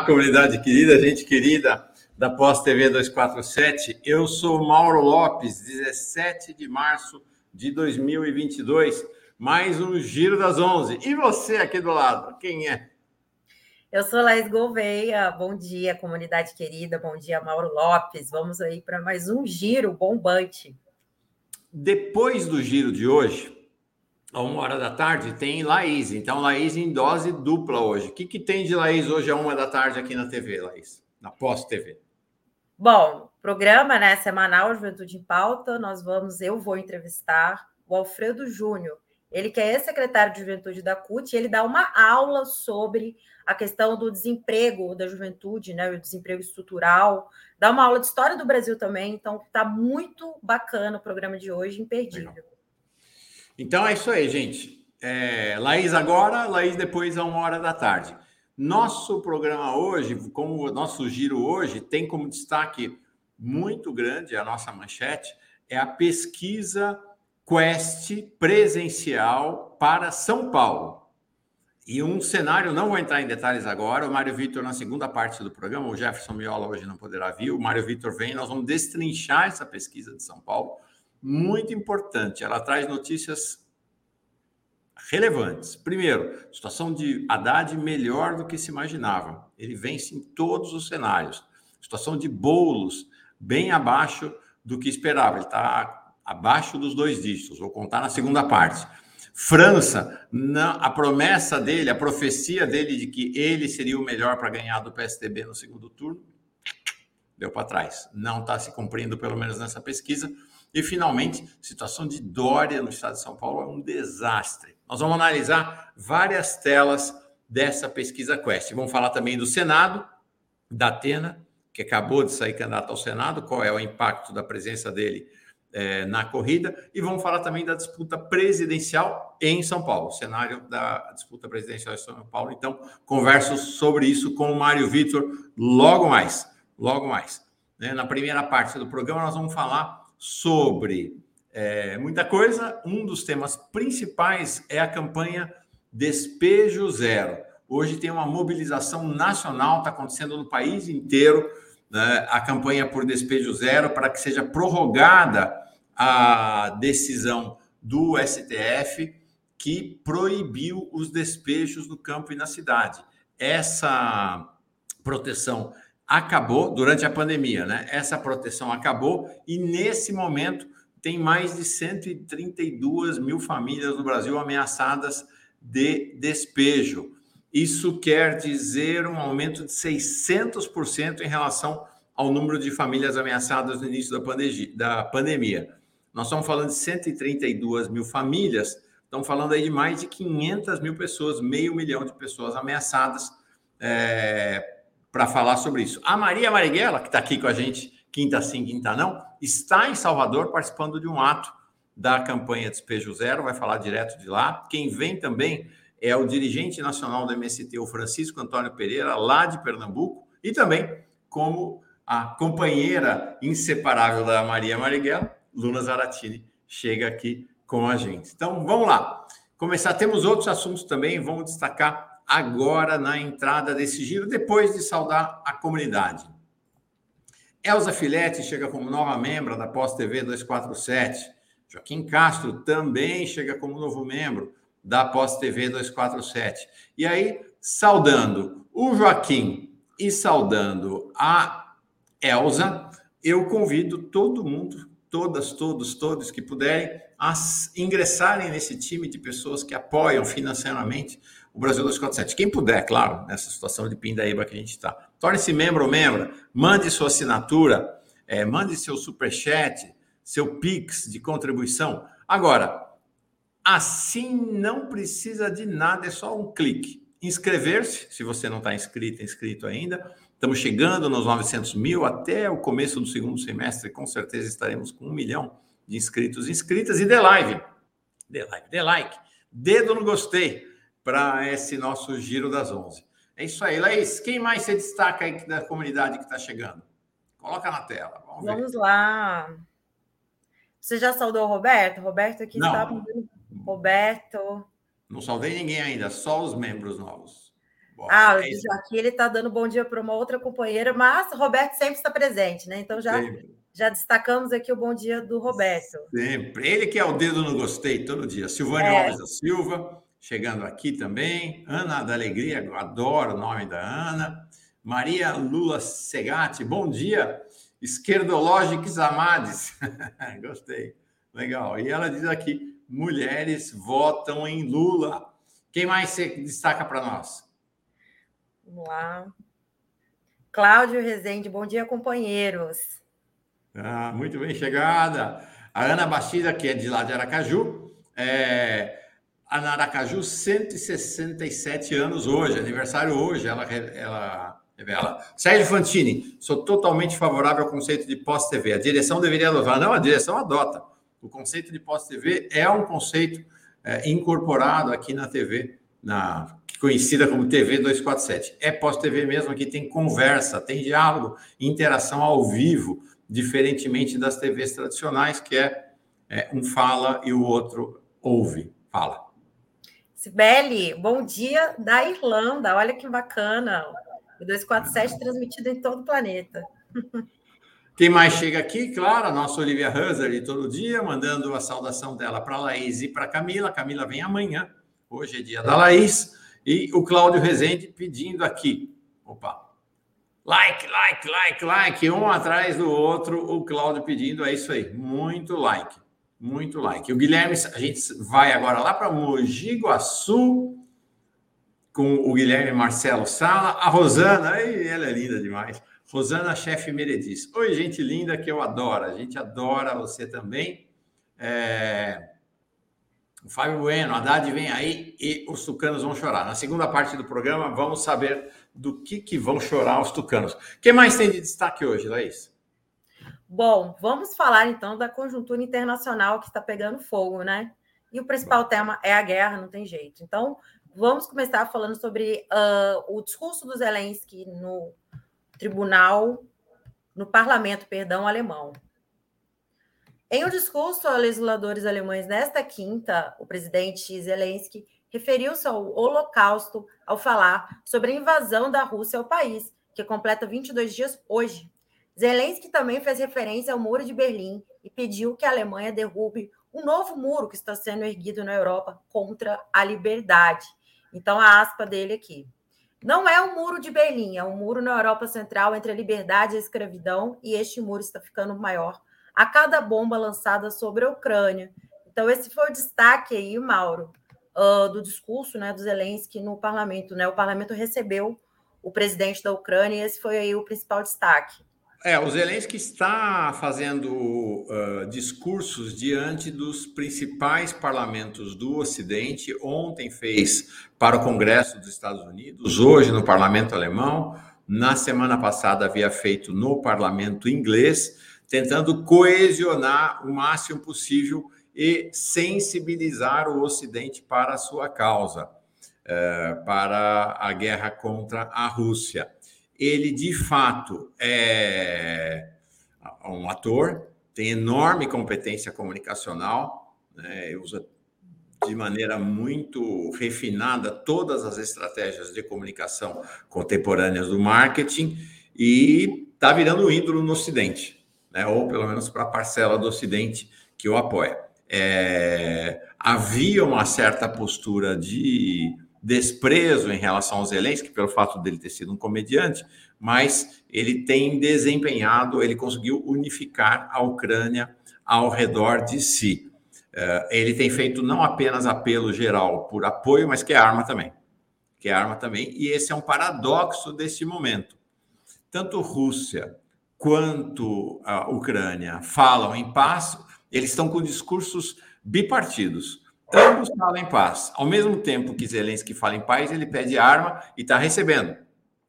Olá, comunidade querida, gente querida da Pós TV 247. Eu sou Mauro Lopes, 17 de março de 2022. Mais um Giro das 11. E você aqui do lado, quem é? Eu sou Laís Gouveia. Bom dia, comunidade querida. Bom dia, Mauro Lopes. Vamos aí para mais um giro bombante. Depois do giro de hoje, a uma hora da tarde, tem Laís. Então, Laís em dose dupla hoje. O que, que tem de Laís hoje a uma da tarde aqui na TV, Laís? Na pós-TV. Bom, programa né, semanal Juventude em Pauta. Nós vamos, eu vou entrevistar o Alfredo Júnior. Ele que é secretário de Juventude da CUT, e ele dá uma aula sobre a questão do desemprego da juventude, né, o desemprego estrutural. Dá uma aula de história do Brasil também, então está muito bacana o programa de hoje, imperdível. Legal. Então é isso aí, gente. É, Laís agora, Laís depois a uma hora da tarde. Nosso programa hoje, como o nosso giro hoje, tem como destaque muito grande a nossa manchete, é a pesquisa Quest presencial para São Paulo. E um cenário, não vou entrar em detalhes agora, o Mário Vitor na segunda parte do programa, o Jefferson Miola hoje não poderá vir, o Mário Vitor vem, nós vamos destrinchar essa pesquisa de São Paulo muito importante. Ela traz notícias relevantes. Primeiro, situação de Haddad melhor do que se imaginava. Ele vence em todos os cenários. Situação de Boulos bem abaixo do que esperava. Ele está abaixo dos dois dígitos. Vou contar na segunda parte. França, a promessa dele, a profecia dele de que ele seria o melhor para ganhar do PSDB no segundo turno, deu para trás. Não está se cumprindo, pelo menos nessa pesquisa. E, finalmente, situação de Dória no estado de São Paulo é um desastre. Nós vamos analisar várias telas dessa pesquisa Quest. Vamos falar também do Senado, da Atena, que acabou de sair candidato ao Senado, qual é o impacto da presença dele é, na corrida, e vamos falar também da disputa presidencial em São Paulo, o cenário da disputa presidencial em São Paulo. Então, converso sobre isso com o Mário Vitor logo mais. Logo mais. Né? Na primeira parte do programa, nós vamos falar sobre é, muita coisa. Um dos temas principais é a campanha Despejo Zero. Hoje tem uma mobilização nacional, está acontecendo no país inteiro, né, a campanha por despejo zero, para que seja prorrogada a decisão do STF que proibiu os despejos no campo e na cidade. Essa proteção acabou durante a pandemia, né? Essa proteção acabou e nesse momento tem mais de 132 mil famílias no Brasil ameaçadas de despejo. Isso quer dizer um aumento de 600% em relação ao número de famílias ameaçadas no início da, pandemia. Da pandemia. Nós estamos falando de 132 mil famílias, estamos falando aí de mais de 500 mil pessoas, meio milhão de pessoas ameaçadas é, para falar sobre isso. A Maria Marighella, que está aqui com a gente, quinta sim, quinta não, está em Salvador participando de um ato da campanha Despejo Zero, vai falar direto de lá. Quem vem também é o dirigente nacional do MST, o Francisco Antônio Pereira, lá de Pernambuco, e também como a companheira inseparável da Maria Marighella, Luna Zaratini, chega aqui com a gente. Então, vamos lá. Começar, temos outros assuntos também, vamos destacar agora na entrada desse giro, depois de saudar a comunidade. Elza Filete chega como nova membro da Pós TV 247. Joaquim Castro também chega como novo membro da Pós TV 247. E aí, saudando o Joaquim e saudando a Elza, eu convido todo mundo, todas, todos, todos que puderem, a ingressarem nesse time de pessoas que apoiam financeiramente o Brasil 247. Quem puder, claro, nessa situação de pindaíba que a gente está. Torne-se membro ou membro, mande sua assinatura, é, mande seu superchat, seu Pix de contribuição. Agora, assim não precisa de nada, é só um clique. Inscrever-se, se você não está inscrito, inscrito ainda. Estamos chegando nos 900 mil, até o começo do segundo semestre, com certeza estaremos com um milhão de inscritos e inscritas. E dê live, dê like, dê like, dedo no gostei para esse nosso giro das 11. É isso aí, Laís. Quem mais se destaca aí da comunidade que está chegando? Coloca na tela. Vamos, Vamos lá. Você já saudou o Roberto? Roberto aqui está. Roberto. Não saudei ninguém ainda, só os membros novos. Bom, ah, é aqui ele está dando bom dia para uma outra companheira, mas Roberto sempre está presente, né? Então já, já destacamos aqui o bom dia do Roberto. Sempre. Ele que é o dedo no gostei todo dia. Silvânia é. Alves da Silva, chegando aqui também. Ana da Alegria, adoro o nome da Ana. Maria Lula Segatti, bom dia. Esquerdológicos Amades. Gostei. Legal. E ela diz aqui: mulheres votam em Lula. Quem mais você destaca para nós? Vamos lá. Cláudio Rezende, bom dia, companheiros. Ah, muito bem chegada. A Ana Bastida, que é de lá de Aracaju. É, a Aracaju, 167 anos hoje, aniversário hoje, ela, ela revela. Sérgio Fantini, sou totalmente favorável ao conceito de pós-TV. A direção deveria adotar. Não, a direção adota. O conceito de pós-TV é um conceito é, incorporado aqui na TV, na conhecida como TV 247. É pós-TV mesmo, aqui tem conversa, tem diálogo, interação ao vivo, diferentemente das TVs tradicionais, que é, é um fala e o outro ouve. Fala. Sibeli, bom dia da Irlanda. Olha que bacana. O 247 transmitido em todo o planeta. Quem mais chega aqui? Claro, a nossa Olivia Husser, todo dia, mandando a saudação dela para a Laís e para Camila. Camila vem amanhã. Hoje é dia da Laís. E o Cláudio Rezende pedindo aqui. Opa! Like, like, like, like, um atrás do outro, o Cláudio pedindo, é isso aí, muito like, muito like. O Guilherme, a gente vai agora lá para Mogi Guaçu, com o Guilherme Marcelo Sala, a Rosana, ai, ela é linda demais. Rosana Chefe Merediz. Oi, gente linda que eu adoro. A gente adora você também. É... O Fábio Bueno, Haddad vem aí e os tucanos vão chorar. Na segunda parte do programa, vamos saber do que, que vão chorar os tucanos. O que mais tem de destaque hoje, Laís? Bom, vamos falar então da conjuntura internacional que está pegando fogo, né? E o principal tema é a guerra, não tem jeito. Então, vamos começar falando sobre uh, o discurso do Zelensky no tribunal, no parlamento, perdão, alemão. Em um discurso a legisladores alemães nesta quinta, o presidente Zelensky referiu-se ao Holocausto ao falar sobre a invasão da Rússia ao país, que completa 22 dias hoje. Zelensky também fez referência ao Muro de Berlim e pediu que a Alemanha derrube um novo muro que está sendo erguido na Europa contra a liberdade. Então, a aspa dele aqui. Não é um muro de Berlim, é um muro na Europa Central entre a liberdade e a escravidão, e este muro está ficando maior a cada bomba lançada sobre a Ucrânia. Então, esse foi o destaque aí, Mauro, uh, do discurso né, do Zelensky no parlamento. Né? O parlamento recebeu o presidente da Ucrânia e esse foi aí o principal destaque. É, o Zelensky está fazendo uh, discursos diante dos principais parlamentos do Ocidente. Ontem fez para o Congresso dos Estados Unidos, hoje no parlamento alemão, na semana passada havia feito no parlamento inglês tentando coesionar o máximo possível e sensibilizar o Ocidente para a sua causa, é, para a guerra contra a Rússia. Ele, de fato, é um ator, tem enorme competência comunicacional, né, usa de maneira muito refinada todas as estratégias de comunicação contemporâneas do marketing e está virando um ídolo no Ocidente né, ou pelo menos para a parcela do Ocidente que o apoia. É, havia uma certa postura de desprezo em relação ao Zelensky, pelo fato dele ter sido um comediante, mas ele tem desempenhado, ele conseguiu unificar a Ucrânia ao redor de si. É, ele tem feito não apenas apelo geral por apoio, mas que arma também. Que arma também, e esse é um paradoxo desse momento. Tanto Rússia quanto a Ucrânia falam em paz, eles estão com discursos bipartidos. Ambos falam em paz. Ao mesmo tempo que Zelensky fala em paz, ele pede arma e está recebendo.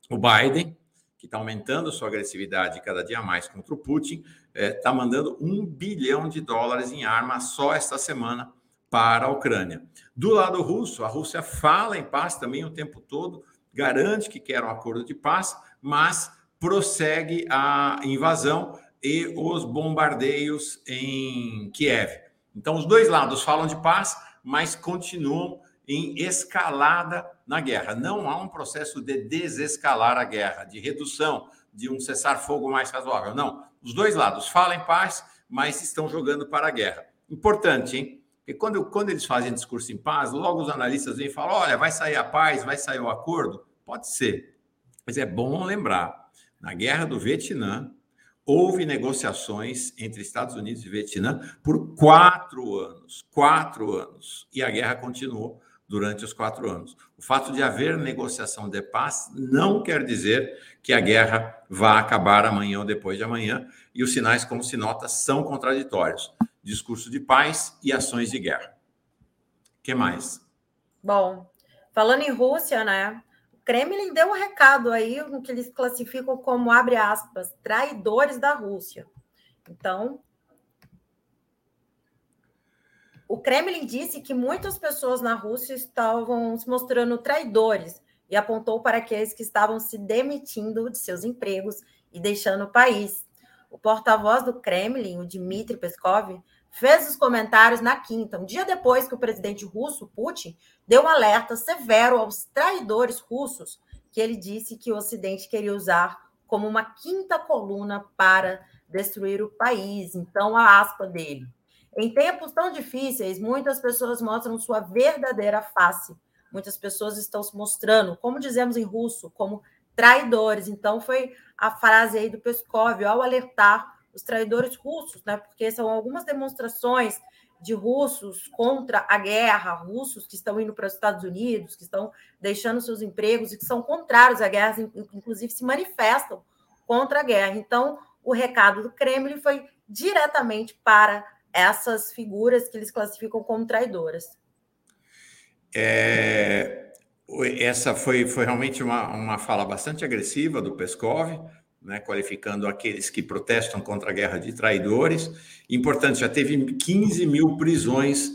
O Biden, que está aumentando sua agressividade cada dia mais contra o Putin, está é, mandando um bilhão de dólares em arma só esta semana para a Ucrânia. Do lado russo, a Rússia fala em paz também o tempo todo, garante que quer um acordo de paz, mas prossegue a invasão e os bombardeios em Kiev. Então, os dois lados falam de paz, mas continuam em escalada na guerra. Não há um processo de desescalar a guerra, de redução, de um cessar-fogo mais razoável. Não. Os dois lados falam em paz, mas estão jogando para a guerra. Importante, hein? Porque quando, quando eles fazem discurso em paz, logo os analistas vêm e falam: olha, vai sair a paz, vai sair o acordo. Pode ser. Mas é bom lembrar: na guerra do Vietnã, houve negociações entre Estados Unidos e Vietnã por quatro anos. Quatro anos. E a guerra continuou durante os quatro anos. O fato de haver negociação de paz não quer dizer que a guerra vá acabar amanhã ou depois de amanhã, e os sinais, como se nota, são contraditórios. Discurso de paz e ações de guerra. O que mais? Bom, falando em Rússia, né? Kremlin deu um recado aí no que eles classificam como, abre aspas, traidores da Rússia. Então, o Kremlin disse que muitas pessoas na Rússia estavam se mostrando traidores e apontou para aqueles que estavam se demitindo de seus empregos e deixando o país. O porta-voz do Kremlin, o Dmitry Peskov, fez os comentários na quinta, um dia depois que o presidente russo, Putin, deu um alerta severo aos traidores russos, que ele disse que o Ocidente queria usar como uma quinta coluna para destruir o país. Então, a aspa dele. Em tempos tão difíceis, muitas pessoas mostram sua verdadeira face. Muitas pessoas estão se mostrando, como dizemos em russo, como traidores. Então, foi a frase aí do Peskov ao alertar os traidores russos, né? Porque são algumas demonstrações de russos contra a guerra, russos que estão indo para os Estados Unidos, que estão deixando seus empregos e que são contrários à guerra, inclusive se manifestam contra a guerra. Então, o recado do Kremlin foi diretamente para essas figuras que eles classificam como traidoras. É, essa foi, foi realmente uma, uma fala bastante agressiva do Peskov, né, qualificando aqueles que protestam contra a guerra de traidores. Importante, já teve 15 mil prisões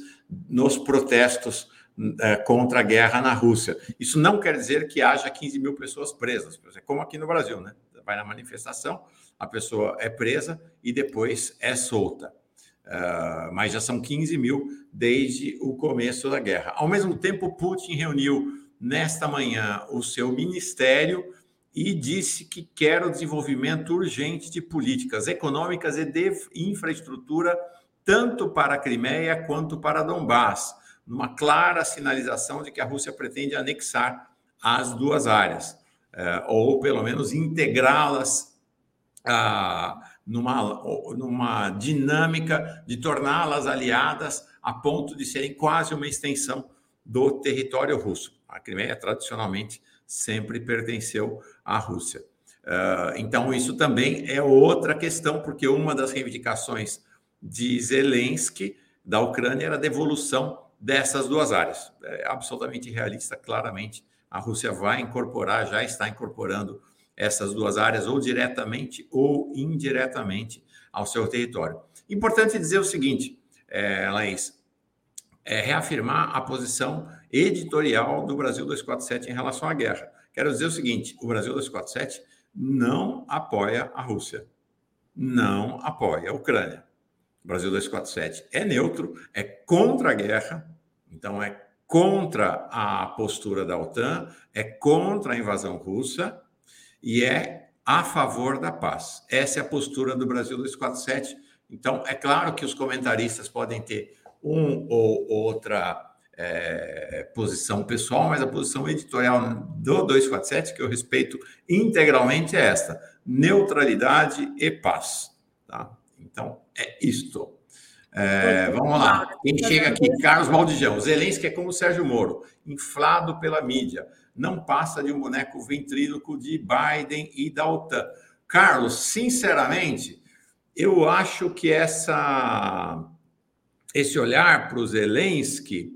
nos protestos é, contra a guerra na Rússia. Isso não quer dizer que haja 15 mil pessoas presas, como aqui no Brasil, né? Vai na manifestação, a pessoa é presa e depois é solta. Uh, mas já são 15 mil desde o começo da guerra. Ao mesmo tempo, Putin reuniu nesta manhã o seu ministério e disse que quer o desenvolvimento urgente de políticas econômicas e de infraestrutura, tanto para a Crimeia quanto para Donbass, numa clara sinalização de que a Rússia pretende anexar as duas áreas, eh, ou pelo menos integrá-las ah, numa, numa dinâmica de torná-las aliadas a ponto de serem quase uma extensão do território russo. A Crimeia, tradicionalmente, sempre pertenceu à Rússia. Uh, então, isso também é outra questão, porque uma das reivindicações de Zelensky da Ucrânia era a devolução dessas duas áreas. É absolutamente realista, claramente. A Rússia vai incorporar, já está incorporando essas duas áreas, ou diretamente ou indiretamente, ao seu território. Importante dizer o seguinte, é, Laís, é reafirmar a posição editorial do Brasil 247 em relação à guerra. Quero dizer o seguinte: o Brasil 247 não apoia a Rússia, não apoia a Ucrânia. O Brasil 247 é neutro, é contra a guerra, então é contra a postura da OTAN, é contra a invasão russa e é a favor da paz. Essa é a postura do Brasil 247. Então, é claro que os comentaristas podem ter um ou outra é, posição pessoal, mas a posição editorial do 247, que eu respeito integralmente, é esta: neutralidade e paz. Tá? Então, é isto. É, vamos lá. Quem chega aqui? Carlos Baldijão. Zelensky é como o Sérgio Moro, inflado pela mídia. Não passa de um boneco ventríloco de Biden e da OTAN. Carlos, sinceramente, eu acho que essa, esse olhar para o Zelensky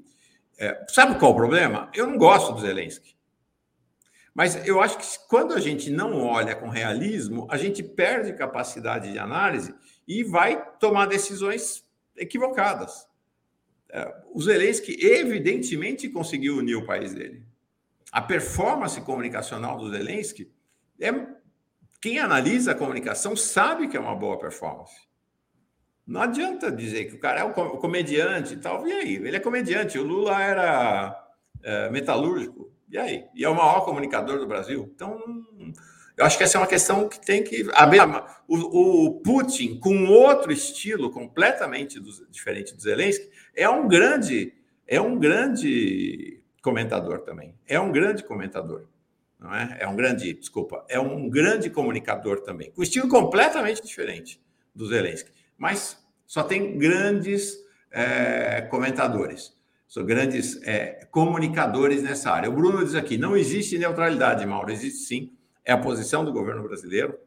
é, sabe qual o problema? Eu não gosto do Zelensky. Mas eu acho que quando a gente não olha com realismo, a gente perde capacidade de análise e vai tomar decisões equivocadas. É, o Zelensky, evidentemente, conseguiu unir o país dele. A performance comunicacional do Zelensky é. Quem analisa a comunicação sabe que é uma boa performance. Não adianta dizer que o cara é um comediante e tal. E aí? Ele é comediante. O Lula era é, metalúrgico. E aí? E é o maior comunicador do Brasil. Então, eu acho que essa é uma questão que tem que. O, o Putin, com outro estilo completamente do, diferente do Zelensky, é um grande, é um grande comentador também. É um grande comentador. Não é? é um grande, desculpa, é um grande comunicador também, com estilo completamente diferente do Zelensky. Mas só tem grandes é, comentadores, são grandes é, comunicadores nessa área. O Bruno diz aqui: não existe neutralidade, Mauro, existe sim. É a posição do governo brasileiro,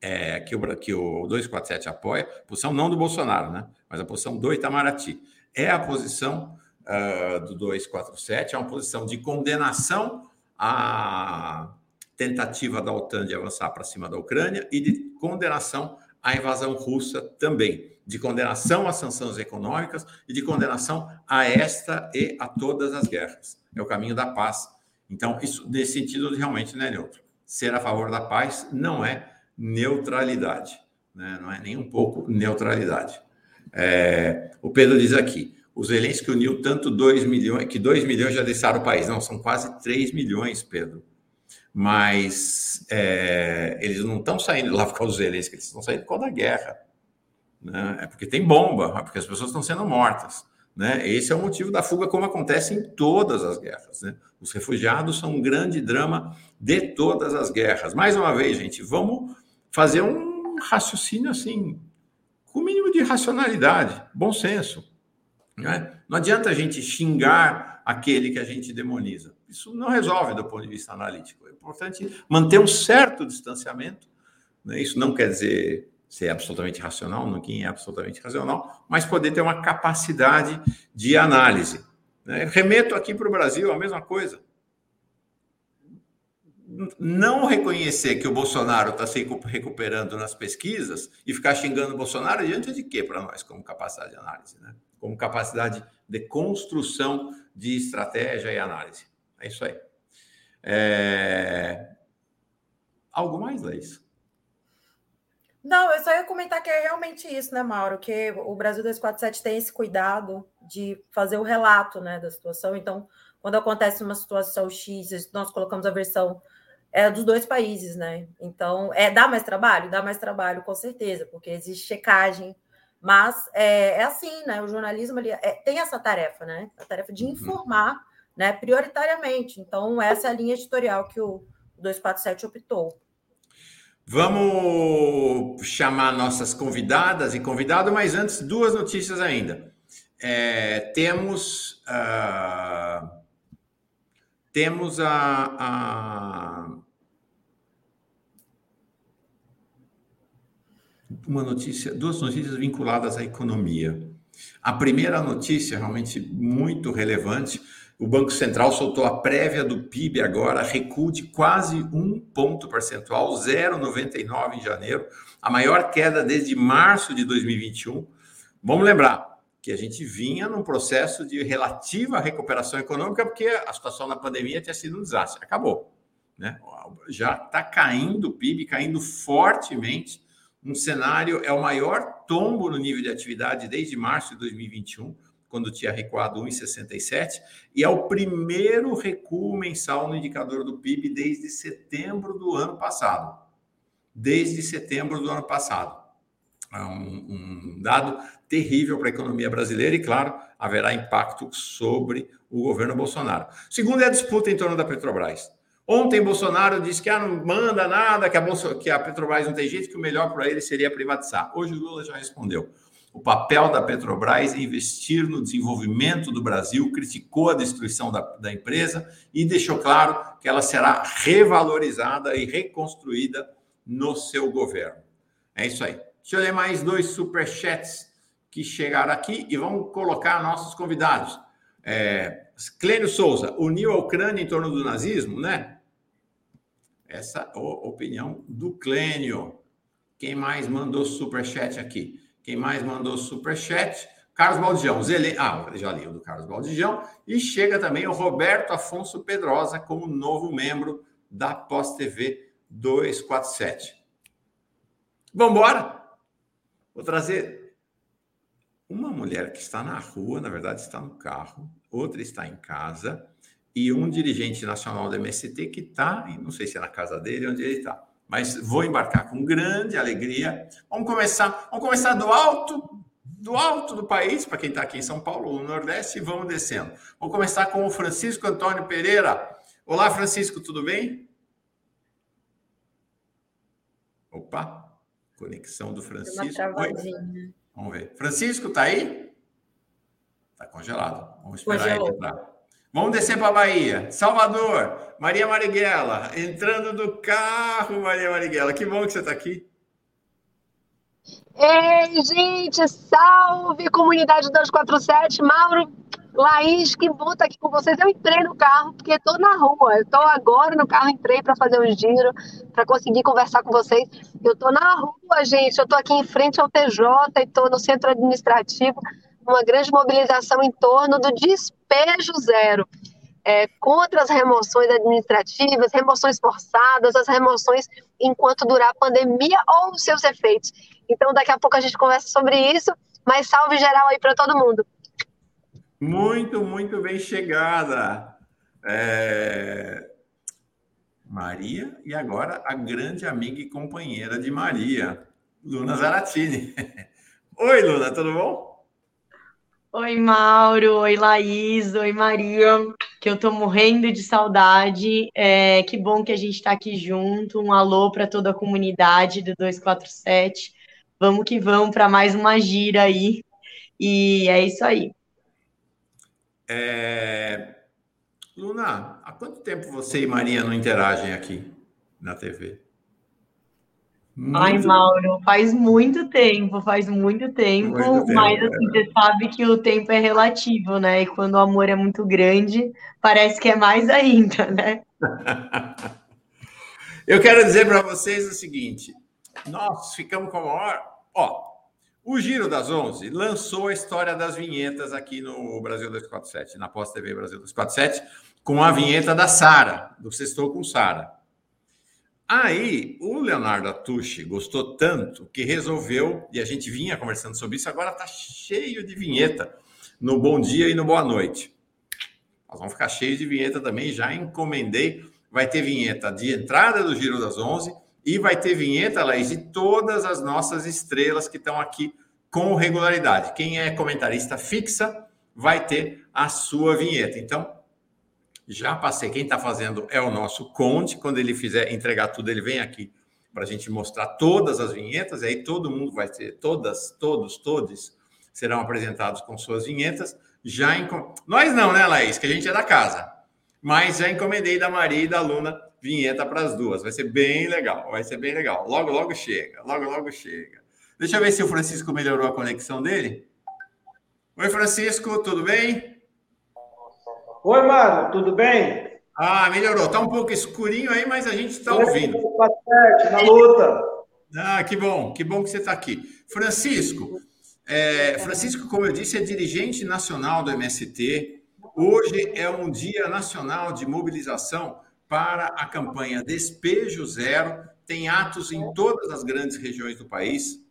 é, que, o, que o 247 apoia, posição não do Bolsonaro, né? mas a posição do Itamaraty. É a posição uh, do 247, é uma posição de condenação à tentativa da OTAN de avançar para cima da Ucrânia e de condenação à invasão russa também de condenação às sanções econômicas e de condenação a esta e a todas as guerras. É o caminho da paz. Então, isso nesse sentido realmente não é neutro. Ser a favor da paz não é neutralidade, né? não é nem um pouco neutralidade. É, o Pedro diz aqui: o Zelensky uniu tanto 2 milhões, que 2 milhões já deixaram o país. Não, são quase 3 milhões, Pedro. Mas é, eles não estão saindo lá por causa do Zelensky, eles estão saindo por causa da guerra né? é porque tem bomba, é porque as pessoas estão sendo mortas. Né? Esse é o motivo da fuga, como acontece em todas as guerras. Né? Os refugiados são um grande drama de todas as guerras. Mais uma vez, gente, vamos fazer um raciocínio assim, com o mínimo de racionalidade, bom senso. Né? Não adianta a gente xingar aquele que a gente demoniza. Isso não resolve do ponto de vista analítico. É importante manter um certo distanciamento. Né? Isso não quer dizer ser absolutamente racional, ninguém é absolutamente racional, mas poder ter uma capacidade de análise. Né? Remeto aqui para o Brasil a mesma coisa. Não reconhecer que o Bolsonaro está se recuperando nas pesquisas e ficar xingando o Bolsonaro diante de quê para nós, como capacidade de análise, né? como capacidade de construção de estratégia e análise. É isso aí. É... Algo mais, Leis? Não, eu só ia comentar que é realmente isso, né, Mauro? Que o Brasil 247 tem esse cuidado de fazer o relato né, da situação. Então, quando acontece uma situação X, nós colocamos a versão é, dos dois países, né? Então, é, dá mais trabalho? Dá mais trabalho, com certeza, porque existe checagem. Mas é, é assim, né? O jornalismo ali, é, tem essa tarefa, né? A tarefa de uhum. informar, né? Prioritariamente. Então, essa é a linha editorial que o 247 optou. Vamos chamar nossas convidadas e convidado, mas antes, duas notícias ainda. É, temos uh, temos a, a, uma notícia, duas notícias vinculadas à economia. A primeira notícia, realmente muito relevante, o Banco Central soltou a prévia do PIB agora, recuo de quase um ponto percentual, 0,99 em janeiro, a maior queda desde março de 2021. Vamos lembrar que a gente vinha num processo de relativa recuperação econômica, porque a situação na pandemia tinha sido um desastre. Acabou. Né? Já está caindo o PIB, caindo fortemente. Um cenário é o maior tombo no nível de atividade desde março de 2021 quando tinha recuado 1,67, e é o primeiro recuo mensal no indicador do PIB desde setembro do ano passado. Desde setembro do ano passado. É um, um dado terrível para a economia brasileira e, claro, haverá impacto sobre o governo Bolsonaro. Segundo é a disputa em torno da Petrobras. Ontem Bolsonaro disse que ah, não manda nada, que a, que a Petrobras não tem jeito, que o melhor para ele seria privatizar. Hoje o Lula já respondeu o papel da Petrobras é investir no desenvolvimento do Brasil, criticou a destruição da, da empresa e deixou claro que ela será revalorizada e reconstruída no seu governo. É isso aí. Deixa eu ler mais dois superchats que chegaram aqui e vamos colocar nossos convidados. É, Clênio Souza, uniu a Ucrânia em torno do nazismo, né? Essa é a opinião do Clênio. Quem mais mandou superchat aqui? Quem mais mandou superchat? Carlos Baldijão. Zele... Ah, já li o do Carlos Baldijão. E chega também o Roberto Afonso Pedrosa como novo membro da Pós TV 247. Vamos embora? Vou trazer uma mulher que está na rua, na verdade está no carro, outra está em casa, e um dirigente nacional do MST que está, não sei se é na casa dele, onde ele está, mas vou embarcar com grande alegria. Vamos começar, vamos começar do alto, do alto do país, para quem está aqui em São Paulo, no Nordeste, e vamos descendo. Vamos começar com o Francisco Antônio Pereira. Olá, Francisco, tudo bem? Opa, conexão do Francisco. Vamos ver. Francisco, tá aí? Tá congelado. Vamos esperar Congelou. ele entrar. Vamos descer para a Bahia. Salvador, Maria Marighella, entrando do carro, Maria Marighella. Que bom que você está aqui. Ei, gente, salve comunidade 247. Mauro, Laís, que bom estar aqui com vocês. Eu entrei no carro porque estou na rua. Eu estou agora no carro, entrei para fazer um giro, para conseguir conversar com vocês. Eu estou na rua, gente. Eu estou aqui em frente ao TJ e estou no centro administrativo uma grande mobilização em torno do despejo zero, é, contra as remoções administrativas, remoções forçadas, as remoções enquanto durar a pandemia ou os seus efeitos. Então, daqui a pouco a gente conversa sobre isso, mas salve geral aí para todo mundo. Muito, muito bem chegada. É... Maria, e agora a grande amiga e companheira de Maria, Luna Zaratini. Oi, Luna, tudo bom? Oi, Mauro. Oi, Laís. Oi, Maria. Que eu tô morrendo de saudade. É, que bom que a gente está aqui junto. Um alô para toda a comunidade do 247. Vamos que vamos para mais uma gira aí. E é isso aí. É... Luna, há quanto tempo você e Maria não interagem aqui na TV? Muito... Ai, Mauro, faz muito tempo, faz muito tempo, muito tempo mas assim, é. você sabe que o tempo é relativo, né? E quando o amor é muito grande, parece que é mais ainda, né? Eu quero dizer para vocês o seguinte: nós ficamos com a maior. Ó, o Giro das Onze lançou a história das vinhetas aqui no Brasil 247, na Pós TV Brasil 247, com a vinheta da Sara, do Sextou com Sara. Aí, o Leonardo Atushi gostou tanto que resolveu, e a gente vinha conversando sobre isso, agora está cheio de vinheta no Bom Dia e no Boa Noite. Nós vamos ficar cheios de vinheta também, já encomendei. Vai ter vinheta de entrada do Giro das Onze e vai ter vinheta, Laís, de todas as nossas estrelas que estão aqui com regularidade. Quem é comentarista fixa vai ter a sua vinheta. Então, já passei. Quem está fazendo é o nosso Conde. Quando ele fizer entregar tudo, ele vem aqui para a gente mostrar todas as vinhetas. E aí todo mundo vai ter, todas, todos, todos serão apresentados com suas vinhetas. Já encom... Nós não, né, Laís? Que a gente é da casa. Mas já encomendei da Maria e da Luna vinheta para as duas. Vai ser bem legal. Vai ser bem legal. Logo, logo chega. Logo, logo chega. Deixa eu ver se o Francisco melhorou a conexão dele. Oi, Francisco, tudo bem? Oi, mano, tudo bem? Ah, melhorou. Tá um pouco escurinho aí, mas a gente está ouvindo. Na luta. Ah, que bom, que bom que você está aqui. Francisco, é, Francisco, como eu disse, é dirigente nacional do MST. Hoje é um dia nacional de mobilização para a campanha Despejo Zero. Tem atos em todas as grandes regiões do país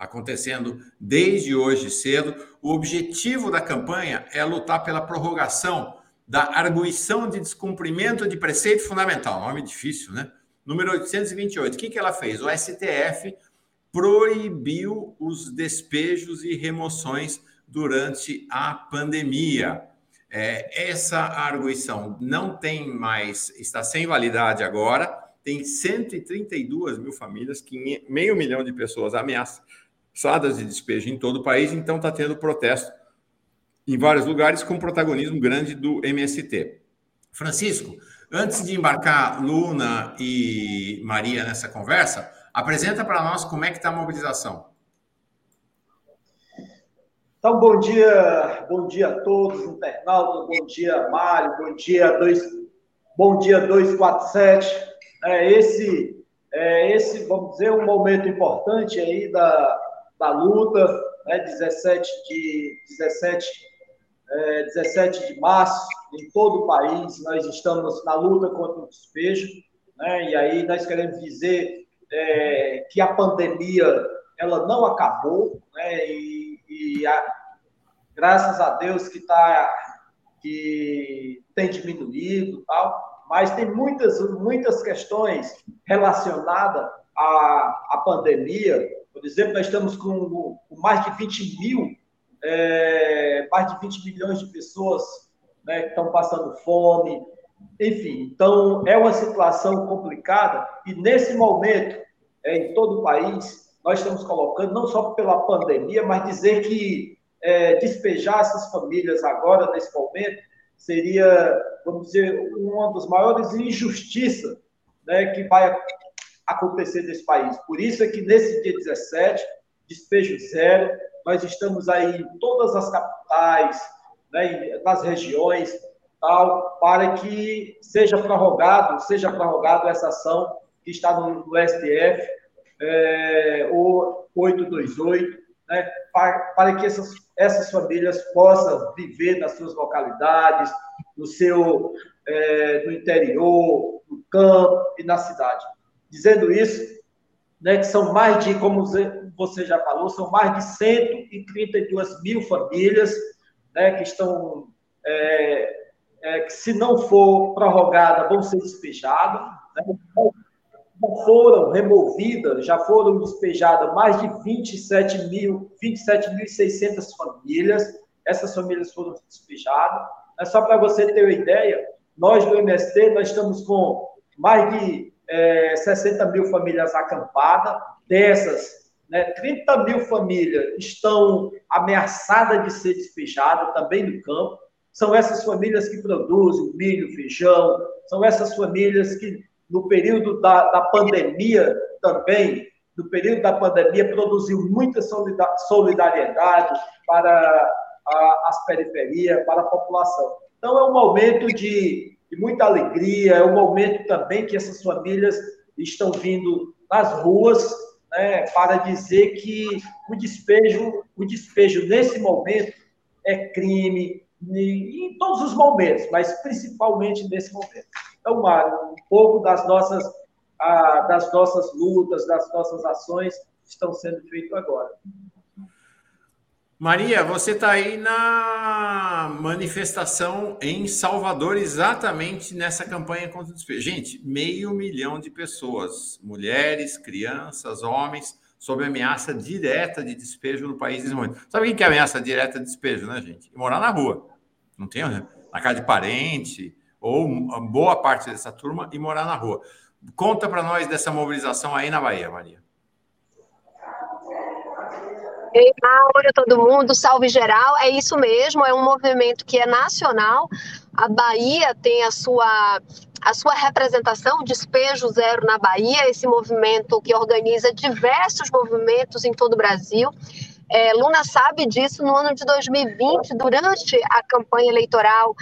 acontecendo desde hoje cedo. O objetivo da campanha é lutar pela prorrogação da arguição de descumprimento de preceito fundamental. Nome difícil, né? Número 828. O que, que ela fez? O STF proibiu os despejos e remoções durante a pandemia. É, essa arguição não tem mais, está sem validade agora. Tem 132 mil famílias, meio milhão de pessoas ameaçadas sadas de despejo em todo o país, então está tendo protesto em vários lugares com protagonismo grande do MST. Francisco, antes de embarcar Luna e Maria nessa conversa, apresenta para nós como é que está a mobilização. Então, bom dia, bom dia a todos, internautas, bom dia, Mário, bom dia, dois, bom dia 247. É esse, é esse, vamos dizer, um momento importante aí da, da luta, né, 17, de, 17, é, 17 de março, em todo o país, nós estamos na luta contra o despejo, né, e aí nós queremos dizer é, que a pandemia ela não acabou, né, e, e a, graças a Deus que tá que tem diminuído tal, mas tem muitas muitas questões relacionadas à, à pandemia. Por exemplo, nós estamos com, com mais de 20 mil, é, mais de 20 milhões de pessoas né, que estão passando fome, enfim. Então, é uma situação complicada e nesse momento, é, em todo o país, nós estamos colocando, não só pela pandemia, mas dizer que é, despejar essas famílias agora, nesse momento, seria, vamos dizer, uma das maiores injustiças né, que vai acontecer nesse país. Por isso é que nesse dia 17, despejo zero, nós estamos aí em todas as capitais, né, nas regiões, tal, para que seja prorrogado, seja prorrogado essa ação que está no, no STF, é, o 828, né, para, para que essas, essas famílias possam viver nas suas localidades, no seu é, no interior, no campo e na cidade. Dizendo isso, né, que são mais de, como você já falou, são mais de 132 mil famílias né, que estão, é, é, que se não for prorrogada, vão ser despejadas. Né? Foram removidas, já foram despejadas mais de 27 mil, 27.600 famílias. Essas famílias foram despejadas. É só para você ter uma ideia, nós do MST, nós estamos com mais de é, 60 mil famílias acampadas. Dessas, né, 30 mil famílias estão ameaçadas de ser despejadas também no campo. São essas famílias que produzem milho, feijão, são essas famílias que no período da, da pandemia também, no período da pandemia, produziu muita solidariedade para a, as periferias, para a população. Então, é um momento de, de muita alegria, é um momento também que essas famílias estão vindo nas ruas né, para dizer que o despejo, o despejo nesse momento é crime, em todos os momentos, mas principalmente nesse momento. Então, Mário, um pouco das nossas, ah, das nossas lutas, das nossas ações estão sendo feitas agora. Maria, você está aí na manifestação em Salvador, exatamente nessa campanha contra o despejo. Gente, meio milhão de pessoas, mulheres, crianças, homens, sob ameaça direta de despejo no país nesse momento. Sabe o que é ameaça direta de despejo, né, gente? Morar na rua. Não tem, né? Na casa de parente, ou boa parte dessa turma e morar na rua. Conta para nós dessa mobilização aí na Bahia, Maria. Ei, Mauro, todo mundo, salve geral. É isso mesmo, é um movimento que é nacional. A Bahia tem a sua, a sua representação, Despejo Zero na Bahia, esse movimento que organiza diversos movimentos em todo o Brasil. É, Luna sabe disso no ano de 2020, durante a campanha eleitoral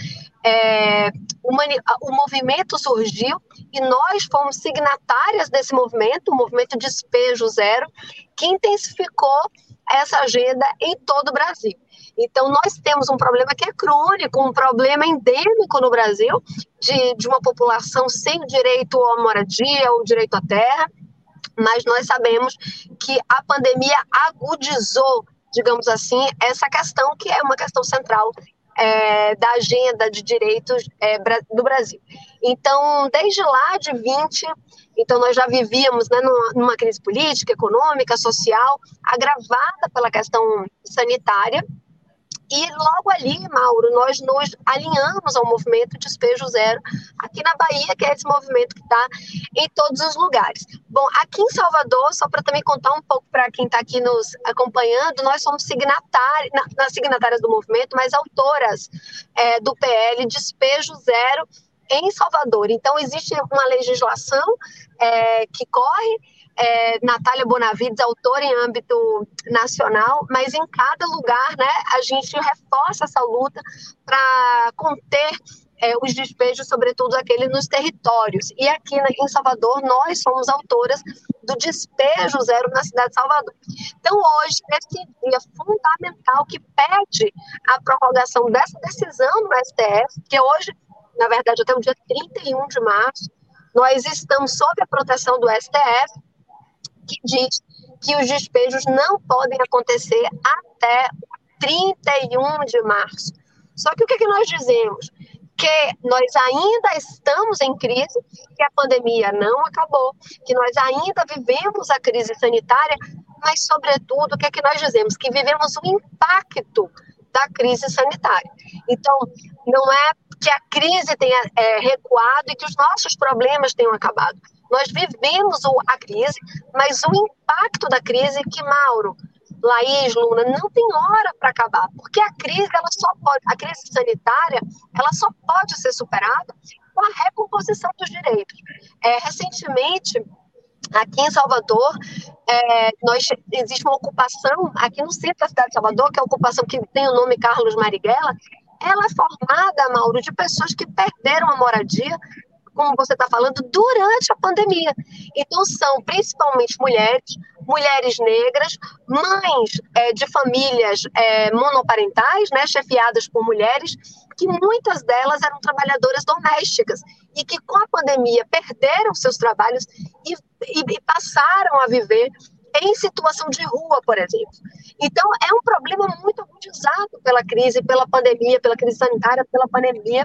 é, o, o, movimento surgiu e nós fomos signatárias desse movimento, o movimento Despejo Zero, que intensificou essa agenda em todo o Brasil. Então, nós temos um problema que é crônico, um problema endêmico no Brasil, de, de uma população sem direito à moradia ou direito à terra, mas nós sabemos que a pandemia agudizou, digamos assim, essa questão que é uma questão central é, da agenda de direitos é, do Brasil. Então, desde lá de 20, então nós já vivíamos né, numa, crise política, econômica, social, agravada pela questão sanitária, e logo ali, Mauro, nós nos alinhamos ao movimento Despejo Zero aqui na Bahia, que é esse movimento que está em todos os lugares. Bom, aqui em Salvador, só para também contar um pouco para quem está aqui nos acompanhando, nós somos signatárias, nas signatárias do movimento, mas autoras é, do PL Despejo Zero em Salvador. Então, existe uma legislação é, que corre é, Natália Bonavides, autora em âmbito nacional, mas em cada lugar, né, a gente reforça essa luta para conter é, os despejos, sobretudo aquele nos territórios. E aqui em Salvador, nós somos autoras do despejo zero na cidade de Salvador. Então, hoje, esse dia fundamental que pede a prorrogação dessa decisão no STF, que hoje, na verdade, até o dia 31 de março, nós estamos sob a proteção do STF, que diz que os despejos não podem acontecer até 31 de março. Só que o que, que nós dizemos? Que nós ainda estamos em crise, que a pandemia não acabou, que nós ainda vivemos a crise sanitária, mas, sobretudo, o que é que nós dizemos? Que vivemos o impacto da crise sanitária. Então, não é que a crise tenha é, recuado e que os nossos problemas tenham acabado. Nós vivemos a crise, mas o impacto da crise que Mauro, Laís, Luna, não tem hora para acabar, porque a crise ela só pode, a crise sanitária, ela só pode ser superada com a recomposição dos direitos. É, recentemente, aqui em Salvador, é, nós, existe uma ocupação aqui no centro da cidade de Salvador, que é a ocupação que tem o nome Carlos Marighella, ela é formada, Mauro, de pessoas que perderam a moradia como você está falando, durante a pandemia. Então, são principalmente mulheres, mulheres negras, mães é, de famílias é, monoparentais, né, chefiadas por mulheres, que muitas delas eram trabalhadoras domésticas e que, com a pandemia, perderam seus trabalhos e, e, e passaram a viver em situação de rua, por exemplo. Então, é um problema muito agudizado pela crise, pela pandemia, pela crise sanitária, pela pandemia,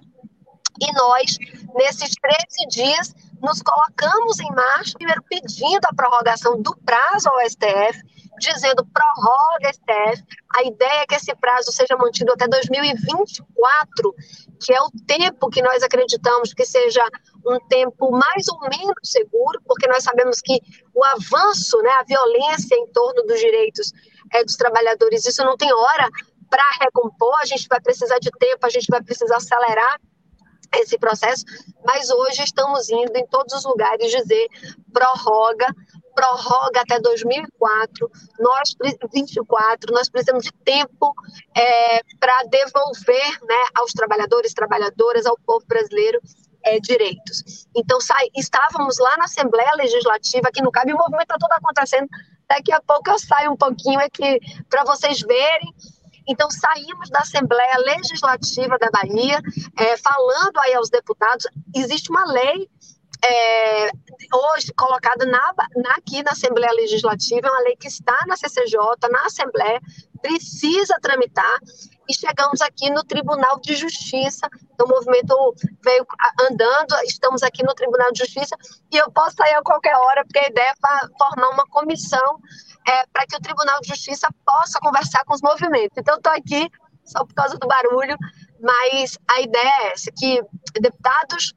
e nós, nesses 13 dias, nos colocamos em marcha, primeiro pedindo a prorrogação do prazo ao STF, dizendo prorroga STF. A ideia é que esse prazo seja mantido até 2024, que é o tempo que nós acreditamos que seja um tempo mais ou menos seguro, porque nós sabemos que o avanço, né, a violência em torno dos direitos é, dos trabalhadores, isso não tem hora para recompor, a gente vai precisar de tempo, a gente vai precisar acelerar esse processo, mas hoje estamos indo em todos os lugares dizer prorroga, prorroga até 2004, nós 24, nós precisamos de tempo é, para devolver né, aos trabalhadores, trabalhadoras, ao povo brasileiro é, direitos. Então, sai, estávamos lá na Assembleia Legislativa, aqui no CAB, e o movimento está todo acontecendo. Daqui a pouco eu saio um pouquinho aqui para vocês verem então, saímos da Assembleia Legislativa da Bahia, é, falando aí aos deputados, existe uma lei é, hoje colocada na, na, aqui na Assembleia Legislativa, é uma lei que está na CCJ, na Assembleia, precisa tramitar, e chegamos aqui no Tribunal de Justiça. O movimento veio andando, estamos aqui no Tribunal de Justiça, e eu posso sair a qualquer hora, porque a ideia é formar uma comissão é, para que o Tribunal de Justiça possa conversar com os movimentos. Então, estou aqui só por causa do barulho, mas a ideia é essa, que deputados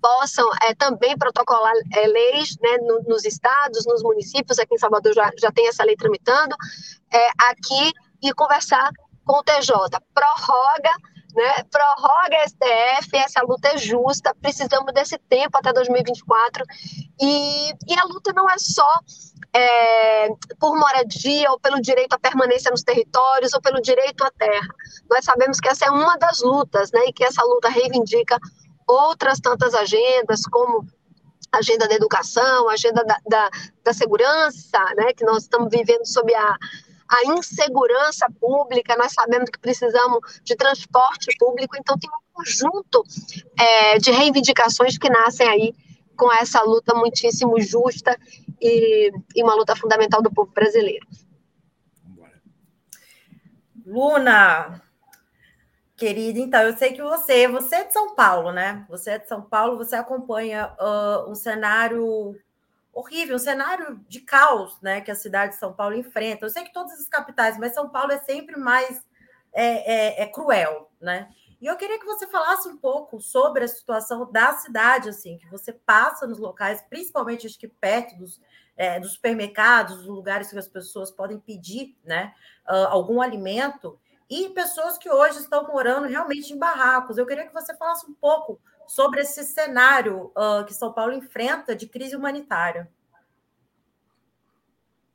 possam é, também protocolar é, leis né, no, nos estados, nos municípios, aqui em Salvador já, já tem essa lei tramitando, é, aqui e conversar com o TJ. Prorroga, né, prorroga STF, essa luta é justa, precisamos desse tempo até 2024, e, e a luta não é só é, por moradia ou pelo direito à permanência nos territórios ou pelo direito à terra. Nós sabemos que essa é uma das lutas, né, e que essa luta reivindica outras tantas agendas, como a agenda da educação, a agenda da, da, da segurança, né, que nós estamos vivendo sob a, a insegurança pública, nós sabemos que precisamos de transporte público, então tem um conjunto é, de reivindicações que nascem aí com essa luta muitíssimo justa e, e uma luta fundamental do povo brasileiro. Luna, querida, então eu sei que você, você é de São Paulo, né? Você é de São Paulo, você acompanha uh, um cenário horrível, um cenário de caos, né? Que a cidade de São Paulo enfrenta. Eu sei que todas as capitais, mas São Paulo é sempre mais é, é, é cruel, né? E eu queria que você falasse um pouco sobre a situação da cidade, assim, que você passa nos locais, principalmente acho que perto dos, é, dos supermercados, dos lugares que as pessoas podem pedir né, uh, algum alimento, e pessoas que hoje estão morando realmente em barracos. Eu queria que você falasse um pouco sobre esse cenário uh, que São Paulo enfrenta de crise humanitária.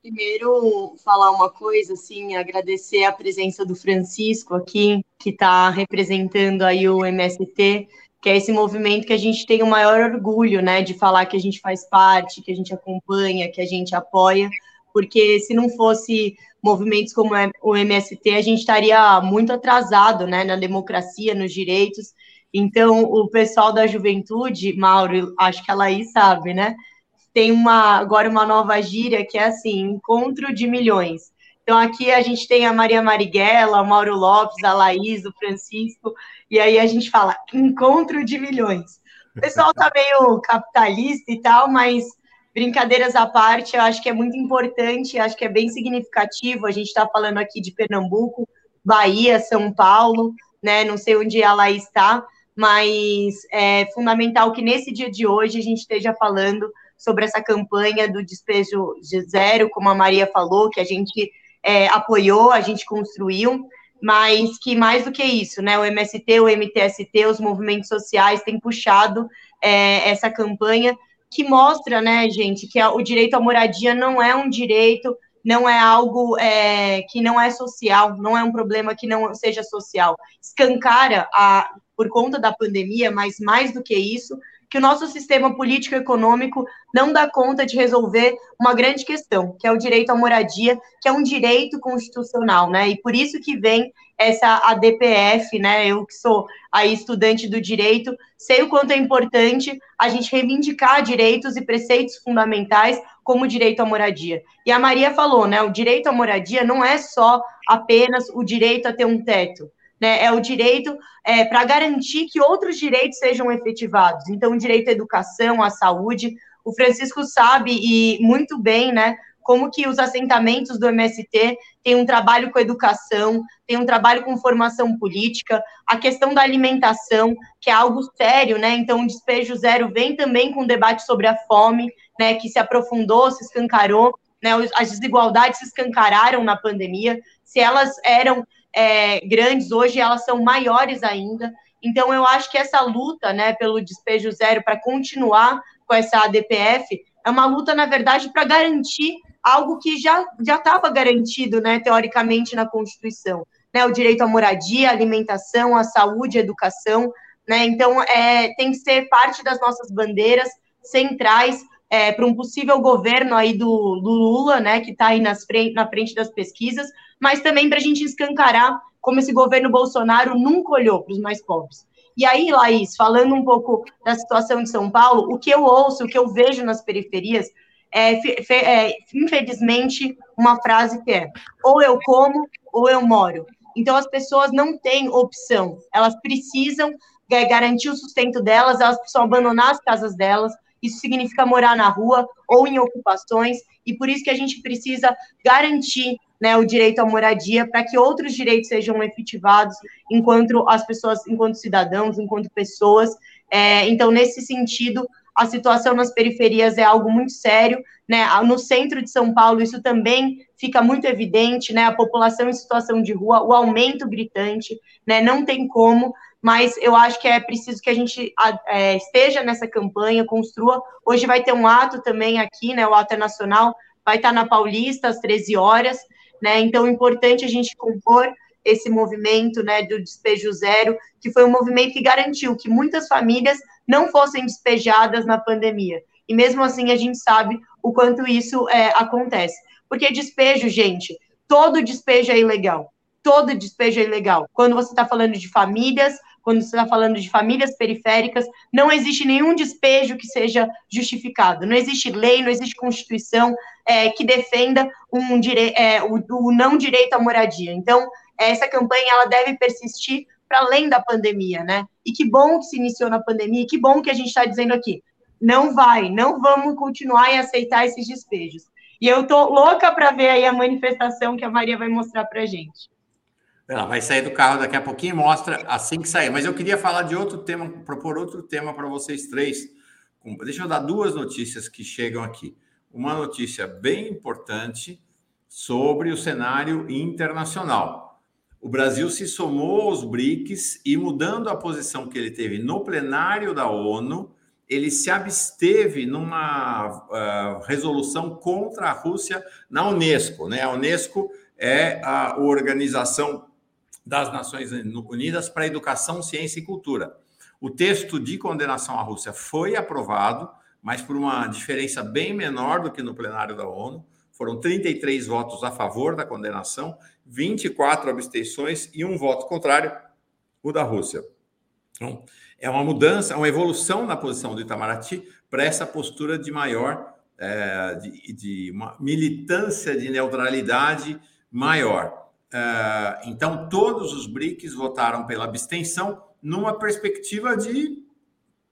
Primeiro, falar uma coisa, assim, agradecer a presença do Francisco aqui, que está representando aí o MST, que é esse movimento que a gente tem o maior orgulho, né, de falar que a gente faz parte, que a gente acompanha, que a gente apoia, porque se não fosse movimentos como o MST, a gente estaria muito atrasado, né, na democracia, nos direitos. Então, o pessoal da juventude, Mauro, acho que a Laís sabe, né, tem uma agora uma nova gíria que é assim, encontro de milhões. Então aqui a gente tem a Maria Marighella, o Mauro Lopes, a Laís, o Francisco, e aí a gente fala encontro de milhões. O pessoal tá meio capitalista e tal, mas brincadeiras à parte, eu acho que é muito importante, acho que é bem significativo. A gente está falando aqui de Pernambuco, Bahia, São Paulo, né? Não sei onde ela está, mas é fundamental que nesse dia de hoje a gente esteja falando sobre essa campanha do despejo de zero, como a Maria falou, que a gente é, apoiou, a gente construiu, mas que mais do que isso, né? O MST, o MTST, os movimentos sociais têm puxado é, essa campanha que mostra, né, gente, que o direito à moradia não é um direito, não é algo é, que não é social, não é um problema que não seja social. Escancara, a, por conta da pandemia, mas mais do que isso, que o nosso sistema político-econômico não dá conta de resolver uma grande questão, que é o direito à moradia, que é um direito constitucional, né? E por isso que vem essa ADPF, né? Eu que sou aí estudante do direito, sei o quanto é importante a gente reivindicar direitos e preceitos fundamentais como o direito à moradia. E a Maria falou, né? O direito à moradia não é só apenas o direito a ter um teto né, é o direito é, para garantir que outros direitos sejam efetivados. Então, o direito à educação, à saúde. O Francisco sabe e muito bem, né, como que os assentamentos do MST têm um trabalho com educação, tem um trabalho com formação política, a questão da alimentação, que é algo sério, né? Então, o Despejo Zero vem também com um debate sobre a fome, né, que se aprofundou, se escancarou, né? As desigualdades se escancararam na pandemia. Se elas eram é, grandes, hoje elas são maiores ainda. Então, eu acho que essa luta né, pelo despejo zero, para continuar com essa ADPF, é uma luta, na verdade, para garantir algo que já estava garantido, né, teoricamente, na Constituição. Né, o direito à moradia, à alimentação, à saúde, à educação. Né, então, é, tem que ser parte das nossas bandeiras centrais é, para um possível governo aí do, do Lula, né, que está aí nas frente, na frente das pesquisas, mas também para a gente escancarar como esse governo Bolsonaro nunca olhou para os mais pobres. E aí, Laís, falando um pouco da situação de São Paulo, o que eu ouço, o que eu vejo nas periferias, é, é infelizmente, uma frase que é: ou eu como, ou eu moro. Então, as pessoas não têm opção, elas precisam é, garantir o sustento delas, elas precisam abandonar as casas delas, isso significa morar na rua ou em ocupações, e por isso que a gente precisa garantir né, o direito à moradia para que outros direitos sejam efetivados enquanto as pessoas, enquanto cidadãos, enquanto pessoas. É, então, nesse sentido, a situação nas periferias é algo muito sério, né? No centro de São Paulo, isso também fica muito evidente, né? A população em situação de rua, o aumento gritante, né? Não tem como mas eu acho que é preciso que a gente é, esteja nessa campanha, construa. Hoje vai ter um ato também aqui, né? O ato é nacional, vai estar na Paulista às 13 horas, né? Então é importante a gente compor esse movimento, né, do despejo zero, que foi um movimento que garantiu que muitas famílias não fossem despejadas na pandemia. E mesmo assim a gente sabe o quanto isso é, acontece. Porque despejo, gente, todo despejo é ilegal. Todo despejo é ilegal. Quando você está falando de famílias, quando você está falando de famílias periféricas, não existe nenhum despejo que seja justificado. Não existe lei, não existe constituição é, que defenda um dire... É, o, o, não direito à moradia. Então, essa campanha ela deve persistir para além da pandemia, né? E que bom que se iniciou na pandemia, e que bom que a gente está dizendo aqui. Não vai, não vamos continuar e aceitar esses despejos. E eu tô louca para ver aí a manifestação que a Maria vai mostrar para gente. Ela vai sair do carro daqui a pouquinho e mostra assim que sair. Mas eu queria falar de outro tema, propor outro tema para vocês três. Deixa eu dar duas notícias que chegam aqui. Uma notícia bem importante sobre o cenário internacional. O Brasil se somou aos BRICS e, mudando a posição que ele teve no plenário da ONU, ele se absteve numa uh, resolução contra a Rússia na Unesco. Né? A Unesco é a organização das Nações Unidas para Educação, Ciência e Cultura. O texto de condenação à Rússia foi aprovado, mas por uma diferença bem menor do que no plenário da ONU. Foram 33 votos a favor da condenação, 24 abstenções e um voto contrário, o da Rússia. Então, é uma mudança, uma evolução na posição do Itamaraty para essa postura de maior é, de, de, uma militância de neutralidade maior. É, então, todos os BRICS votaram pela abstenção numa perspectiva de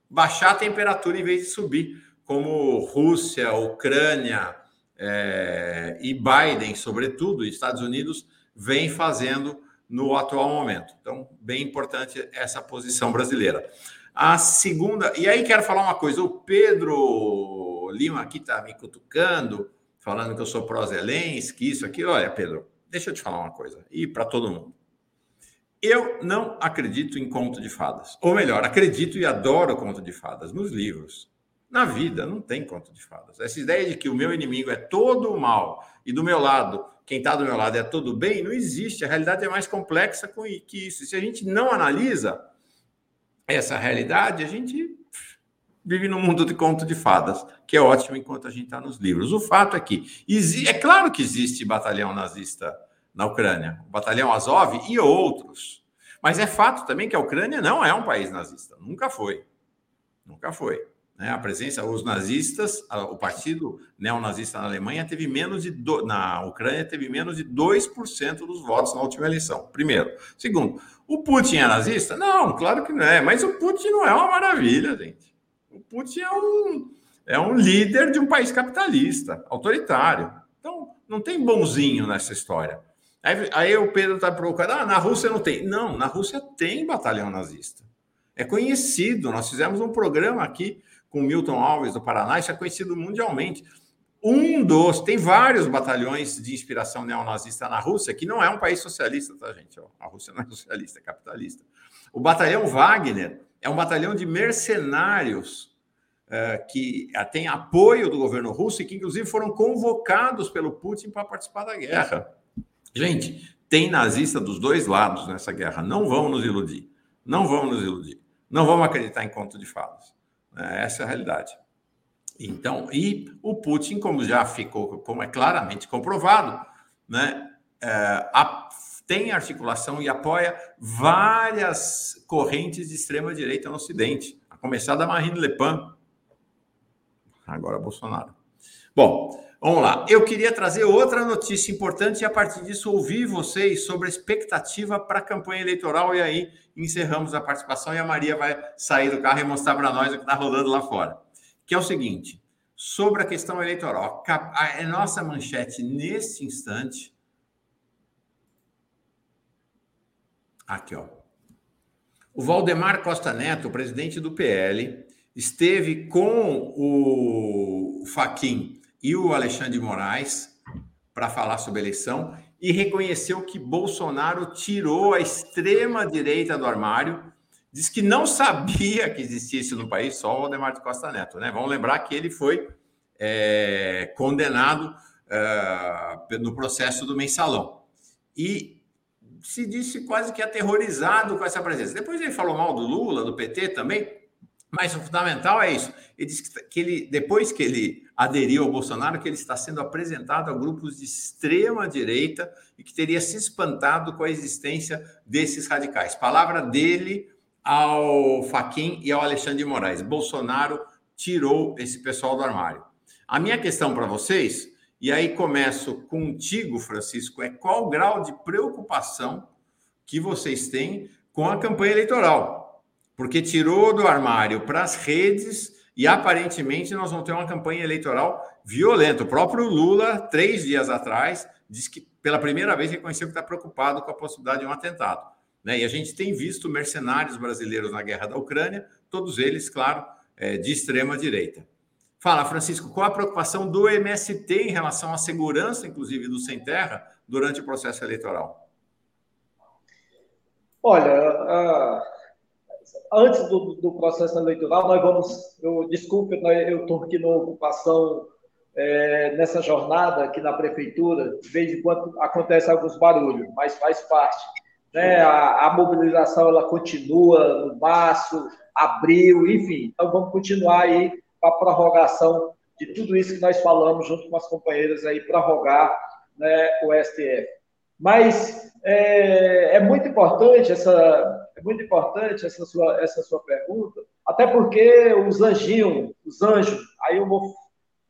baixar a temperatura em vez de subir, como Rússia, Ucrânia é, e Biden, sobretudo, Estados Unidos, vem fazendo no atual momento. Então, bem importante essa posição brasileira. A segunda, e aí quero falar uma coisa: o Pedro Lima aqui está me cutucando, falando que eu sou pró-Zelensky, isso aqui. Olha, Pedro, deixa eu te falar uma coisa, e para todo mundo. Eu não acredito em conto de fadas. Ou melhor, acredito e adoro conto de fadas nos livros. Na vida não tem conto de fadas. Essa ideia de que o meu inimigo é todo o mal e do meu lado, quem está do meu lado é todo bem, não existe. A realidade é mais complexa que isso. Se a gente não analisa essa realidade, a gente vive num mundo de conto de fadas, que é ótimo enquanto a gente está nos livros. O fato é que é claro que existe batalhão nazista na Ucrânia, o batalhão Azov e outros. Mas é fato também que a Ucrânia não é um país nazista, nunca foi. Nunca foi. Né? A presença, os nazistas, o partido neonazista na Alemanha teve menos de, do, na Ucrânia teve menos de 2% dos votos na última eleição. Primeiro. Segundo, o Putin é nazista? Não, claro que não é, mas o Putin não é uma maravilha, gente. O Putin é um, é um líder de um país capitalista, autoritário. Então, não tem bonzinho nessa história. Aí, aí o Pedro está provocando, ah, na Rússia não tem. Não, na Rússia tem batalhão nazista. É conhecido. Nós fizemos um programa aqui com Milton Alves do Paraná, isso é conhecido mundialmente. Um dos, tem vários batalhões de inspiração neonazista na Rússia, que não é um país socialista, tá, gente? A Rússia não é socialista, é capitalista. O batalhão Wagner é um batalhão de mercenários é, que tem apoio do governo russo e que, inclusive, foram convocados pelo Putin para participar da guerra. Gente, tem nazista dos dois lados nessa guerra. Não vamos nos iludir. Não vamos nos iludir. Não vamos acreditar em conto de fadas. É, essa é a realidade. Então, e o Putin, como já ficou, como é claramente comprovado, né, é, a, tem articulação e apoia várias correntes de extrema direita no Ocidente, a começar da Marine Le Pen, agora Bolsonaro. Bom, Vamos lá. Eu queria trazer outra notícia importante e, a partir disso, ouvir vocês sobre a expectativa para a campanha eleitoral. E aí encerramos a participação e a Maria vai sair do carro e mostrar para nós o que está rolando lá fora. Que é o seguinte: sobre a questão eleitoral. A nossa manchete nesse instante. Aqui, ó. O Valdemar Costa Neto, presidente do PL, esteve com o Faquim e o Alexandre de Moraes para falar sobre a eleição e reconheceu que Bolsonaro tirou a extrema direita do armário, diz que não sabia que existisse no país só o Valdemar de Costa Neto, né? Vamos lembrar que ele foi é, condenado é, no processo do mensalão e se disse quase que aterrorizado com essa presença. Depois ele falou mal do Lula, do PT também, mas o fundamental é isso. Ele disse que ele, depois que ele aderiu ao Bolsonaro, que ele está sendo apresentado a grupos de extrema direita e que teria se espantado com a existência desses radicais. Palavra dele ao Faquim e ao Alexandre de Moraes. Bolsonaro tirou esse pessoal do armário. A minha questão para vocês, e aí começo contigo, Francisco, é qual o grau de preocupação que vocês têm com a campanha eleitoral? Porque tirou do armário para as redes e aparentemente nós vamos ter uma campanha eleitoral violenta. O próprio Lula, três dias atrás, disse que pela primeira vez reconheceu que está preocupado com a possibilidade de um atentado. Né? E a gente tem visto mercenários brasileiros na guerra da Ucrânia, todos eles, claro, é, de extrema direita. Fala, Francisco, qual a preocupação do MST em relação à segurança, inclusive, do Sem Terra durante o processo eleitoral? Olha, antes do, do, processo eleitoral, nós vamos. Eu, desculpe, eu estou aqui na ocupação é, nessa jornada aqui na prefeitura. De vez em quando acontece alguns barulhos, mas faz parte. Né? A, a mobilização ela continua no março, abril, enfim. Então vamos continuar aí a prorrogação de tudo isso que nós falamos junto com as companheiras aí, prorrogar né, o STF. Mas é, é muito importante essa é muito importante essa sua, essa sua pergunta, até porque os anjinhos, os anjos, aí eu vou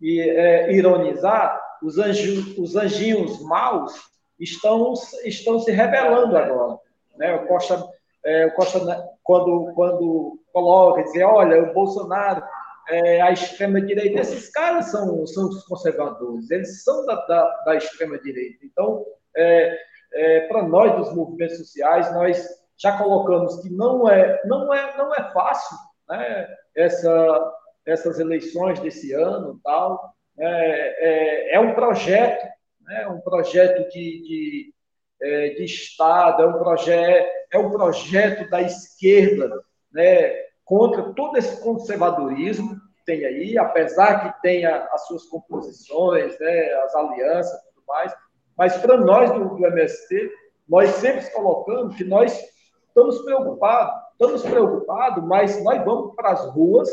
é, ironizar, os, anjos, os anjinhos maus estão, estão se rebelando agora. Né? O Costa, é, o Costa quando, quando coloca, dizer, olha, o Bolsonaro, é, a extrema-direita, esses caras são, são os conservadores, eles são da, da, da extrema-direita. Então, é, é, para nós dos movimentos sociais, nós já colocamos que não é, não é, não é fácil né, essa, essas eleições desse ano tal. É, é, é um projeto, né, um projeto de, de, é, de Estado, é um, projeto, é um projeto da esquerda né, contra todo esse conservadorismo que tem aí, apesar que tenha as suas composições, né, as alianças e tudo mais, mas para nós do, do MST, nós sempre colocamos que nós estamos preocupados, estamos preocupados, mas nós vamos para as ruas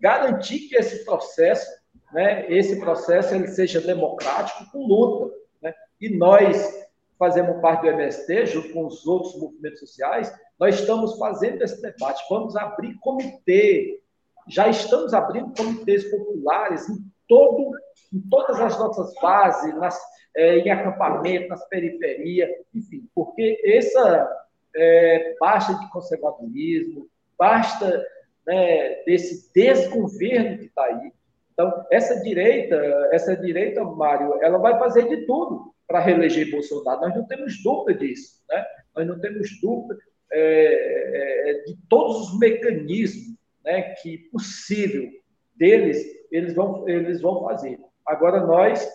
garantir que esse processo, né, esse processo ele seja democrático com luta, né? E nós fazemos parte do MST junto com os outros movimentos sociais, nós estamos fazendo esse debate, vamos abrir comitê, já estamos abrindo comitês populares em todo em todas as nossas bases, nas, é, em acampamento, nas periferias, enfim, porque essa é, basta de conservadorismo, basta né, desse desgoverno que está aí. Então, essa direita, essa direita, Mário, ela vai fazer de tudo para reeleger Bolsonaro. Nós não temos dúvida disso, né? Nós não temos dúvida é, é, de todos os mecanismos, né, que possível deles eles vão eles vão fazer. Agora nós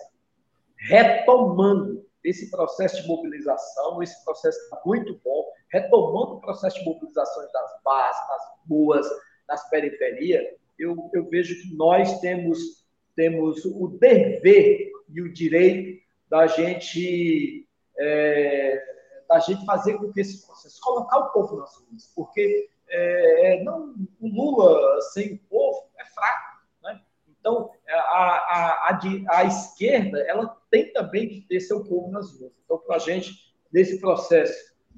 retomando esse processo de mobilização, esse processo está muito bom, retomando o processo de mobilização das bases, nas ruas, nas periferias, eu, eu vejo que nós temos, temos o dever e o direito da gente, é, da gente fazer com que esse processo, colocar o povo nas ruas, porque é, não, o Lula sem o povo é fraco. Então, a, a, a, a, esquerda ela tem também que ter seu povo nas ruas. Então, para a gente, nesse processo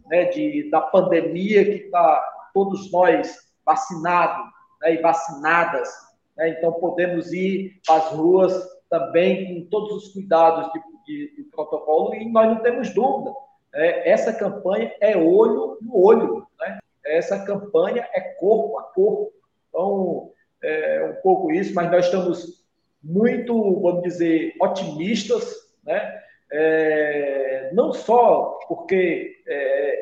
né, de, da pandemia que está todos nós vacinados né, e vacinadas. Né, então, podemos ir as ruas também com todos os cuidados de, de, de protocolo e nós não temos dúvida. Né, essa campanha é olho no olho. Né, essa campanha é corpo a corpo. Então, é um pouco isso, mas nós estamos muito, vamos dizer, otimistas, né? É, não só porque é,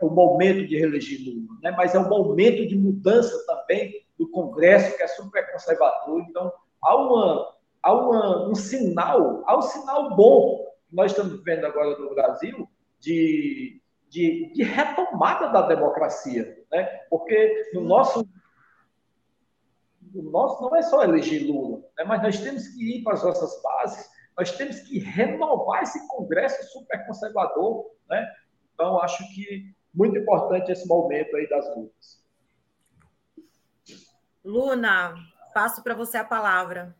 é o momento de reeleger Lula, né? mas é um momento de mudança também do Congresso, que é super conservador. Então, há, uma, há uma, um sinal, há um sinal bom que nós estamos vendo agora no Brasil de, de, de retomada da democracia. Né? Porque no nosso o nosso não é só eleger Lula, né? mas nós temos que ir para as nossas bases nós temos que renovar esse Congresso super conservador, né? Então, acho que muito importante esse momento aí das lutas. Luna, passo para você a palavra.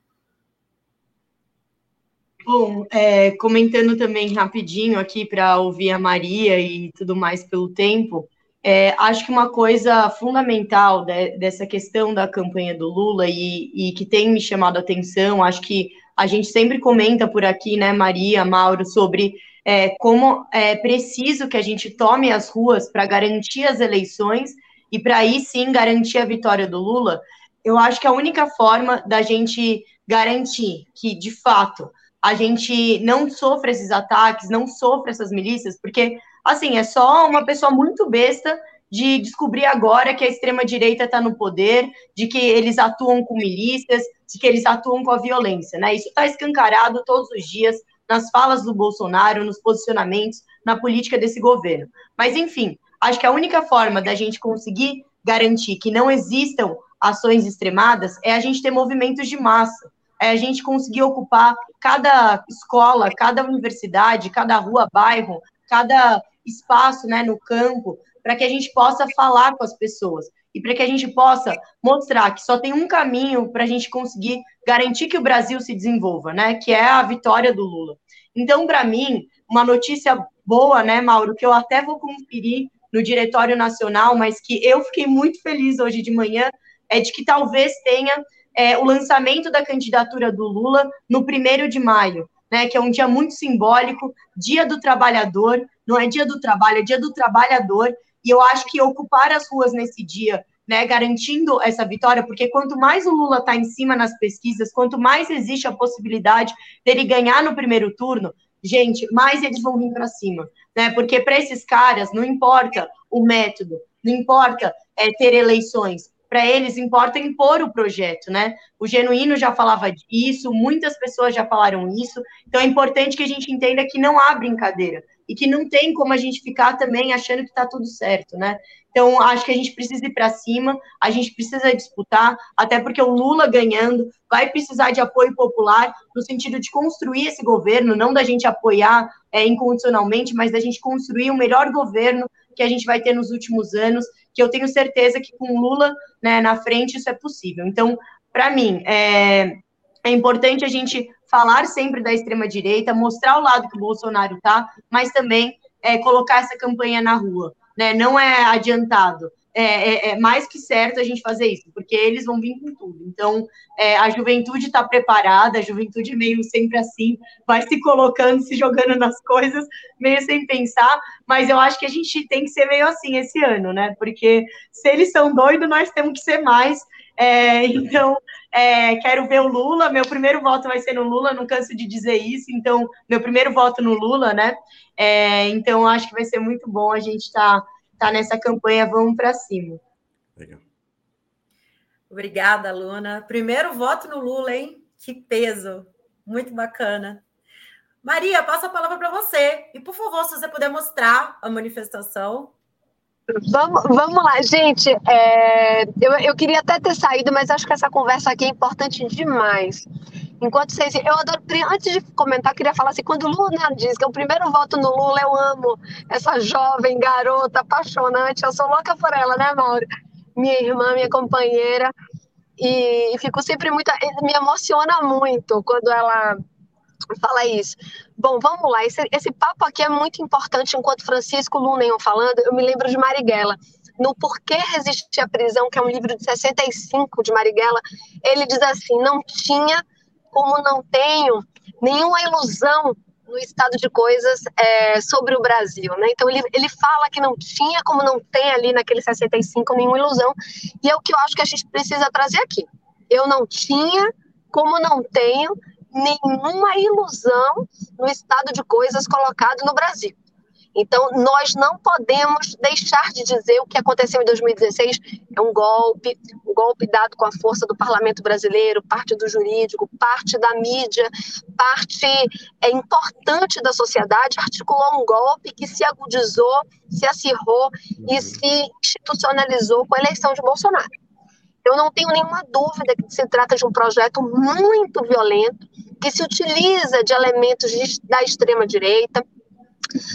Bom, é, comentando também rapidinho aqui para ouvir a Maria e tudo mais pelo tempo, é, acho que uma coisa fundamental de, dessa questão da campanha do Lula e, e, que tem me chamado a atenção, acho que a gente sempre comenta por aqui, né, Maria, Mauro, sobre é, como é preciso que a gente tome as ruas para garantir as eleições e para aí sim garantir a vitória do Lula. Eu acho que a única forma da gente garantir que, de fato, a gente não sofra esses ataques, não sofra essas milícias, porque, assim, é só uma pessoa muito besta de descobrir agora que a extrema-direita está no poder, de que eles atuam com milícias, de que eles atuam com a violência, né? Isso está escancarado todos os dias nas falas do Bolsonaro, nos posicionamentos, na política desse governo. Mas, enfim, acho que a única forma da gente conseguir garantir que não existam ações extremadas é a gente ter movimentos de massa, é a gente conseguir ocupar cada escola, cada universidade, cada rua, bairro, cada espaço né, no campo, para que a gente possa falar com as pessoas e para que a gente possa mostrar que só tem um caminho para a gente conseguir garantir que o Brasil se desenvolva, né? Que é a vitória do Lula. Então, para mim, uma notícia boa, né, Mauro, que eu até vou conferir no Diretório Nacional, mas que eu fiquei muito feliz hoje de manhã, é de que talvez tenha é, o lançamento da candidatura do Lula no primeiro de maio, né, que é um dia muito simbólico, Dia do Trabalhador, não é Dia do Trabalho, é Dia do Trabalhador, e eu acho que ocupar as ruas nesse dia, né, garantindo essa vitória, porque quanto mais o Lula está em cima nas pesquisas, quanto mais existe a possibilidade dele ganhar no primeiro turno, gente, mais eles vão vir para cima, né? Porque para esses caras não importa o método, não importa é, ter eleições, para eles importa impor o projeto, né? O Genuíno já falava disso, muitas pessoas já falaram isso, então é importante que a gente entenda que não há brincadeira e que não tem como a gente ficar também achando que está tudo certo, né? Então, acho que a gente precisa ir para cima, a gente precisa disputar, até porque o Lula ganhando vai precisar de apoio popular no sentido de construir esse governo, não da gente apoiar é, incondicionalmente, mas da gente construir o melhor governo que a gente vai ter nos últimos anos, que eu tenho certeza que com Lula né, na frente isso é possível. Então, para mim, é, é importante a gente falar sempre da extrema-direita, mostrar o lado que o Bolsonaro está, mas também é, colocar essa campanha na rua. Né? Não é adiantado. É, é, é, mais que certo a gente fazer isso, porque eles vão vir com tudo. Então, é, a juventude está preparada, a juventude meio sempre assim, vai se colocando, se jogando nas coisas, meio sem pensar, mas eu acho que a gente tem que ser meio assim esse ano, né? Porque se eles são doidos, nós temos que ser mais. É, então, é, quero ver o Lula. Meu primeiro voto vai ser no Lula, não canso de dizer isso. Então, meu primeiro voto no Lula, né? É, então, acho que vai ser muito bom a gente estar tá, tá nessa campanha. Vamos para cima. Legal. Obrigada, Luna. Primeiro voto no Lula, hein? Que peso. Muito bacana. Maria, passo a palavra para você. E, por favor, se você puder mostrar a manifestação. Vamos, vamos lá, gente. É, eu, eu queria até ter saído, mas acho que essa conversa aqui é importante demais. Enquanto vocês. Eu adoro. Antes de comentar, queria falar assim: quando o Lula diz que é o primeiro voto no Lula, eu amo essa jovem garota apaixonante. Eu sou louca por ela, né, Mauro? Minha irmã, minha companheira. E, e fico sempre muito. Me emociona muito quando ela fala isso. Bom, vamos lá. Esse, esse papo aqui é muito importante. Enquanto Francisco iam falando, eu me lembro de Marighella. No Porquê Resistir à Prisão, que é um livro de 65 de Marighella, ele diz assim: não tinha como não tenho nenhuma ilusão no estado de coisas é, sobre o Brasil. Né? Então, ele, ele fala que não tinha como não tem ali naquele 65 nenhuma ilusão, e é o que eu acho que a gente precisa trazer aqui. Eu não tinha como não tenho nenhuma ilusão no estado de coisas colocado no Brasil. Então, nós não podemos deixar de dizer o que aconteceu em 2016 é um golpe, um golpe dado com a força do parlamento brasileiro, parte do jurídico, parte da mídia, parte é, importante da sociedade, articulou um golpe que se agudizou, se acirrou e se institucionalizou com a eleição de Bolsonaro. Eu não tenho nenhuma dúvida que se trata de um projeto muito violento, que se utiliza de elementos da extrema-direita,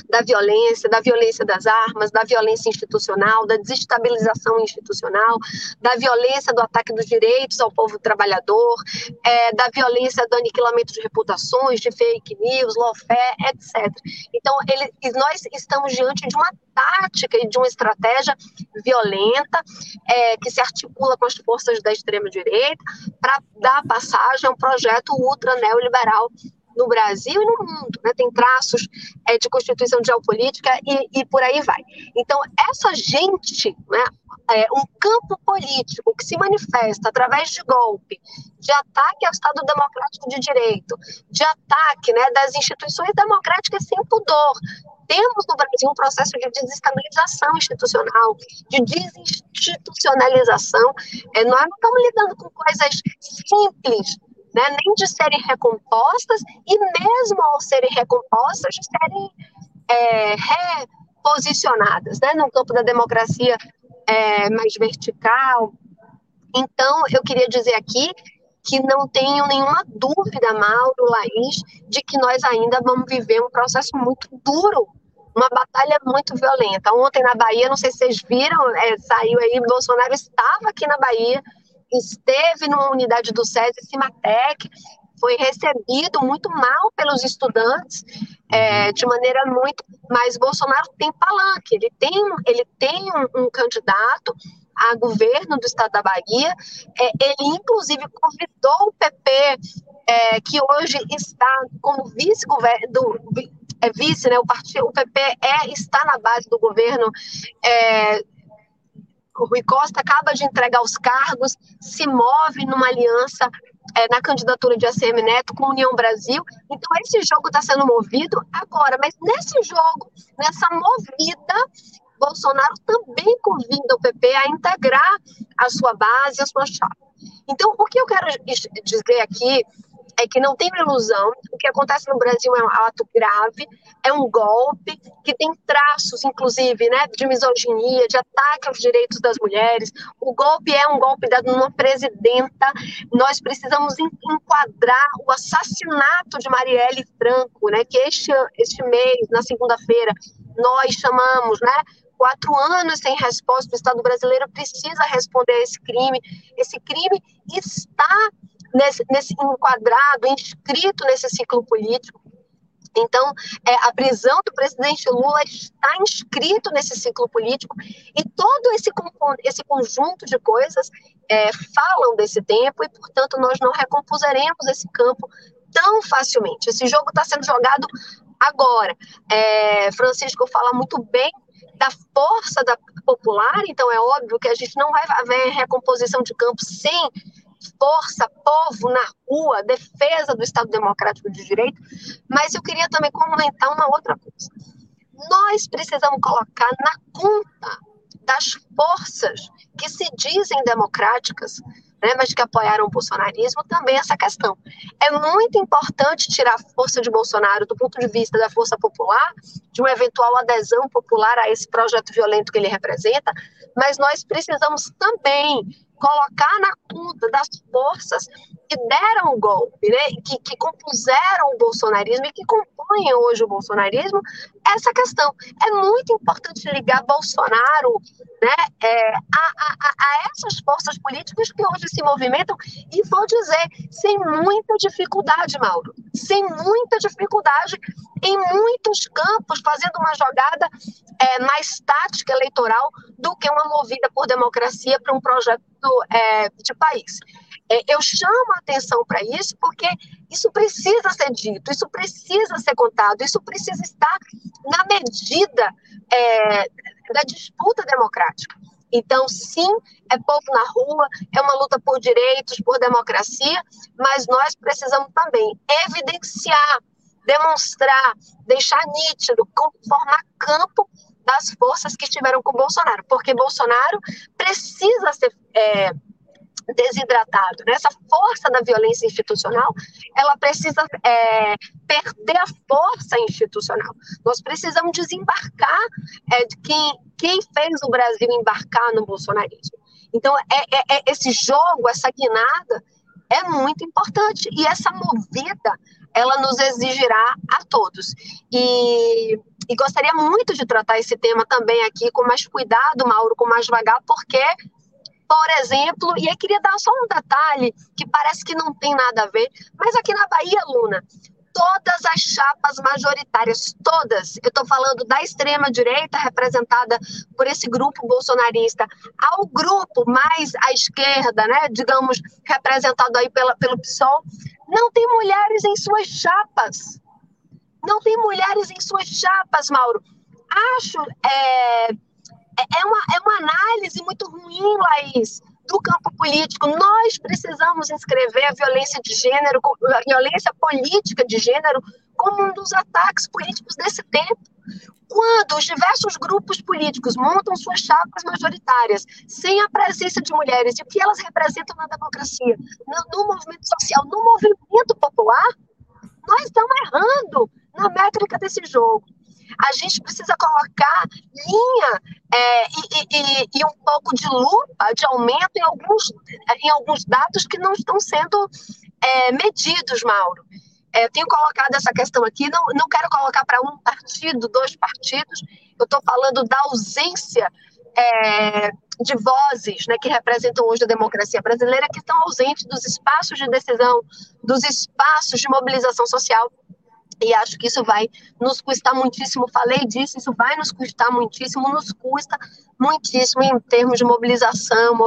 da violência, da violência das armas, da violência institucional, da desestabilização institucional, da violência do ataque dos direitos ao povo trabalhador, é, da violência do aniquilamento de reputações, de fake news, lawfare, etc. Então, ele, nós estamos diante de uma tática e de uma estratégia violenta é, que se articula com as forças da extrema-direita para dar passagem a um projeto ultra neoliberal no Brasil e no mundo, né? tem traços é, de constituição geopolítica e, e por aí vai. Então, essa gente, né, é, um campo político que se manifesta através de golpe, de ataque ao Estado democrático de direito, de ataque né, das instituições democráticas sem pudor. Temos no Brasil um processo de desestabilização institucional, de desinstitucionalização. É, nós não estamos lidando com coisas simples né, nem de serem recompostas, e mesmo ao serem recompostas, de serem é, reposicionadas né, no campo da democracia é, mais vertical. Então, eu queria dizer aqui que não tenho nenhuma dúvida, Mauro, Laís, de que nós ainda vamos viver um processo muito duro, uma batalha muito violenta. Ontem na Bahia, não sei se vocês viram, é, saiu aí, Bolsonaro estava aqui na Bahia, esteve numa unidade do SESI, Cimatec, foi recebido muito mal pelos estudantes, é, uhum. de maneira muito. Mas Bolsonaro tem palanque, ele tem, ele tem um, um candidato a governo do estado da Bahia. É, ele, inclusive, convidou o PP, é, que hoje está como vice-governo, é vice, né? O partido, o PP é, está na base do governo. O Rui Costa acaba de entregar os cargos, se move numa aliança é, na candidatura de ACM Neto com União Brasil. Então, esse jogo está sendo movido agora, mas nesse jogo, nessa movida, Bolsonaro também convida o PP a integrar a sua base, a sua chapa. Então, o que eu quero dizer aqui é que não tem ilusão, o que acontece no Brasil é um ato grave, é um golpe que tem traços, inclusive, né, de misoginia, de ataque aos direitos das mulheres. O golpe é um golpe dado numa presidenta. Nós precisamos enquadrar o assassinato de Marielle Franco, né, que este, este mês, na segunda-feira, nós chamamos, né, quatro anos sem resposta, o Estado brasileiro precisa responder a esse crime. Esse crime está nesse, nesse enquadrado, inscrito nesse ciclo político. Então, é, a prisão do presidente Lula está inscrito nesse ciclo político e todo esse, esse conjunto de coisas é, falam desse tempo e, portanto, nós não recompuseremos esse campo tão facilmente. Esse jogo está sendo jogado agora. É, Francisco fala muito bem da força da popular, então é óbvio que a gente não vai haver recomposição de campo sem força, povo na rua, defesa do Estado Democrático de Direito, mas eu queria também comentar uma outra coisa. Nós precisamos colocar na conta das forças que se dizem democráticas, né, mas que apoiaram o bolsonarismo, também essa questão. É muito importante tirar a força de Bolsonaro do ponto de vista da força popular, de uma eventual adesão popular a esse projeto violento que ele representa, mas nós precisamos também colocar na conta das forças que deram o golpe, né, que, que compuseram o bolsonarismo e que compõem hoje o bolsonarismo, essa questão. É muito importante ligar Bolsonaro né, é, a, a, a, essas forças políticas que hoje se movimentam, e vou dizer, sem muita dificuldade, Mauro, sem muita dificuldade, em muitos campos, fazendo uma jogada é, mais tática eleitoral do que uma movida por democracia para um projeto é, de país. É, eu chamo a atenção para isso porque isso precisa ser dito, isso precisa ser contado, isso precisa estar na medida é, da disputa democrática. Então, sim, é povo na rua, é uma luta por direitos, por democracia, mas nós precisamos também evidenciar, demonstrar, deixar nítido, formar campo das forças que estiveram com Bolsonaro, porque Bolsonaro precisa ser é, desidratado. Né? Essa força da violência institucional, ela precisa é, perder a força institucional. Nós precisamos desembarcar é, de quem, quem fez o Brasil embarcar no bolsonarismo. Então, é, é, é esse jogo, essa guinada, é muito importante. E essa movida, ela nos exigirá a todos. E, e gostaria muito de tratar esse tema também aqui com mais cuidado, Mauro, com mais vagar, porque por exemplo, e aí queria dar só um detalhe que parece que não tem nada a ver, mas aqui na Bahia, Luna, todas as chapas majoritárias, todas, eu estou falando da extrema-direita, representada por esse grupo bolsonarista, ao grupo mais à esquerda, né, digamos, representado aí pela, pelo PSOL, não tem mulheres em suas chapas. Não tem mulheres em suas chapas, Mauro. Acho é, é, é uma, é uma análise muito ruim, Laís, do campo político. Nós precisamos inscrever a violência de gênero, a violência política de gênero, como um dos ataques políticos desse tempo. Quando os diversos grupos políticos montam suas chapas majoritárias, sem a presença de mulheres, e o que elas representam na democracia, no, no movimento social, no movimento popular, nós estamos errando na métrica desse jogo a gente precisa colocar linha é, e, e, e, um pouco de lupa, de aumento em alguns, em alguns dados que não estão sendo é, medidos, Mauro. É, eu tenho colocado essa questão aqui, não, não quero colocar para um partido, dois partidos, eu estou falando da ausência é, de vozes né, que representam hoje a democracia brasileira, que estão ausentes dos espaços de decisão, dos espaços de mobilização social e acho que isso vai nos custar muitíssimo. Falei disso, isso vai nos custar muitíssimo, nos custa muitíssimo em termos de mobilização,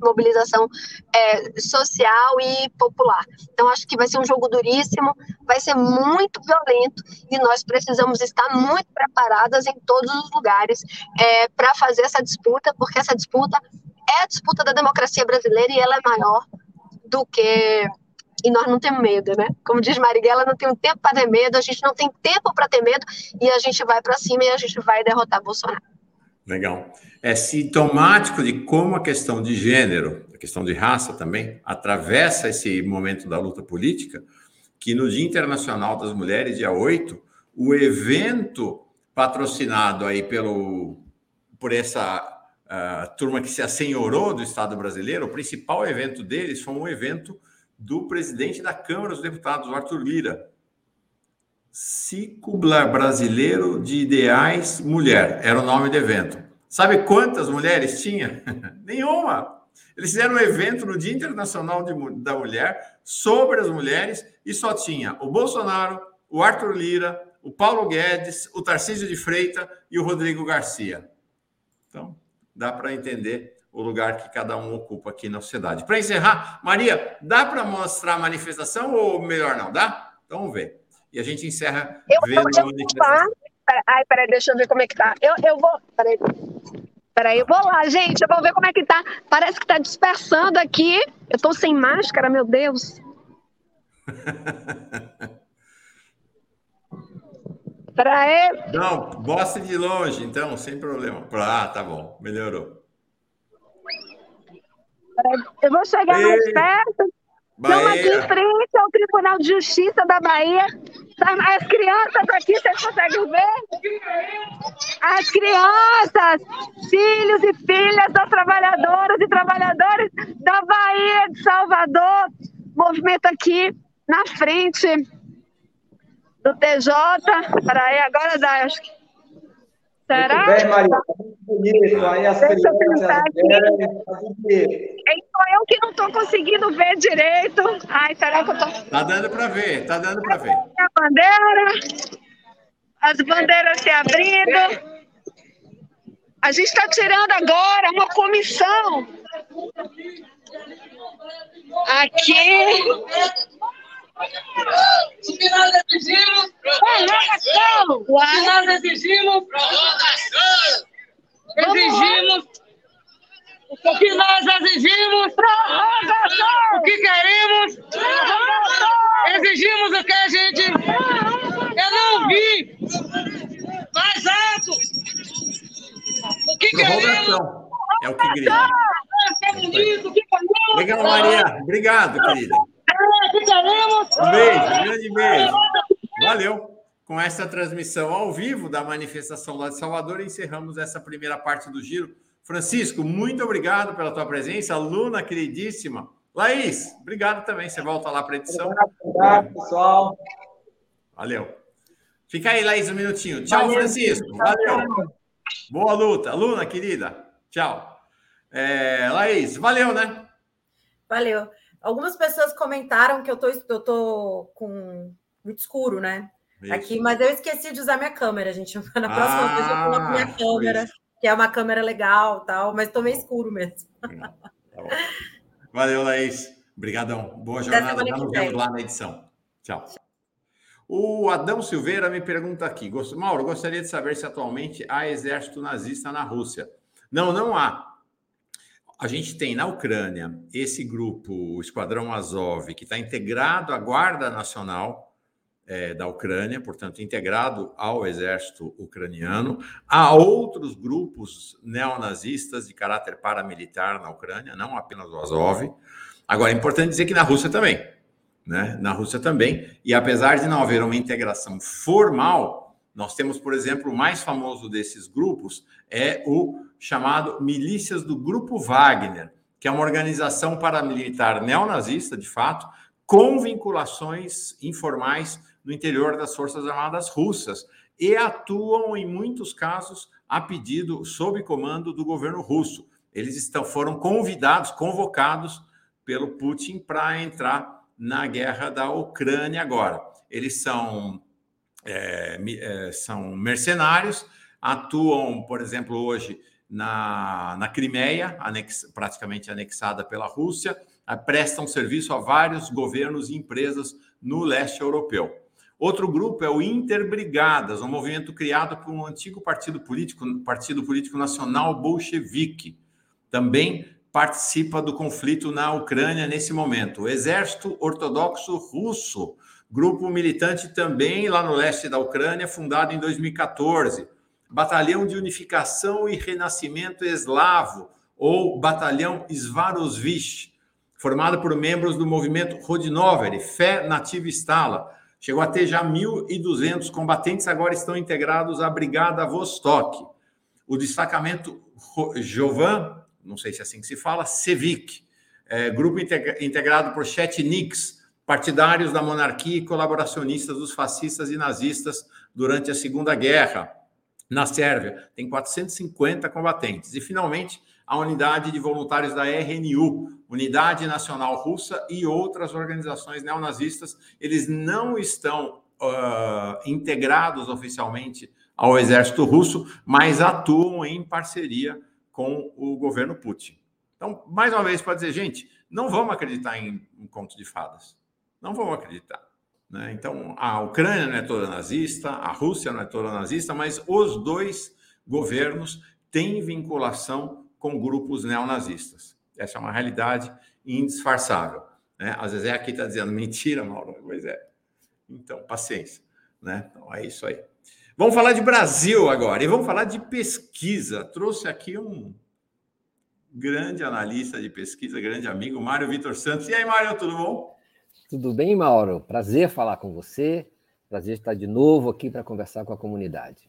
mobilização é, social e popular. Então, acho que vai ser um jogo duríssimo, vai ser muito violento e nós precisamos estar muito preparadas em todos os lugares é, para fazer essa disputa, porque essa disputa é a disputa da democracia brasileira e ela é maior do que e nós não temos medo, né? Como diz Marighella, não tem tempo para ter medo, a gente não tem tempo para ter medo e a gente vai para cima e a gente vai derrotar Bolsonaro. Legal. É sintomático de como a questão de gênero, a questão de raça também, atravessa esse momento da luta política, que no Dia Internacional das Mulheres, dia 8, o evento patrocinado aí pelo por essa uh, turma que se assenhorou do Estado brasileiro, o principal evento deles foi um evento do presidente da Câmara dos Deputados, Arthur Lira. Ciclo Brasileiro de Ideais Mulher, era o nome do evento. Sabe quantas mulheres tinha? Nenhuma. Eles fizeram um evento no Dia Internacional de, da Mulher sobre as mulheres e só tinha o Bolsonaro, o Arthur Lira, o Paulo Guedes, o Tarcísio de Freita e o Rodrigo Garcia. Então, dá para entender o lugar que cada um ocupa aqui na sociedade. Para encerrar, Maria, dá para mostrar a manifestação ou melhor não? Dá? Então vamos ver. E a gente encerra eu, vendo a manifestação. Ai, peraí, deixa eu ver como é que tá. Eu, eu vou. Peraí. Peraí, eu vou lá, gente. Eu vou ver como é que tá. Parece que tá dispersando aqui. Eu tô sem máscara, meu Deus. Peraí. Não, mostre de longe, então, sem problema. Ah, tá bom. Melhorou. Eu vou chegar Bahia. mais perto. Estamos aqui em frente ao Tribunal de Justiça da Bahia. Tá, as crianças aqui, vocês conseguem ver? As crianças, filhos e filhas das trabalhadoras e trabalhadores da Bahia de Salvador. Movimento aqui na frente do TJ. Peraí, agora dá, acho que. Será? Muito bem, Maria. Muito bonito. Aí as Deixa crianças, as é só eu que não estou conseguindo ver direito. Ai, será que eu estou... Tá dando para ver, tá dando para ver. A bandeira, as bandeiras se abrindo. A gente está tirando agora uma comissão aqui o que nós exigimos? Prorrogação! O que nós exigimos? Prorrogação! Exigimos. O que nós exigimos? Prorrogação! O que queremos? Prorrogação! Exigimos o que a gente. Eu não vi! Mais alto! O que queremos? É o que grita. Legal, Maria. Obrigado, querida. Um beijo, grande beijo. Valeu. Com essa transmissão ao vivo da manifestação lá de Salvador, encerramos essa primeira parte do giro. Francisco, muito obrigado pela tua presença. Aluna queridíssima. Laís, obrigado também. Você volta lá para a edição. Obrigado, pessoal. Valeu. Fica aí, Laís, um minutinho. Tchau, Valeu. Francisco. Valeu. Boa luta. Aluna, querida. Tchau. É, Laís, valeu, né? Valeu. Algumas pessoas comentaram que eu tô, eu tô com muito escuro, né? Isso. Aqui, mas eu esqueci de usar minha câmera, gente. Na próxima ah, vez eu coloco minha câmera, isso. que é uma câmera legal tal, mas tô meio escuro mesmo. Tá Valeu, Laís. Obrigadão. Boa jornada. Nos vemos lá na edição. Tchau. O Adão Silveira me pergunta aqui, Mauro, gostaria de saber se atualmente há exército nazista na Rússia. Não, não há. A gente tem na Ucrânia esse grupo, o Esquadrão Azov, que está integrado à Guarda Nacional é, da Ucrânia, portanto, integrado ao exército ucraniano. Há outros grupos neonazistas de caráter paramilitar na Ucrânia, não apenas o Azov. Agora, é importante dizer que na Rússia também. Né? Na Rússia também. E apesar de não haver uma integração formal, nós temos, por exemplo, o mais famoso desses grupos é o chamado Milícias do Grupo Wagner, que é uma organização paramilitar neonazista, de fato, com vinculações informais no interior das Forças Armadas Russas e atuam, em muitos casos, a pedido, sob comando do governo russo. Eles estão, foram convidados, convocados pelo Putin para entrar na guerra da Ucrânia agora. Eles são é, é, são mercenários, atuam, por exemplo, hoje na, na Crimeia, anex, praticamente anexada pela Rússia, prestam serviço a vários governos e empresas no leste europeu. Outro grupo é o Interbrigadas, um movimento criado por um antigo partido político, Partido Político Nacional Bolchevique. Também participa do conflito na Ucrânia nesse momento. O Exército Ortodoxo Russo, grupo militante também lá no leste da Ucrânia, fundado em 2014. Batalhão de Unificação e Renascimento Eslavo, ou Batalhão Svarosvich, formado por membros do movimento Rodinover, Fé Nativa Stala. Chegou a ter já 1.200 combatentes, agora estão integrados à Brigada Vostok. O destacamento Jovan, não sei se é assim que se fala, Sevic, é, grupo integrado por Chetniks, partidários da monarquia e colaboracionistas dos fascistas e nazistas durante a Segunda Guerra. Na Sérvia, tem 450 combatentes. E, finalmente, a unidade de voluntários da RNU, Unidade Nacional Russa e outras organizações neonazistas. Eles não estão uh, integrados oficialmente ao exército russo, mas atuam em parceria com o governo Putin. Então, mais uma vez, para dizer, gente, não vamos acreditar em um conto de fadas. Não vamos acreditar. Né? Então, a Ucrânia não é toda nazista, a Rússia não é toda nazista, mas os dois governos têm vinculação com grupos neonazistas. Essa é uma realidade indisfarçável. Né? Às vezes é aqui está dizendo mentira, Mauro, pois é. Então, paciência. Né? Então, é isso aí. Vamos falar de Brasil agora e vamos falar de pesquisa. Trouxe aqui um grande analista de pesquisa, grande amigo, Mário Vitor Santos. E aí, Mário, tudo bom? Tudo bem, Mauro? Prazer falar com você. Prazer estar de novo aqui para conversar com a comunidade.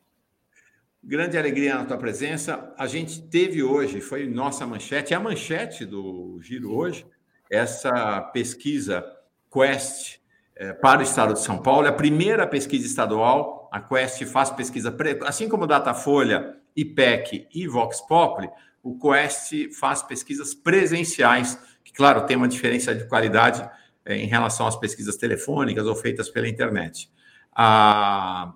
Grande alegria na tua presença. A gente teve hoje, foi nossa manchete, é a manchete do Giro hoje, essa pesquisa Quest é, para o estado de São Paulo. É a primeira pesquisa estadual. A Quest faz pesquisa, assim como Datafolha, IPEC e Vox Populi, o Quest faz pesquisas presenciais, que, claro, tem uma diferença de qualidade em relação às pesquisas telefônicas ou feitas pela internet. A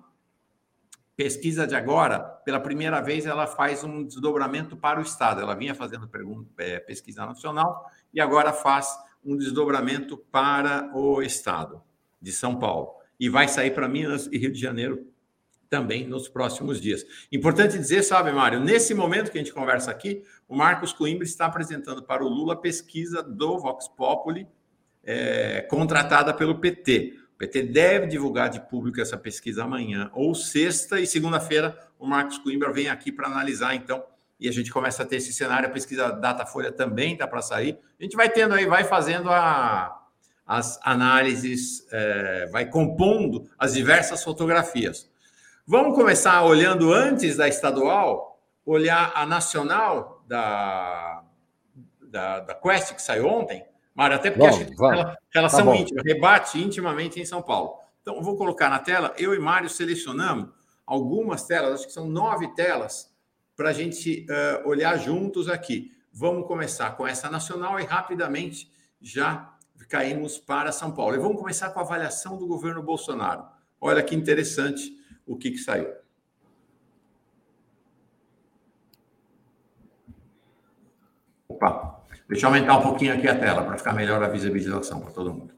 pesquisa de agora, pela primeira vez, ela faz um desdobramento para o Estado. Ela vinha fazendo pergunta, é, pesquisa nacional e agora faz um desdobramento para o Estado de São Paulo. E vai sair para Minas e Rio de Janeiro também nos próximos dias. Importante dizer, sabe, Mário, nesse momento que a gente conversa aqui, o Marcos Coimbra está apresentando para o Lula a pesquisa do Vox Populi, é, contratada pelo PT. O PT deve divulgar de público essa pesquisa amanhã ou sexta e segunda-feira o Marcos Coimbra vem aqui para analisar, então, e a gente começa a ter esse cenário. A pesquisa Datafolha também está para sair. A gente vai tendo aí, vai fazendo a, as análises, é, vai compondo as diversas fotografias. Vamos começar olhando antes da estadual, olhar a nacional da, da, da Quest, que saiu ontem. Mário, até porque vamos, vamos. relação tá íntima, rebate intimamente em São Paulo. Então, vou colocar na tela. Eu e Mário selecionamos algumas telas, acho que são nove telas, para a gente uh, olhar juntos aqui. Vamos começar com essa nacional e rapidamente já caímos para São Paulo. E vamos começar com a avaliação do governo Bolsonaro. Olha que interessante o que, que saiu. Opa, Deixa eu aumentar um pouquinho aqui a tela para ficar melhor a visibilização para todo mundo.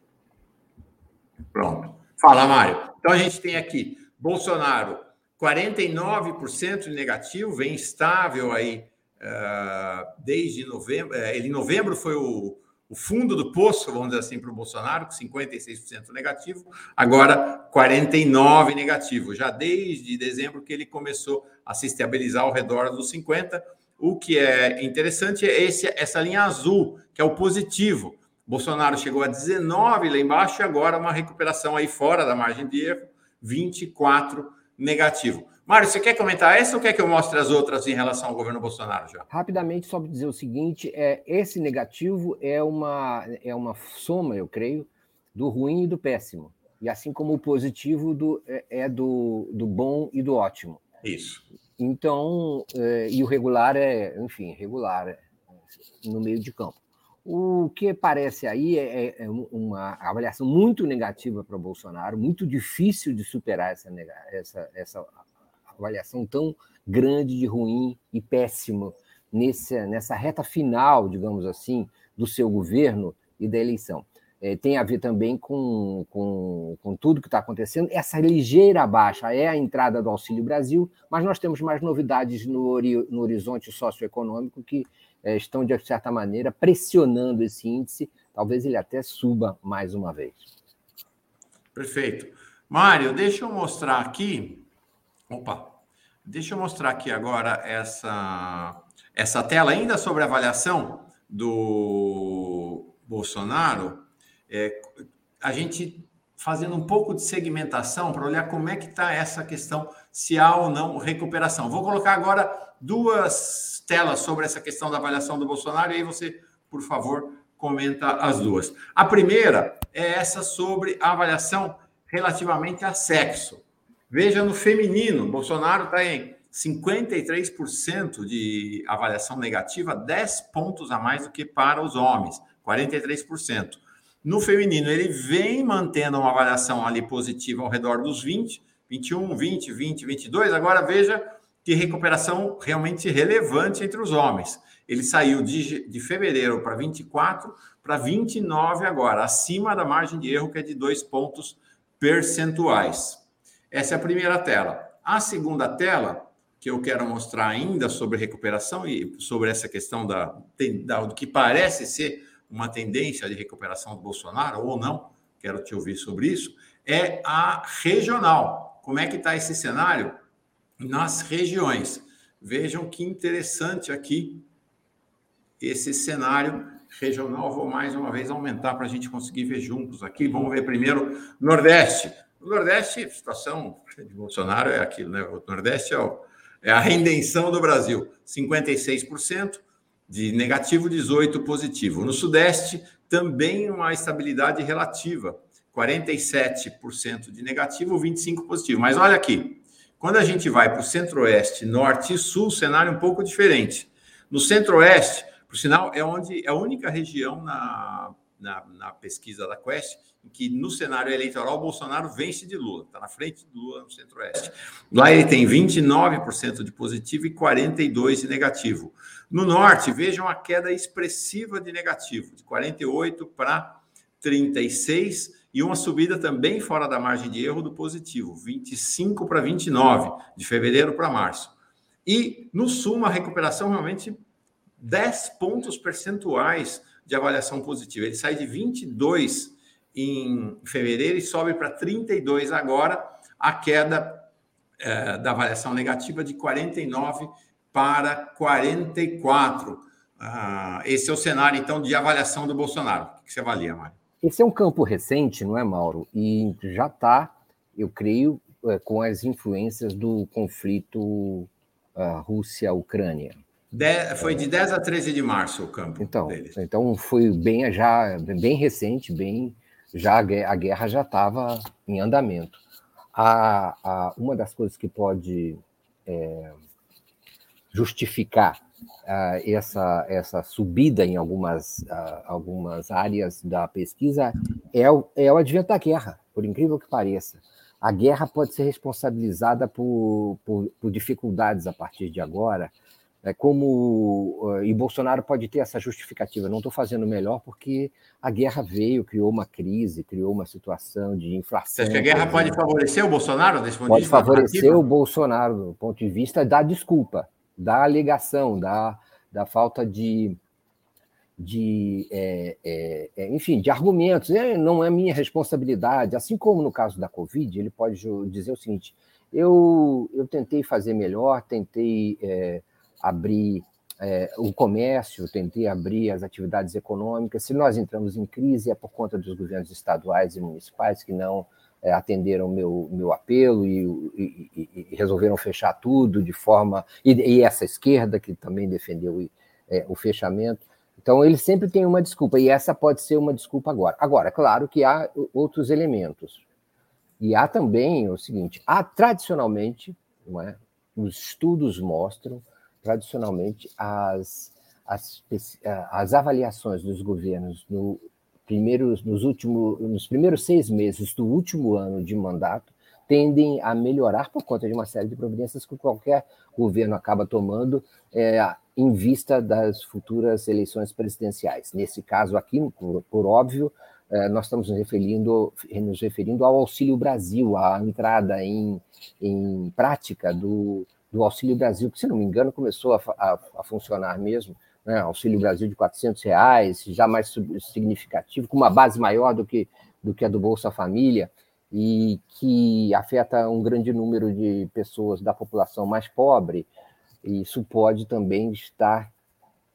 Pronto. Fala, Mário. Então a gente tem aqui Bolsonaro, 49% negativo, vem estável aí uh, desde novembro. Uh, ele em novembro foi o, o fundo do poço, vamos dizer assim, para o Bolsonaro, com 56% negativo, agora 49% negativo, já desde dezembro que ele começou a se estabilizar ao redor dos 50%. O que é interessante é esse, essa linha azul, que é o positivo. Bolsonaro chegou a 19 lá embaixo e agora uma recuperação aí fora da margem de erro, 24 negativo. Mário, você quer comentar essa ou quer que eu mostre as outras em relação ao governo Bolsonaro já? Rapidamente, só para dizer o seguinte: é, esse negativo é uma, é uma soma, eu creio, do ruim e do péssimo. E assim como o positivo do, é, é do, do bom e do ótimo. Isso. Então, é, e o regular é, enfim, regular é, no meio de campo. O que parece aí é, é uma avaliação muito negativa para Bolsonaro, muito difícil de superar essa, essa, essa avaliação tão grande de ruim e péssimo nessa, nessa reta final, digamos assim, do seu governo e da eleição. É, tem a ver também com, com, com tudo que está acontecendo. Essa ligeira baixa é a entrada do Auxílio Brasil, mas nós temos mais novidades no, no horizonte socioeconômico que é, estão, de certa maneira, pressionando esse índice. Talvez ele até suba mais uma vez. Perfeito. Mário, deixa eu mostrar aqui. Opa, deixa eu mostrar aqui agora essa, essa tela ainda sobre a avaliação do Bolsonaro. É, a gente fazendo um pouco de segmentação para olhar como é que está essa questão, se há ou não recuperação. Vou colocar agora duas telas sobre essa questão da avaliação do Bolsonaro, e aí você, por favor, comenta as duas. A primeira é essa sobre a avaliação relativamente a sexo. Veja no feminino, Bolsonaro está em 53% de avaliação negativa, 10 pontos a mais do que para os homens, 43%. No feminino, ele vem mantendo uma avaliação ali positiva ao redor dos 20, 21, 20, 20, 22. Agora veja que recuperação realmente relevante entre os homens. Ele saiu de, de fevereiro para 24 para 29 agora, acima da margem de erro, que é de dois pontos percentuais. Essa é a primeira tela. A segunda tela, que eu quero mostrar ainda sobre recuperação e sobre essa questão da, da do que parece ser uma tendência de recuperação do Bolsonaro ou não, quero te ouvir sobre isso, é a regional. Como é que está esse cenário nas regiões? Vejam que interessante aqui esse cenário regional. Vou mais uma vez aumentar para a gente conseguir ver juntos aqui. Vamos ver primeiro Nordeste. No Nordeste, a situação de Bolsonaro é aquilo, né? O Nordeste é, o, é a redenção do Brasil. 56%, de negativo, 18 positivo. No Sudeste, também uma estabilidade relativa, 47% de negativo, 25 positivo. Mas olha aqui, quando a gente vai para o Centro-Oeste, Norte e Sul, o cenário é um pouco diferente. No Centro-Oeste, por sinal, é onde é a única região na, na, na pesquisa da Quest em que no cenário eleitoral Bolsonaro vence de Lula, está na frente de Lula no Centro-Oeste. Lá ele tem 29% de positivo e 42% de negativo. No norte, vejam a queda expressiva de negativo, de 48 para 36, e uma subida também fora da margem de erro do positivo, 25 para 29, de fevereiro para março. E no sul, uma recuperação realmente 10 pontos percentuais de avaliação positiva. Ele sai de 22 em fevereiro e sobe para 32 agora, a queda é, da avaliação negativa de 49 para 44. Ah, esse é o cenário, então, de avaliação do Bolsonaro. O que você avalia, Mário? Esse é um campo recente, não é, Mauro? E já está, eu creio, é, com as influências do conflito ah, Rússia-Ucrânia. foi de 10 a 13 de março o campo então, deles. Então foi bem já bem recente, bem já a guerra já estava em andamento. A, a, uma das coisas que pode é, justificar uh, essa, essa subida em algumas, uh, algumas áreas da pesquisa é o, é o advento da guerra, por incrível que pareça. A guerra pode ser responsabilizada por, por, por dificuldades a partir de agora, é como e Bolsonaro pode ter essa justificativa. Não estou fazendo melhor porque a guerra veio, criou uma crise, criou uma situação de inflação. Você acha que a guerra pode favorecer o Bolsonaro? Pode favorecer o Bolsonaro do ponto de vista da desculpa da alegação, da, da falta de, de é, é, é, enfim, de argumentos. É, não é minha responsabilidade. Assim como no caso da Covid, ele pode dizer o seguinte: eu, eu tentei fazer melhor, tentei é, abrir é, o comércio, tentei abrir as atividades econômicas. Se nós entramos em crise, é por conta dos governos estaduais e municipais que não é, atenderam meu, meu apelo e, e, e, resolveram fechar tudo de forma. E, e essa esquerda, que também defendeu é, o fechamento. Então, ele sempre tem uma desculpa, e essa pode ser uma desculpa agora. Agora, claro que há outros elementos. E há também o seguinte: há tradicionalmente, não é, os estudos mostram, tradicionalmente, as, as, as avaliações dos governos no primeiros, nos, nos primeiros seis meses do último ano de mandato tendem a melhorar por conta de uma série de providências que qualquer governo acaba tomando é, em vista das futuras eleições presidenciais. Nesse caso aqui, por, por óbvio, é, nós estamos nos referindo, nos referindo ao Auxílio Brasil, à entrada em, em prática do, do Auxílio Brasil, que, se não me engano, começou a, a, a funcionar mesmo, né? Auxílio Brasil de 400 reais, já mais significativo, com uma base maior do que, do que a do Bolsa Família e que afeta um grande número de pessoas da população mais pobre, isso pode também estar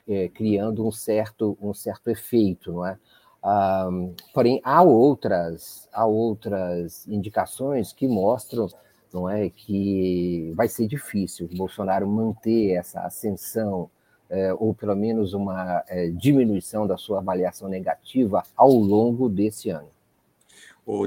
é, criando um certo, um certo efeito, não é? Ah, porém, há outras, há outras indicações que mostram não é, que vai ser difícil o Bolsonaro manter essa ascensão é, ou pelo menos uma é, diminuição da sua avaliação negativa ao longo desse ano.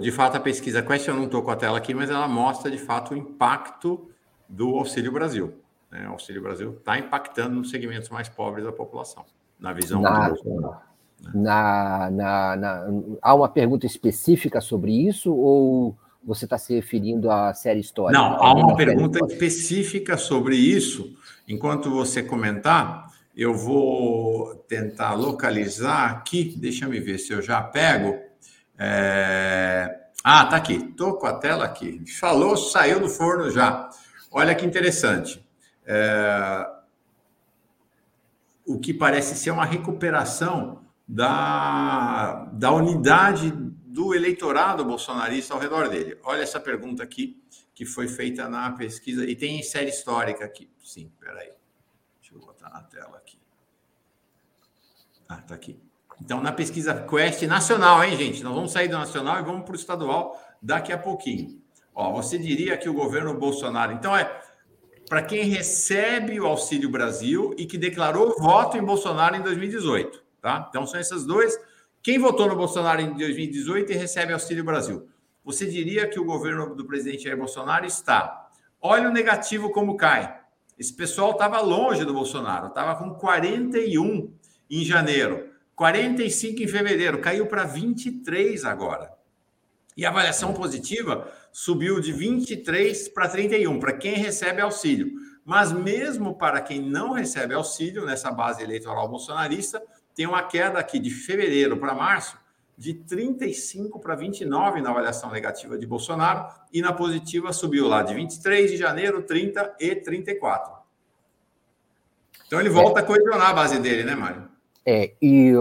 De fato, a pesquisa Quest, eu não estou com a tela aqui, mas ela mostra de fato o impacto do Auxílio Brasil. Né? O Auxílio Brasil está impactando nos segmentos mais pobres da população, na visão na, do Bolsonaro. Né? Na, na, na, há uma pergunta específica sobre isso ou você está se referindo à série histórica? Não, há uma pergunta específica sobre isso. Enquanto você comentar, eu vou tentar localizar aqui. Deixa eu ver se eu já pego. É... Ah, tá aqui. Tô com a tela aqui. Falou, saiu do forno já. Olha que interessante. É... O que parece ser uma recuperação da, da unidade do eleitorado bolsonarista ao redor dele. Olha essa pergunta aqui que foi feita na pesquisa e tem série histórica aqui. Sim, peraí. Eu botar na tela aqui. Ah, tá aqui. Então, na pesquisa Quest nacional, hein, gente? Nós vamos sair do nacional e vamos para o estadual daqui a pouquinho. Ó, você diria que o governo Bolsonaro. Então, é para quem recebe o Auxílio Brasil e que declarou voto em Bolsonaro em 2018, tá? Então, são essas duas. Quem votou no Bolsonaro em 2018 e recebe Auxílio Brasil? Você diria que o governo do presidente Jair Bolsonaro está. Olha o negativo como cai. Esse pessoal estava longe do Bolsonaro, estava com 41 em janeiro. 45 em fevereiro, caiu para 23 agora. E a avaliação positiva subiu de 23 para 31 para quem recebe auxílio. Mas mesmo para quem não recebe auxílio nessa base eleitoral bolsonarista, tem uma queda aqui de fevereiro para março de 35 para 29 na avaliação negativa de Bolsonaro e na positiva subiu lá de 23 de janeiro, 30 e 34. Então ele volta é. a coesionar a base dele, né, Mário? É, e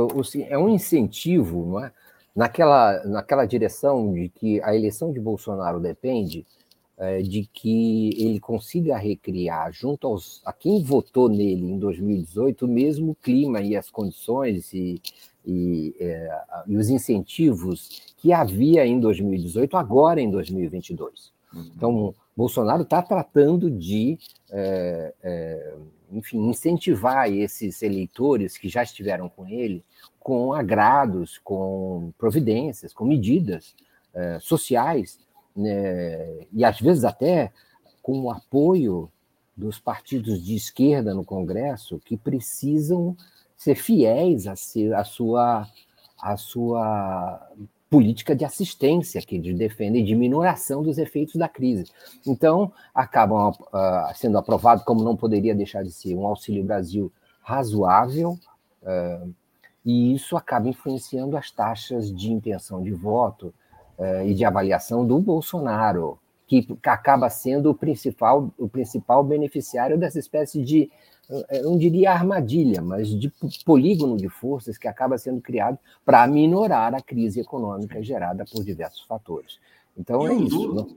é um incentivo não é? naquela, naquela direção de que a eleição de Bolsonaro depende é, de que ele consiga recriar, junto aos, a quem votou nele em 2018, o mesmo clima e as condições e, e, é, e os incentivos que havia em 2018, agora em 2022. Uhum. Então, Bolsonaro está tratando de é, é enfim, incentivar esses eleitores que já estiveram com ele com agrados, com providências, com medidas eh, sociais, né, e às vezes até com o apoio dos partidos de esquerda no Congresso que precisam ser fiéis a sua sua política de assistência que eles defendem, diminuição dos efeitos da crise. Então, acabam uh, sendo aprovado, como não poderia deixar de ser, um Auxílio Brasil razoável, uh, e isso acaba influenciando as taxas de intenção de voto uh, e de avaliação do Bolsonaro, que acaba sendo o principal, o principal beneficiário dessa espécie de não diria armadilha, mas de polígono de forças que acaba sendo criado para minorar a crise econômica gerada por diversos fatores. Então e é isso. Lula,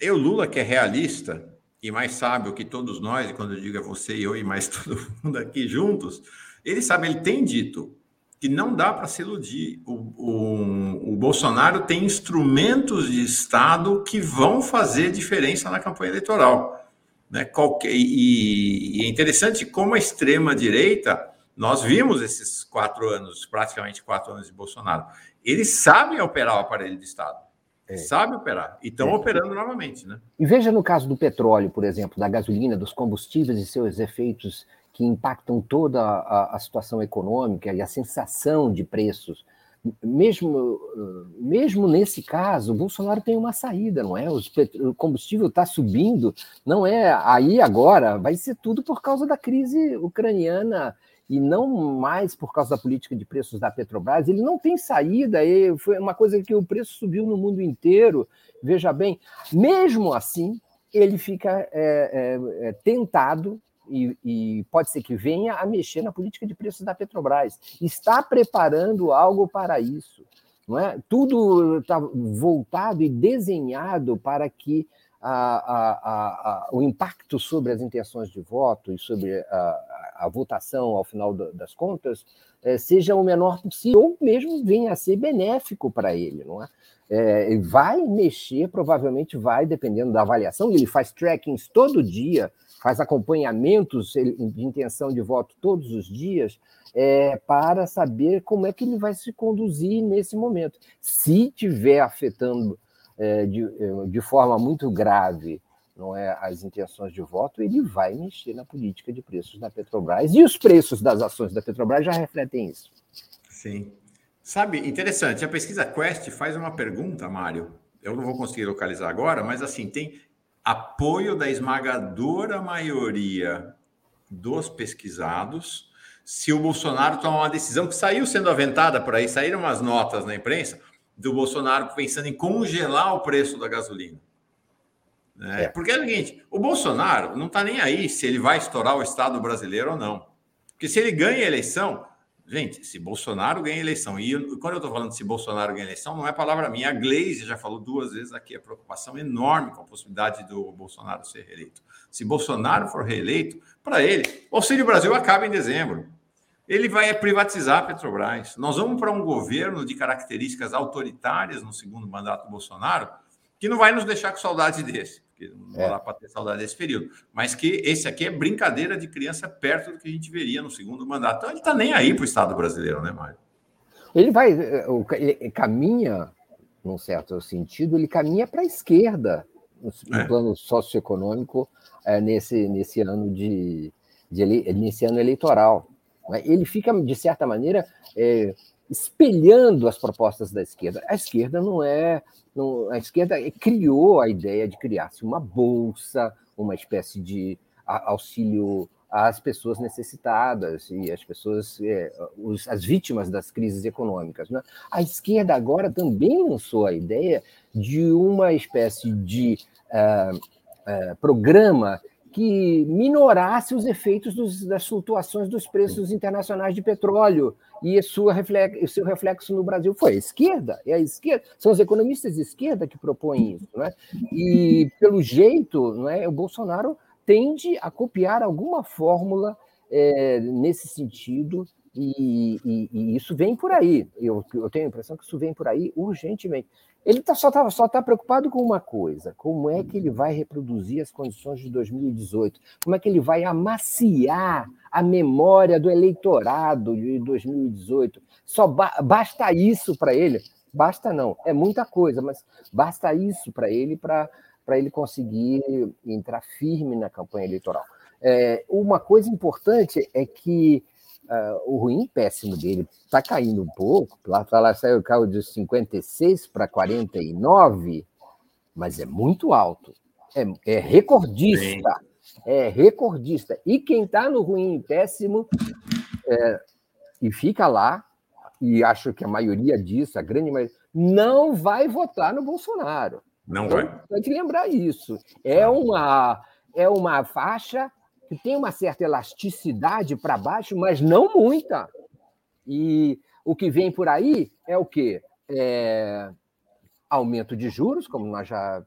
né? o Lula, que é realista e mais sábio que todos nós, e quando eu digo é você e eu e mais todo mundo aqui juntos, ele sabe, ele tem dito que não dá para se iludir. O, o, o Bolsonaro tem instrumentos de Estado que vão fazer diferença na campanha eleitoral. Né? Qualquer, e, e é interessante como a extrema-direita, nós vimos esses quatro anos, praticamente quatro anos de Bolsonaro, eles sabem operar o aparelho de Estado. É. Sabe operar. E estão é. operando novamente, né? E veja no caso do petróleo, por exemplo, da gasolina, dos combustíveis e seus efeitos que impactam toda a, a situação econômica e a sensação de preços mesmo, mesmo nesse caso, o Bolsonaro tem uma saída, não é? O combustível está subindo, não é aí agora, vai ser tudo por causa da crise ucraniana e não mais por causa da política de preços da Petrobras. Ele não tem saída, foi uma coisa que o preço subiu no mundo inteiro. Veja bem, mesmo assim, ele fica é, é, tentado e, e, pode ser que venha a mexer na política de preços da Petrobras. Está preparando algo para isso. Não é? Tudo está voltado e desenhado para que a, a, a, o impacto sobre as intenções de voto e sobre a, votação ao final das contas é, seja o menor possível, ou mesmo venha a ser benéfico para ele. Não é? É, vai mexer, provavelmente vai, dependendo da avaliação, ele faz trackings todo dia faz acompanhamentos de intenção de voto todos os dias é, para saber como é que ele vai se conduzir nesse momento. Se tiver afetando é, de, é, de forma muito grave não é as intenções de voto, ele vai mexer na política de preços da Petrobras. E os preços das ações da Petrobras já refletem isso. Sim. Sabe, interessante, a pesquisa Quest faz uma pergunta, Mário. Eu não vou conseguir localizar agora, mas assim, tem apoio da esmagadora maioria dos pesquisados. Se o Bolsonaro tomar uma decisão que saiu sendo aventada por aí, saíram umas notas na imprensa do Bolsonaro pensando em congelar o preço da gasolina. É, é. Porque é o seguinte: o Bolsonaro não está nem aí se ele vai estourar o Estado brasileiro ou não. Porque se ele ganha a eleição, Gente, se Bolsonaro ganha eleição, e quando eu estou falando se Bolsonaro ganha eleição, não é palavra minha, a Glaze já falou duas vezes aqui a preocupação enorme com a possibilidade do Bolsonaro ser reeleito. Se Bolsonaro for reeleito, para ele, o Auxílio Brasil acaba em dezembro. Ele vai privatizar a Petrobras. Nós vamos para um governo de características autoritárias no segundo mandato do Bolsonaro, que não vai nos deixar com saudade desse porque não é. dá para ter saudade desse período. Mas que esse aqui é brincadeira de criança perto do que a gente veria no segundo mandato. Então ele está nem aí para o Estado brasileiro, né, Mário? Ele vai, ele caminha, num certo sentido, ele caminha para a esquerda no, é. plano socioeconômico é, nesse, nesse ano de, de nesse ano eleitoral. Né? Ele fica, de certa maneira, é, espelhando as propostas da esquerda. A esquerda não é. Não, a esquerda criou a ideia de criar-se uma bolsa, uma espécie de auxílio às pessoas necessitadas e as pessoas, é, os, as vítimas das crises econômicas. Né? A esquerda agora também lançou a ideia de uma espécie de uh, uh, programa que minorasse os efeitos dos, das flutuações dos preços internacionais de petróleo e sua reflexo, seu reflexo no Brasil foi a esquerda, é a esquerda, são os economistas de esquerda que propõem isso, né? E pelo jeito, né, o Bolsonaro tende a copiar alguma fórmula é, nesse sentido e, e, e, isso vem por aí. Eu, eu, tenho a impressão que isso vem por aí urgentemente. Ele tá, só está só tá preocupado com uma coisa: como é que ele vai reproduzir as condições de 2018? Como é que ele vai amaciar a memória do eleitorado de 2018? Só ba basta isso para ele. Basta não, é muita coisa, mas basta isso para ele para ele conseguir entrar firme na campanha eleitoral. É, uma coisa importante é que Uh, o ruim péssimo dele está caindo um pouco. Lá, lá saiu o carro de 56 para 49, mas é muito alto. É, é recordista. É recordista. E quem está no ruim péssimo é, e fica lá, e acho que a maioria disso, a grande maioria, não vai votar no Bolsonaro. Não vai. Tem que lembrar isso. É uma, é uma faixa tem uma certa elasticidade para baixo, mas não muita. E o que vem por aí é o quê? É aumento de juros, como nós já.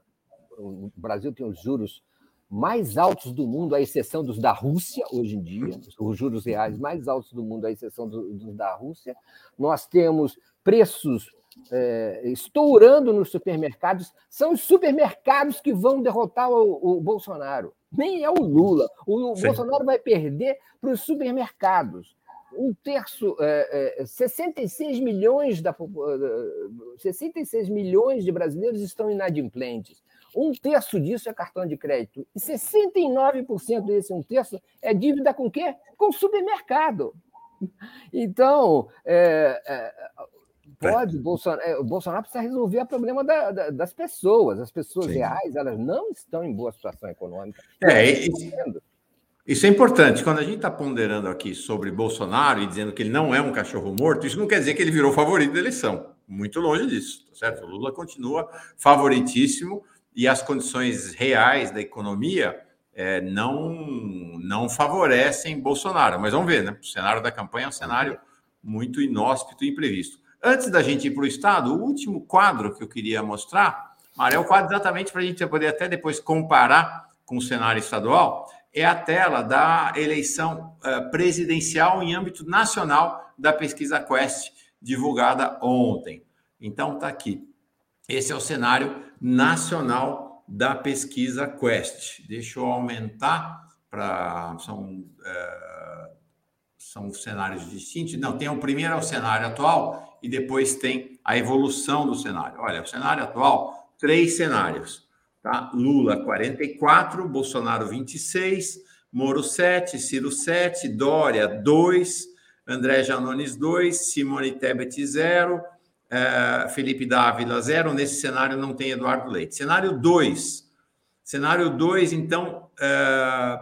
O Brasil tem os juros mais altos do mundo, à exceção dos da Rússia, hoje em dia, os juros reais mais altos do mundo, à exceção dos da Rússia. Nós temos preços é, estourando nos supermercados. São os supermercados que vão derrotar o, o Bolsonaro nem é o Lula. O Sim. Bolsonaro vai perder para os supermercados. Um terço, é, é, 66 milhões da 66 milhões de brasileiros estão inadimplentes. um terço disso é cartão de crédito. E 69% desse um terço é dívida com quê? Com supermercado. Então, é, é, pode, Bolsonaro, é, o Bolsonaro precisa resolver o problema da, da, das pessoas. As pessoas Sim. reais, elas não estão em boa situação econômica. É, isso é importante. Quando a gente está ponderando aqui sobre Bolsonaro e dizendo que ele não é um cachorro morto, isso não quer dizer que ele virou favorito da eleição. Muito longe disso, tá certo? O Lula continua favoritíssimo e as condições reais da economia é, não, não favorecem Bolsonaro. Mas vamos ver, né? O cenário da campanha é um cenário muito inóspito e imprevisto. Antes da gente ir para o Estado, o último quadro que eu queria mostrar, Mário, é o quadro exatamente para a gente poder até depois comparar com o cenário estadual, é a tela da eleição uh, presidencial em âmbito nacional da pesquisa Quest, divulgada ontem. Então, está aqui. Esse é o cenário nacional da pesquisa Quest. Deixa eu aumentar para. São, uh, são cenários distintos. Não, tem o primeiro é o cenário atual e depois tem a evolução do cenário. Olha, o cenário atual, três cenários. Tá? Lula 44, Bolsonaro 26, Moro 7, Ciro 7, Dória 2, André Janones 2, Simone Tebet 0, é, Felipe Dávila 0. Nesse cenário não tem Eduardo Leite. Cenário 2. Cenário 2, então, é,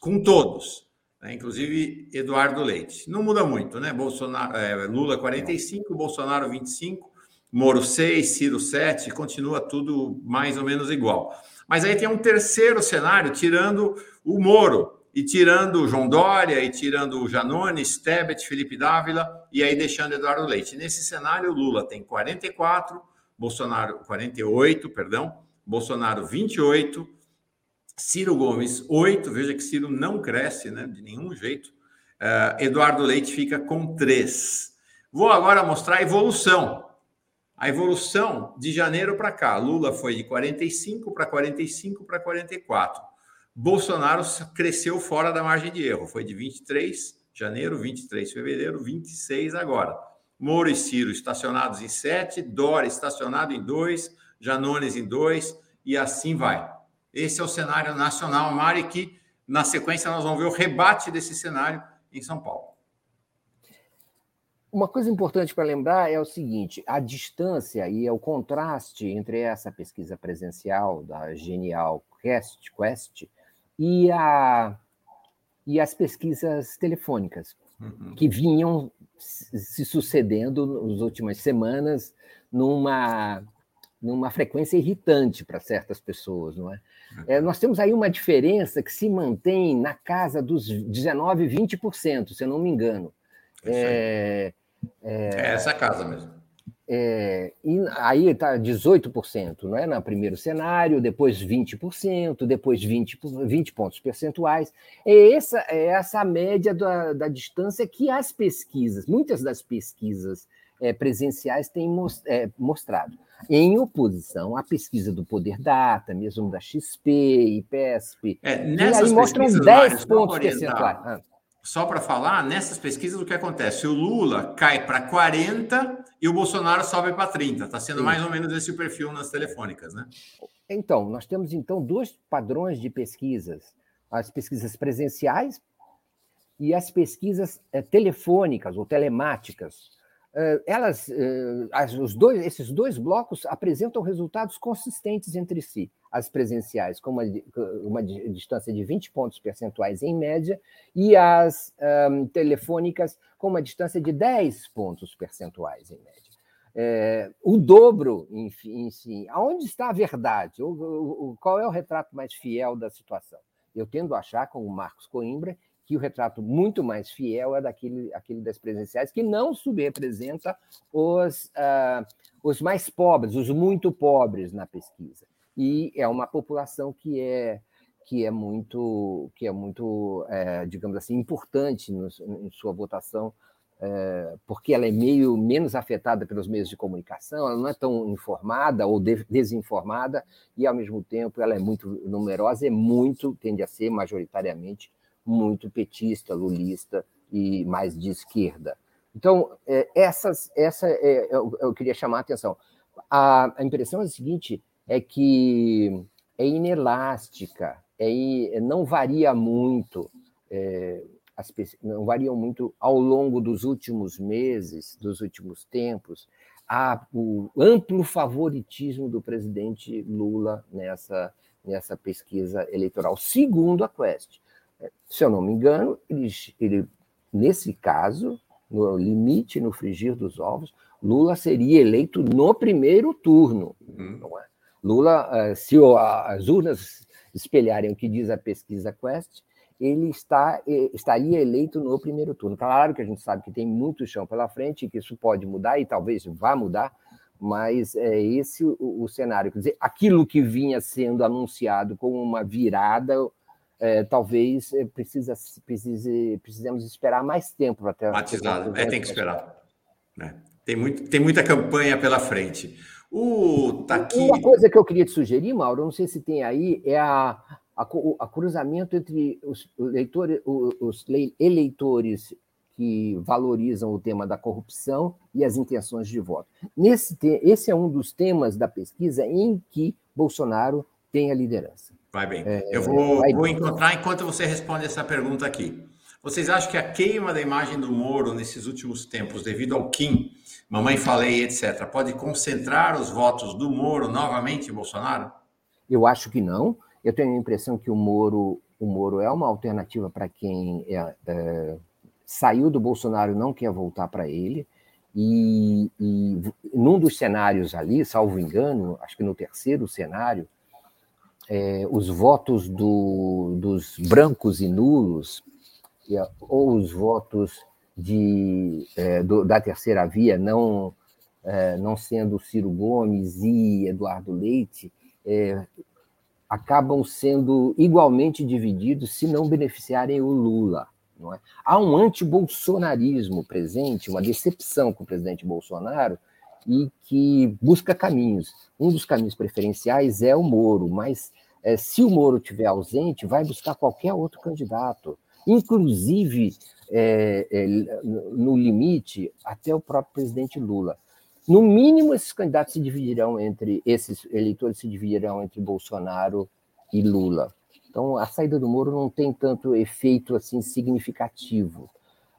com todos, né? inclusive Eduardo Leite. Não muda muito, né? Bolsonaro, é, Lula 45, Bolsonaro 25, Moro 6, Ciro 7, continua tudo mais ou menos igual. Mas aí tem um terceiro cenário, tirando o Moro, e tirando o João Dória, e tirando o Janones, Tebet, Felipe Dávila, e aí deixando Eduardo Leite. Nesse cenário, Lula tem 44, Bolsonaro 48, perdão, Bolsonaro 28, Ciro Gomes 8, veja que Ciro não cresce né, de nenhum jeito, uh, Eduardo Leite fica com 3. Vou agora mostrar a evolução a evolução de janeiro para cá, Lula foi de 45 para 45 para 44. Bolsonaro cresceu fora da margem de erro, foi de 23 janeiro, 23 fevereiro, 26 agora. Moro e Ciro estacionados em 7, Dória estacionado em 2, Janones em 2 e assim vai. Esse é o cenário nacional, Mari, que na sequência nós vamos ver o rebate desse cenário em São Paulo. Uma coisa importante para lembrar é o seguinte: a distância e o contraste entre essa pesquisa presencial da Genial Quest, Quest e, a, e as pesquisas telefônicas, uhum. que vinham se sucedendo nas últimas semanas numa, numa frequência irritante para certas pessoas, não é? Uhum. é? Nós temos aí uma diferença que se mantém na casa dos 19, 20%, se eu não me engano. É, é, é essa casa mesmo. É, e aí está 18%, não é? No primeiro cenário, depois 20%, depois 20, 20 pontos percentuais. É essa, é essa a média da, da distância que as pesquisas, muitas das pesquisas é, presenciais têm é, mostrado, em oposição à pesquisa do Poder Data, mesmo da XP, IPESP, é, nessas que aí mostram 10 pontos percentuais. Ah só para falar, nessas pesquisas o que acontece? O Lula cai para 40 e o Bolsonaro sobe para 30. Está sendo Sim. mais ou menos esse o perfil nas telefônicas, né? Então, nós temos então dois padrões de pesquisas: as pesquisas presenciais e as pesquisas é, telefônicas ou telemáticas. É, elas, as, os dois, esses dois blocos apresentam resultados consistentes entre si as presenciais com uma, uma distância de 20 pontos percentuais em média e as um, telefônicas com uma distância de 10 pontos percentuais em média. É, o dobro, enfim, enfim, aonde está a verdade? O, o, qual é o retrato mais fiel da situação? Eu tendo a achar, com o Marcos Coimbra, que o retrato muito mais fiel é daquele aquele das presenciais, que não subrepresenta os, uh, os mais pobres, os muito pobres na pesquisa. E é uma população que é que é muito que é muito é, digamos assim importante no, em sua votação é, porque ela é meio menos afetada pelos meios de comunicação ela não é tão informada ou de, desinformada e ao mesmo tempo ela é muito numerosa e muito tende a ser majoritariamente muito petista lulista e mais de esquerda. Então é, essas essa é, eu, eu, queria chamar a atenção. A, a impressão é a seguinte é que é inelástica, é, não varia muito, é, as, não variam muito ao longo dos últimos meses, dos últimos tempos, o amplo favoritismo do presidente Lula nessa, nessa pesquisa eleitoral, segundo a Quest. Se eu não me engano, ele, ele, nesse caso, no limite, no frigir dos ovos, Lula seria eleito no primeiro turno. Uhum. É? Lula, eh, se as urnas espelharem o que diz a pesquisa Quest, ele está, eh, estaria eleito no primeiro turno. Claro que a gente sabe que tem muito chão pela frente, que isso pode mudar e talvez vá mudar, mas é esse o, o cenário. Quer dizer, aquilo que vinha sendo anunciado como uma virada, é, talvez precisa, precise, precisemos esperar mais tempo para ter. Batizado, é, tem que esperar. É. Tem, muito, tem muita campanha pela frente. O, tá aqui... Uma coisa que eu queria te sugerir, Mauro, não sei se tem aí, é a, a, a cruzamento entre os, leitores, os eleitores que valorizam o tema da corrupção e as intenções de voto. Nesse, esse é um dos temas da pesquisa em que Bolsonaro tem a liderança. Vai bem. É, eu vou, vou encontrar enquanto você responde essa pergunta aqui. Vocês acham que a queima da imagem do Moro nesses últimos tempos, devido ao Kim, Mamãe Falei, etc., pode concentrar os votos do Moro novamente Bolsonaro? Eu acho que não. Eu tenho a impressão que o Moro, o Moro é uma alternativa para quem é, é, saiu do Bolsonaro e não quer voltar para ele. E, e num dos cenários ali, salvo engano, acho que no terceiro cenário, é, os votos do, dos brancos e nulos, ou os votos de, é, do, da terceira via, não, é, não sendo Ciro Gomes e Eduardo Leite, é, acabam sendo igualmente divididos se não beneficiarem o Lula. Não é? Há um anti-bolsonarismo presente, uma decepção com o presidente Bolsonaro e que busca caminhos. Um dos caminhos preferenciais é o Moro, mas é, se o Moro estiver ausente, vai buscar qualquer outro candidato, inclusive é, é, no limite, até o próprio presidente Lula. No mínimo, esses candidatos se dividirão entre, esses eleitores se dividirão entre Bolsonaro e Lula. Então, a saída do Moro não tem tanto efeito assim significativo.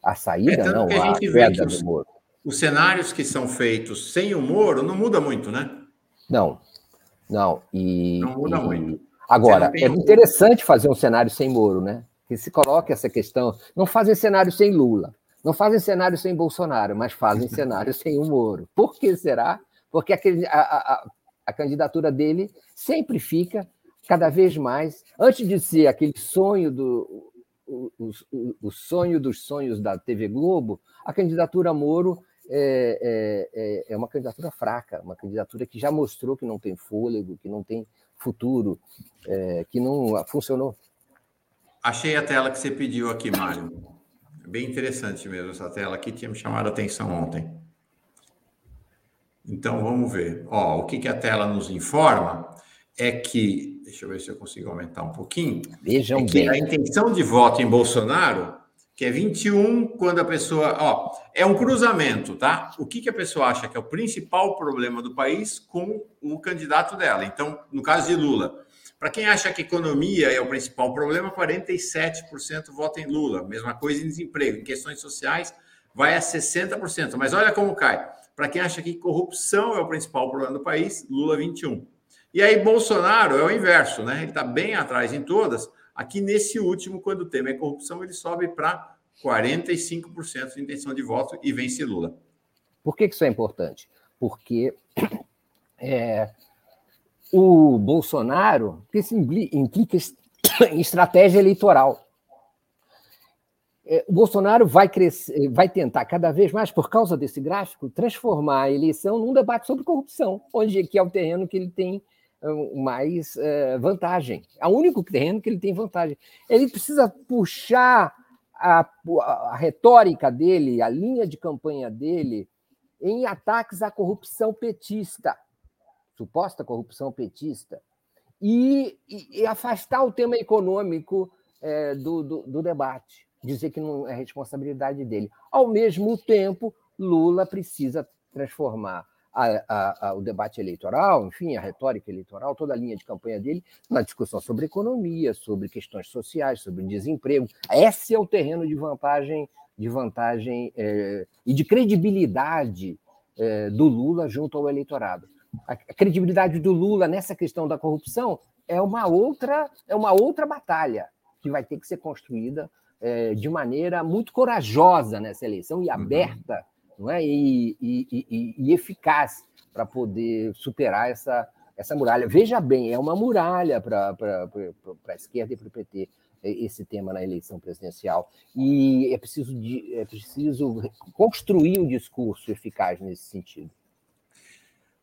A saída, é, não, a, queda do Moro. Os cenários que são feitos sem o Moro não muda muito, né? Não, não. E, não muda e... muito. Agora, é interessante fazer um cenário sem Moro, né? Que se coloque essa questão. Não fazem cenário sem Lula. Não fazem cenário sem Bolsonaro, mas fazem cenário sem o Moro. Por que será? Porque a, a, a candidatura dele sempre fica cada vez mais, antes de ser aquele sonho do o, o, o sonho dos sonhos da TV Globo, a candidatura Moro é, é, é, é, uma candidatura fraca, uma candidatura que já mostrou que não tem fôlego, que não tem futuro, é, que não funcionou. Achei a tela que você pediu aqui, Mário. Bem interessante mesmo essa tela aqui, tinha me chamado a atenção ontem. Então vamos ver. Ó, o que, que a tela nos informa é que, deixa eu ver se eu consigo aumentar um pouquinho. Vejam é bem. A intenção de voto em Bolsonaro, que é 21, quando a pessoa. Ó, é um cruzamento, tá? O que, que a pessoa acha que é o principal problema do país com o candidato dela. Então, no caso de Lula, para quem acha que economia é o principal problema, 47% votam em Lula. Mesma coisa em desemprego. Em questões sociais, vai a 60%. Mas olha como cai. Para quem acha que corrupção é o principal problema do país, Lula 21%. E aí, Bolsonaro é o inverso, né? Ele está bem atrás em todas. Aqui, nesse último, quando o tema é corrupção, ele sobe para 45% de intenção de voto e vence Lula. Por que isso é importante? Porque é, o Bolsonaro, isso implica em estratégia eleitoral. É, o Bolsonaro vai, crescer, vai tentar cada vez mais, por causa desse gráfico, transformar a eleição num debate sobre corrupção, onde que é o terreno que ele tem mais uh, vantagem. É o único terreno que ele tem vantagem. Ele precisa puxar a, a retórica dele, a linha de campanha dele, em ataques à corrupção petista suposta corrupção petista, e, e, e afastar o tema econômico é, do, do, do debate, dizer que não é responsabilidade dele. Ao mesmo tempo, Lula precisa transformar a, a, a, o debate eleitoral, enfim, a retórica eleitoral, toda a linha de campanha dele na discussão sobre economia, sobre questões sociais, sobre desemprego. Esse é o terreno de vantagem, de vantagem é, e de credibilidade é, do Lula junto ao eleitorado. A credibilidade do Lula nessa questão da corrupção é uma outra é uma outra batalha que vai ter que ser construída é, de maneira muito corajosa nessa eleição e uhum. aberta não é? e, e, e, e eficaz para poder superar essa, essa muralha. Veja bem, é uma muralha para a esquerda e para o PT esse tema na eleição presidencial. E é preciso, de, é preciso construir um discurso eficaz nesse sentido.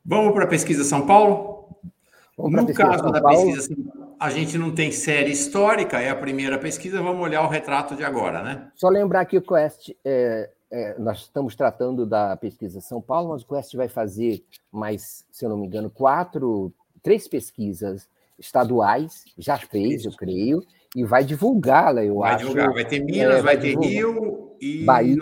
Vamos para a pesquisa São Paulo? Vamos no caso da Paulo. pesquisa, a gente não tem série histórica, é a primeira pesquisa, vamos olhar o retrato de agora, né? Só lembrar que o Quest, é, é, nós estamos tratando da pesquisa São Paulo, mas o Quest vai fazer mais, se eu não me engano, quatro, três pesquisas estaduais, já fez, eu creio, e vai divulgá-la, eu vai acho. Vai divulgar, vai ter Minas, é, vai, vai ter Rio e Bahia,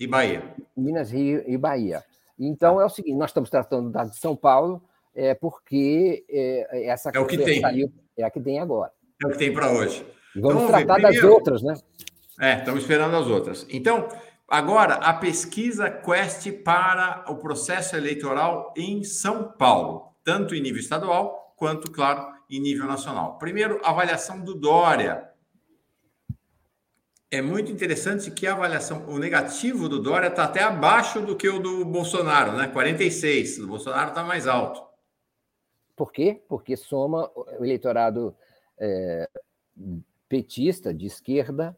e Bahia. Minas, Rio e Bahia. Então é o seguinte, nós estamos tratando da de São Paulo, é porque é, essa é o que tem. Saiu, é a que tem agora. É o que tem para hoje. Vamos então, tratar das outras, né? É, estamos esperando as outras. Então, agora a pesquisa Quest para o processo eleitoral em São Paulo, tanto em nível estadual quanto, claro, em nível nacional. Primeiro, avaliação do Dória é muito interessante que a avaliação, o negativo do Dória está até abaixo do que o do Bolsonaro, né? 46. O Bolsonaro está mais alto. Por quê? Porque soma o eleitorado é, petista de esquerda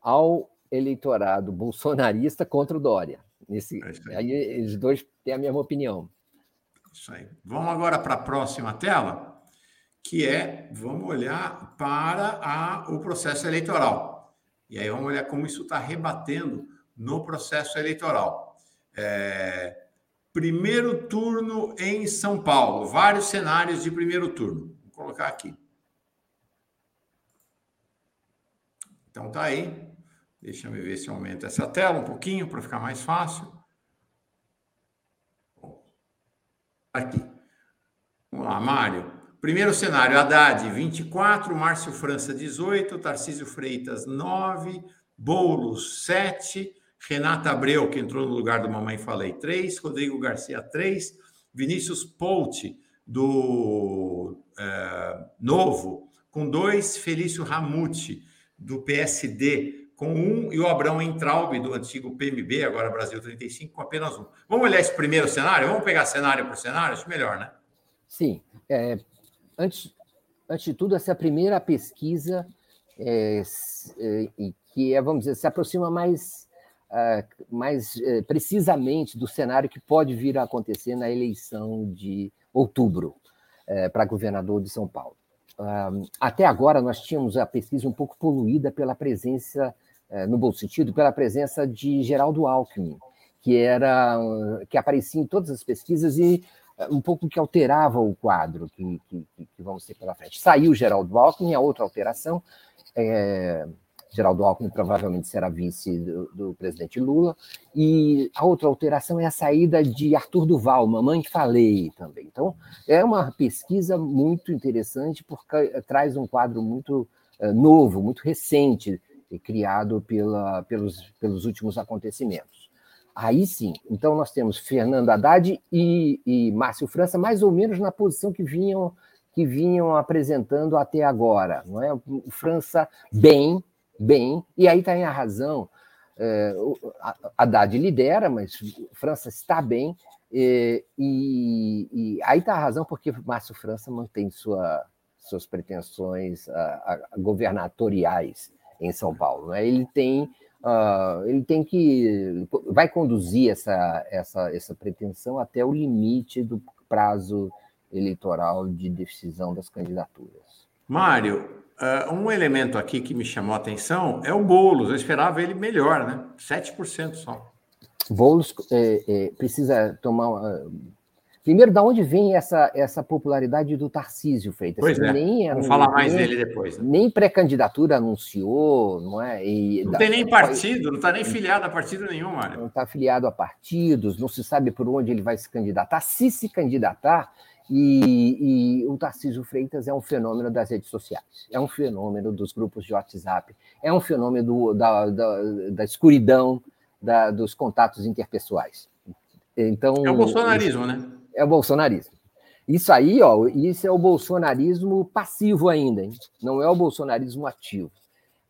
ao eleitorado bolsonarista contra o Dória. Nesse, é aí. aí os dois têm a mesma opinião. Isso aí. Vamos agora para a próxima tela, que é vamos olhar para a, o processo eleitoral. E aí vamos olhar como isso está rebatendo no processo eleitoral. É, primeiro turno em São Paulo, vários cenários de primeiro turno. Vou colocar aqui. Então tá aí. Deixa eu ver se aumenta essa tela um pouquinho para ficar mais fácil. Aqui. Vamos lá, Mário. Primeiro cenário, Haddad, 24, Márcio França, 18, Tarcísio Freitas, 9, Boulos, 7, Renata Abreu, que entrou no lugar do Mamãe Falei, 3, Rodrigo Garcia, 3, Vinícius Polt, do é, Novo, com 2, Felício Ramute, do PSD, com 1, um, e o Abrão Entraub, do antigo PMB, agora Brasil 35, com apenas 1. Um. Vamos olhar esse primeiro cenário? Vamos pegar cenário por cenário? Acho melhor, né? Sim. É, antes, antes de tudo, essa primeira pesquisa, é, é, que é, vamos dizer, se aproxima mais, uh, mais é, precisamente do cenário que pode vir a acontecer na eleição de outubro é, para governador de São Paulo. Uh, até agora, nós tínhamos a pesquisa um pouco poluída pela presença, é, no bom sentido, pela presença de Geraldo Alckmin, que era que aparecia em todas as pesquisas e um pouco que alterava o quadro que, que, que vamos ter pela frente. Saiu Geraldo Alckmin, a outra alteração, é, Geraldo Alckmin provavelmente será vice do, do, presidente Lula, e a outra alteração é a saída de Arthur Duval, mamãe falei também. Então, é uma pesquisa muito interessante, porque traz um quadro muito novo, muito recente, criado pela, pelos, pelos últimos acontecimentos. Aí sim. Então nós temos Fernando Haddad e, e Márcio França mais ou menos na posição que vinham que vinham apresentando até agora, não é? França bem, bem, e aí está a razão. É, Haddad lidera, mas França está bem, e, e, e aí está a razão porque Márcio França mantém sua, suas pretensões a, a, governatoriais em São Paulo. Né? Ele tem uh, ele tem que vai conduzir essa, essa, essa pretensão até o limite do prazo eleitoral de decisão das candidaturas. Mário, uh, um elemento aqui que me chamou a atenção é o Boulos. Eu esperava ele melhor, né? 7% só. Boulos é, é, precisa tomar Primeiro, da onde vem essa, essa popularidade do Tarcísio Freitas? Pois é. Nem, Vamos falar mais nem, dele depois. Né? Nem pré-candidatura anunciou, não é? E não da, tem nem partido, não está nem filiado a partido nenhum, Mário. Não está filiado a partidos, não se sabe por onde ele vai se candidatar. Se se candidatar, e, e, o Tarcísio Freitas é um fenômeno das redes sociais, é um fenômeno dos grupos de WhatsApp, é um fenômeno do, da, da, da, escuridão da, dos contatos interpessoais. Então, é o bolsonarismo, né? É o bolsonarismo. Isso aí, ó, isso é o bolsonarismo passivo ainda, hein? não é o bolsonarismo ativo.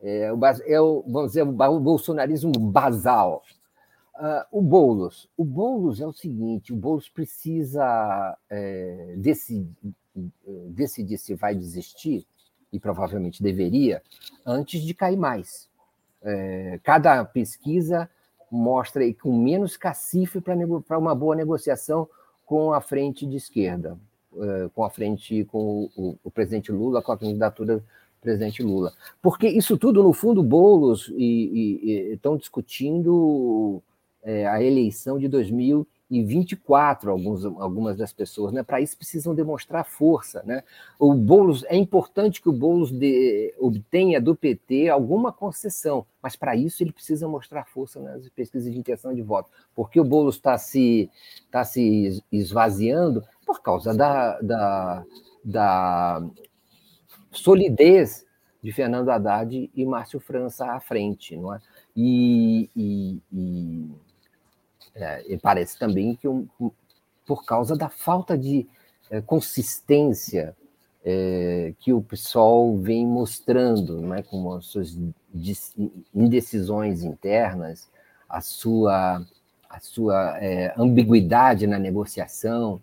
É o, é o vamos dizer, o bolsonarismo basal, Uh, o Boulos. O Boulos é o seguinte: o Boulos precisa é, decidir, decidir se vai desistir, e provavelmente deveria, antes de cair mais. É, cada pesquisa mostra aí com menos cacife para uma boa negociação com a frente de esquerda, é, com a frente com o, o, presidente Lula, com a candidatura do presidente Lula. Porque isso tudo, no fundo, Boulos estão discutindo é, a eleição de 2024, alguns, algumas das pessoas. Né? Para isso precisam demonstrar força. Né? O Boulos, é importante que o Boulos de, obtenha do PT alguma concessão, mas para isso ele precisa mostrar força nas pesquisas de intenção de voto, porque o Boulos está se, tá se esvaziando por causa da, da, da solidez de Fernando Haddad e Márcio França à frente, não é? E, e, e é, parece também que um, por causa da falta de é, consistência é, que o PSOL vem mostrando, né, com as suas indecisões internas, a sua, a sua é, ambiguidade na negociação,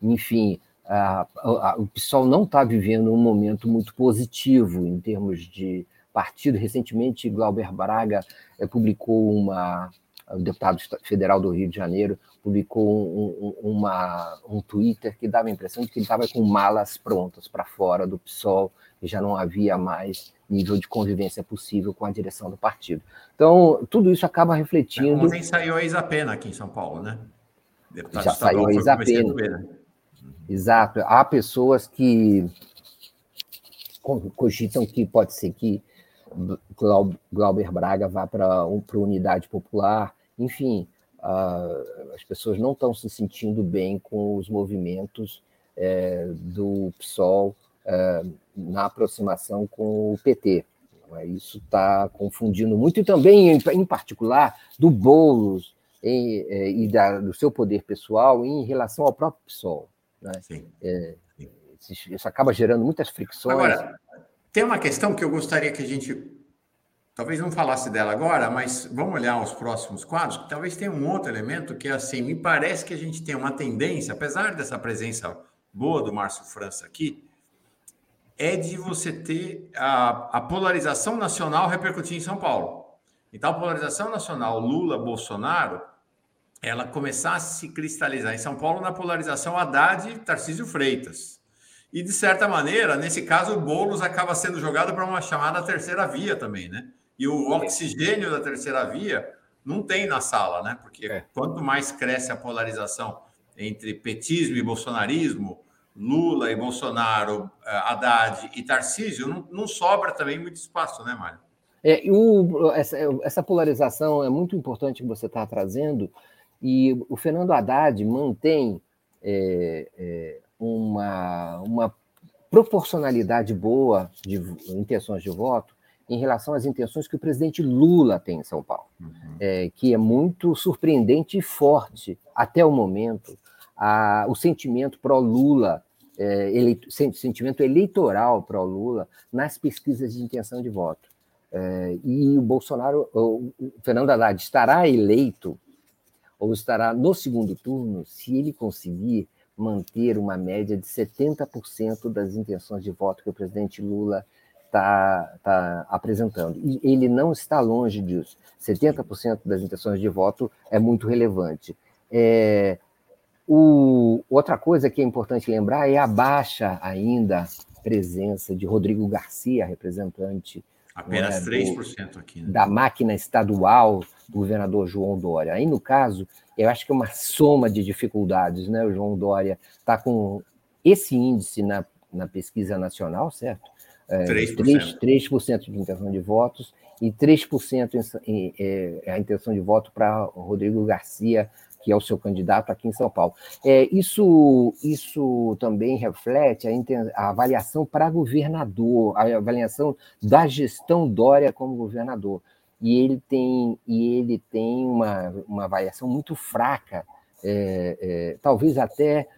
enfim, a, a, o PSOL não está vivendo um momento muito positivo em termos de partido. Recentemente, Glauber Braga é, publicou uma, o deputado federal do Rio de Janeiro, publicou um, um, uma, um Twitter que dava a impressão de que ele estava com malas prontas para fora do PSOL e já não havia mais nível de convivência possível com a direção do partido. Então, tudo isso acaba refletindo. Ontem saiu a Isapena aqui em São Paulo, né? Deputado já saiu a Isapena. Né? Exato. Há pessoas que cogitam que pode ser que Glauber Braga vá para a Unidade Popular, enfim, uh, as pessoas não estão se sentindo bem com os movimentos é, do PSOL é, na aproximação com o PT. É? Isso está confundindo muito, e também, em, em particular, do Boulos é, e da, do seu poder pessoal em relação ao próprio PSOL. Né? Sim. É, isso acaba gerando muitas fricções. Agora, tem uma questão que eu gostaria que a gente talvez não falasse dela agora, mas vamos olhar os próximos quadros, que talvez tenha um outro elemento que é assim, me parece que a gente tem uma tendência, apesar dessa presença boa do Márcio França aqui, é de você ter a, a polarização nacional repercutir em São Paulo. Então, a polarização nacional Lula-Bolsonaro, ela começar a se cristalizar em São Paulo na polarização Haddad-Tarcísio Freitas. E, de certa maneira, nesse caso, o Boulos acaba sendo jogado para uma chamada terceira via também, né? E o oxigênio da terceira via não tem na sala, né? Porque é. quanto mais cresce a polarização entre petismo e bolsonarismo, Lula e Bolsonaro, eh, Haddad e Tarcísio, não, não sobra também muito espaço, né, Mário? É, o, essa, essa, polarização é muito importante que você está trazendo, e o Fernando Haddad mantém é, é, uma, uma proporcionalidade boa de intenções de voto em relação às intenções que o presidente Lula tem em São Paulo, uhum. é, que é muito surpreendente e forte até o momento. A, o sentimento pró-Lula, é, eleito, sentimento eleitoral pró-Lula nas pesquisas de intenção de voto. É, e o Bolsonaro, o Fernando Haddad estará eleito ou estará no segundo turno se ele conseguir manter uma média de 70% das intenções de voto que o presidente Lula está tá apresentando. E ele não está longe disso. 70% das intenções de voto é muito relevante. É, o, outra coisa que é importante lembrar é a baixa ainda presença de Rodrigo Garcia, representante Apenas é, 3% do, aqui. Né? Da máquina estadual do governador João Dória. Aí, no caso, eu acho que é uma soma de dificuldades, né? O João Dória está com esse índice na, na pesquisa nacional, certo? É, 3%. 3, 3% de intenção de votos e 3% em, em, é, a intenção de voto para Rodrigo Garcia, que é o seu candidato aqui em São Paulo. É, isso, isso também reflete a, a avaliação para governador, a avaliação da gestão Dória como governador. E ele tem, e ele tem uma, uma avaliação muito fraca, é, é, talvez até,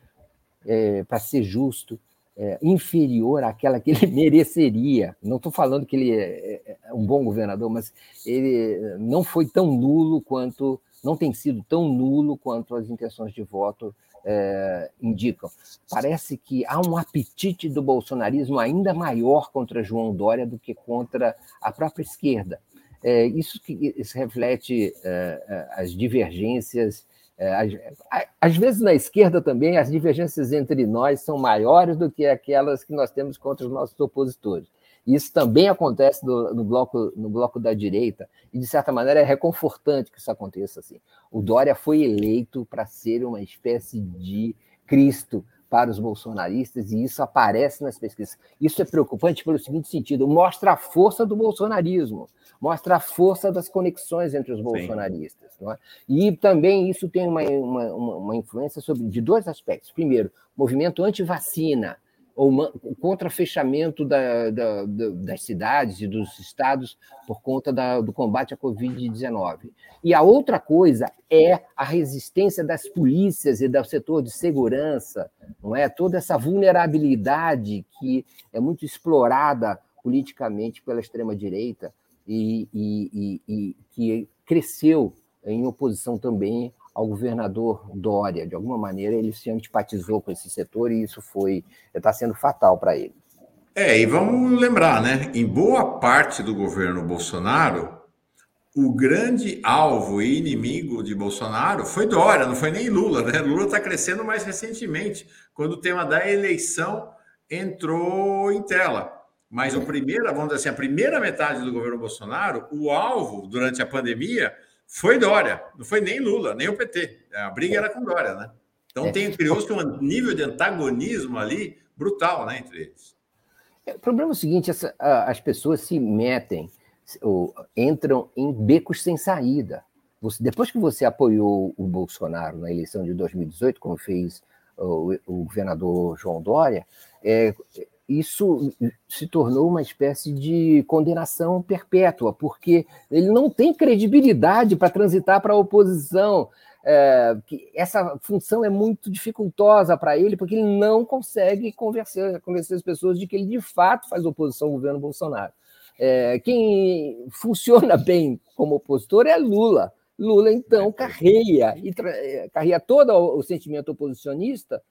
é, para ser justo, é, inferior àquela que ele mereceria. Não estou falando que ele é, é, é, um bom governador, mas ele não foi tão nulo quanto, não tem sido tão nulo quanto as intenções de voto é, indicam. Parece que há um apetite do bolsonarismo ainda maior contra João Dória do que contra a própria esquerda. É, isso, que, isso reflete é, as divergências é, às, vezes, na esquerda também, as divergências entre nós são maiores do que aquelas que nós temos contra os nossos opositores. Isso também acontece no, no, bloco, no bloco da direita, e, de certa maneira, é reconfortante que isso aconteça assim. O Dória foi eleito para ser uma espécie de Cristo para os bolsonaristas, e isso aparece nas pesquisas. Isso é preocupante pelo seguinte sentido: mostra a força do bolsonarismo, mostra a força das conexões entre os bolsonaristas. É? E também isso tem uma, uma, uma influência sobre, de dois aspectos. Primeiro, movimento anti-vacina, ou contra fechamento da, da, da, das cidades e dos estados por conta do combate à Covid-19. E a outra coisa é a resistência das polícias e do setor de segurança, não é? Toda essa vulnerabilidade que é muito explorada politicamente pela extrema-direita e, e, e, e que cresceu em oposição também ao governador Dória. De alguma maneira, ele se antipatizou com esse setor e isso foi está sendo fatal para ele. É, e vamos lembrar, né? Em boa parte do governo Bolsonaro, o grande alvo e inimigo de Bolsonaro foi Dória, não foi nem Lula, né? Lula está crescendo mais recentemente, quando o tema da eleição entrou em tela. Mas o primeiro, vamos dizer assim, a primeira metade do governo Bolsonaro, o alvo durante a pandemia foi Dória, não foi nem Lula, nem o PT. A briga era com Dória, né? Então é. tem criou-se um nível de antagonismo ali brutal, né, entre eles. É, o problema é o seguinte: essa, as pessoas se metem, ou, entram em becos sem saída. Você, depois que você apoiou o Bolsonaro na eleição de 2018, como fez o, o governador João Dória, é, isso se tornou uma espécie de condenação perpétua, porque ele não tem credibilidade para transitar para a oposição. É, essa função é muito dificultosa para ele, porque ele não consegue convencer, convencer as pessoas de que ele de fato faz oposição ao governo Bolsonaro. É, quem funciona bem como opositor é Lula. Lula, então, carreia, e carreia todo o sentimento oposicionista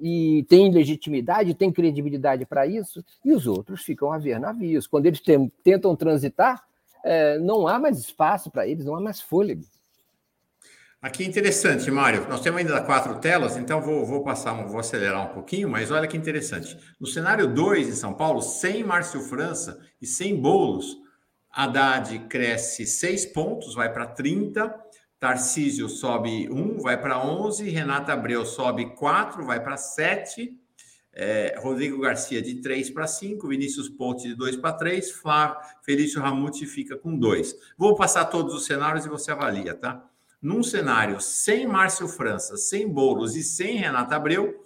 e tem legitimidade, tem credibilidade para isso, e os outros ficam a ver navios. Quando eles tentam transitar, é, não há mais espaço para eles, não há mais fôlego. Aqui é interessante, Mário. Nós temos ainda quatro telas, então vou, vou passar, vou acelerar um pouquinho, mas olha que interessante. No cenário 2 em São Paulo, sem Márcio França e sem Bolos, Haddad cresce 6 pontos, vai para 30. Tarcísio sobe 1, vai para 11. Renata Abreu sobe 4, vai para 7. É, Rodrigo Garcia de 3 para 5. Vinícius Ponte de 2 para 3. Flávio, Felício Ramute fica com 2. Vou passar todos os cenários e você avalia, tá? Num cenário sem Márcio França, sem Boulos e sem Renata Abreu,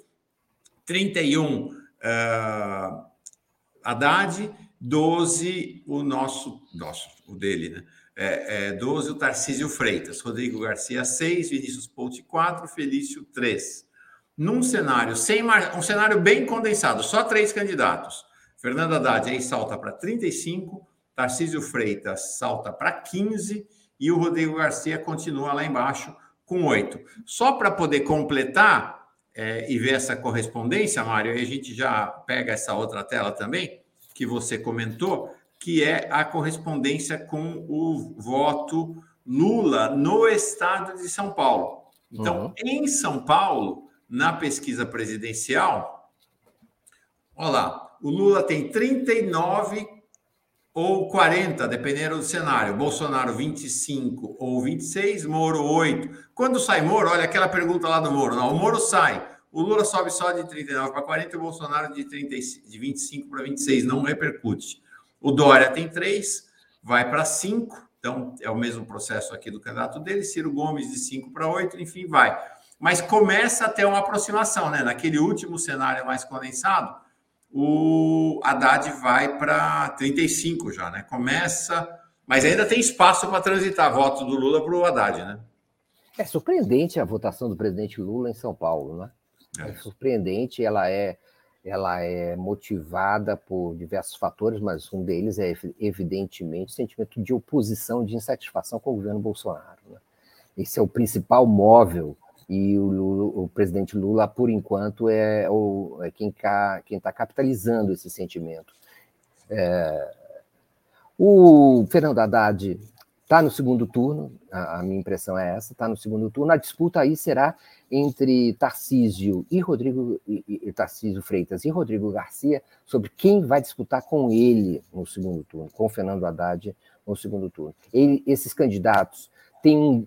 31 uh, Haddad, 12 o nosso, nosso, o dele, né? É, é, 12, o Tarcísio Freitas, Rodrigo Garcia 6, Vinícius Ponte 4, Felício 3. Num cenário sem mar... um cenário bem condensado, só três candidatos. Fernando Haddad aí salta para 35, Tarcísio Freitas salta para 15 e o Rodrigo Garcia continua lá embaixo com 8. Só para poder completar é, e ver essa correspondência, Mário, aí a gente já pega essa outra tela também, que você comentou que é a correspondência com o voto Lula no estado de São Paulo. Então, uhum. em São Paulo, na pesquisa presidencial, olha lá, o Lula tem 39 ou 40, dependendo do cenário. Bolsonaro 25 ou 26, Moro 8. Quando sai Moro, olha aquela pergunta lá do Moro. Não, o Moro sai. O Lula sobe só de 39 para 40 e o Bolsonaro de, 30, de 25 para 26. Não repercute. O Dória tem 3, vai para 5. Então, é o mesmo processo aqui do candidato dele. Ciro Gomes de 5 para 8, enfim, vai. Mas começa a ter uma aproximação, né? Naquele último cenário mais condensado, o Haddad vai para 35 já, né? Começa, mas ainda tem espaço para transitar voto do Lula para o Haddad, né? É surpreendente a votação do presidente Lula em São Paulo, né? É, é surpreendente, ela é, ela é motivada por diversos fatores, mas um deles é evidentemente o sentimento de oposição, de insatisfação com o governo Bolsonaro. Né? Esse é o principal móvel e o, Lula, o presidente Lula, por enquanto, é, o, é quem está capitalizando esse sentimento. É, o Fernando Haddad está no segundo turno, a, a minha impressão é essa, está no segundo turno. A disputa aí será entre Tarcísio e Rodrigo e, e, Tarcísio Freitas e Rodrigo Garcia sobre quem vai disputar com ele no segundo turno, com Fernando Haddad no segundo turno. Ele, esses candidatos tem